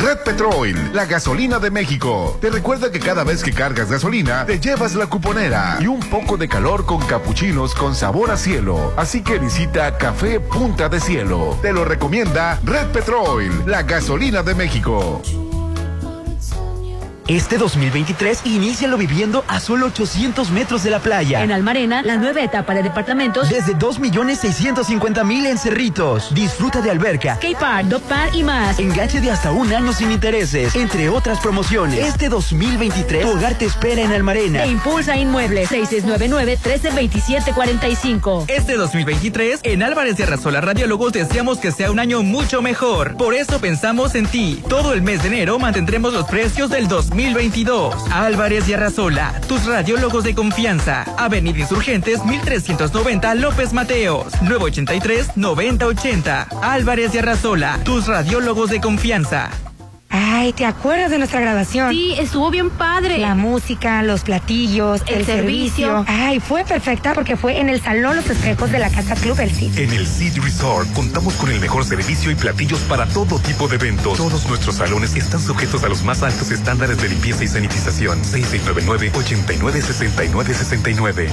Red Petrol, la gasolina de México. Te recuerda que cada vez que cargas gasolina, te llevas la cuponera y un poco de calor con capuchinos con sabor a cielo. Así que visita Café Punta de Cielo. Te lo recomienda Red Petrol, la gasolina de México. Este 2023, inícialo viviendo a solo 800 metros de la playa. En Almarena, la nueva etapa de departamentos. Desde 2.650.000 en Cerritos. Disfruta de alberca, skate park, dog park y más. enganche de hasta un año sin intereses, entre otras promociones. Este 2023, tu hogar te espera en Almarena. Te impulsa Inmuebles 6699-132745. Este 2023, en Álvarez y Arrasola Radiólogos deseamos que sea un año mucho mejor. Por eso pensamos en ti. Todo el mes de enero mantendremos los precios del 2022. Álvarez y Arrasola, tus radiólogos de confianza. Avenida Insurgentes 1390 López Mateos, 983-9080. Álvarez y Arrasola, tus radiólogos de confianza. Ay, ¿te acuerdas de nuestra grabación? Sí, estuvo bien padre. La música, los platillos, El el, servicio. Ay, fue perfecta porque fue en el Salón Los Espejos de la Casa Club El Cid. En el Cid Resort contamos con el mejor servicio y platillos para todo tipo de eventos. Todos nuestros salones están sujetos a los más altos estándares de limpieza y sanitización. 6699-896969.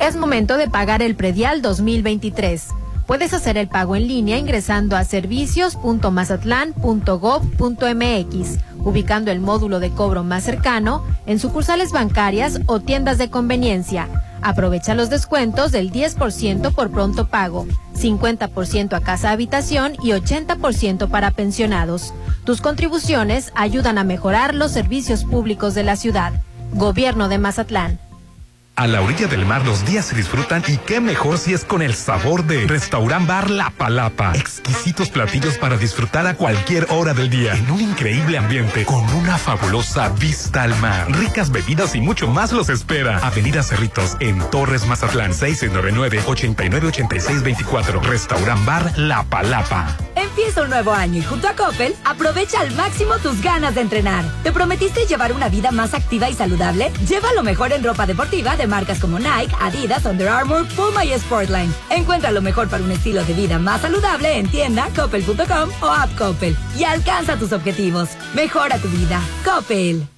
Es momento de pagar el predial 2023. Puedes hacer el pago en línea ingresando a servicios.mazatlán.gov.mx, ubicando el módulo de cobro más cercano en sucursales bancarias o tiendas de conveniencia. Aprovecha los descuentos del 10% por pronto pago, 50% a casa habitación y 80% para pensionados. Tus contribuciones ayudan a mejorar los servicios públicos de la ciudad. Gobierno de Mazatlán. A la orilla del mar los días se disfrutan y qué mejor si es con el sabor de Restaurant Bar La Palapa. Exquisitos platillos para disfrutar a cualquier hora del día en un increíble ambiente con una fabulosa vista al mar. Ricas bebidas y mucho más los espera. Avenida Cerritos en Torres Mazatlán 699-898624. Restaurant Bar La Palapa. Empieza un nuevo año y junto a Coppel aprovecha al máximo tus ganas de entrenar. ¿Te prometiste llevar una vida más activa y saludable? Lleva lo mejor en ropa deportiva de marcas como Nike, Adidas, Under Armour, Puma y Sportline. Encuentra lo mejor para un estilo de vida más saludable en tienda coppel.com o app Coppel y alcanza tus objetivos. Mejora tu vida. Coppel.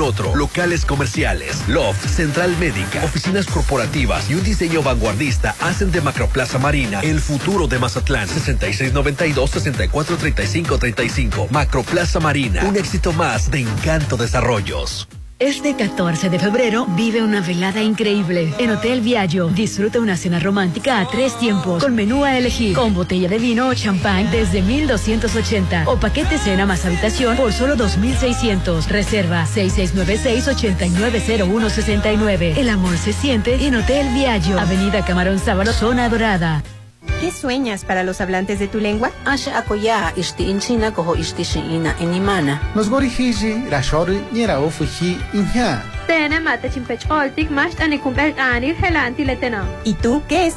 otro. Locales comerciales, loft, central médica, oficinas corporativas y un diseño vanguardista hacen de Macroplaza Marina el futuro de Mazatlán. 6692-643535. Macroplaza Marina. Un éxito más de Encanto Desarrollos. Este 14 de febrero vive una velada increíble en Hotel Viaggio. Disfruta una cena romántica a tres tiempos con menú a elegir, con botella de vino o champán desde 1280 o paquete cena más habitación por solo 2600. Reserva 6696-890169. El amor se siente en Hotel Viaggio, Avenida Camarón Sábalo, Zona Dorada. ¿Qué sueñas para los hablantes de tu lengua? Asha akoya ishti inchina koho ishti shiina enimana. Nos gorihiji rashori niera ofuji inha. Tene mate chimpech oltik mash anikum el anir helanti letena. ¿Y tú qué estás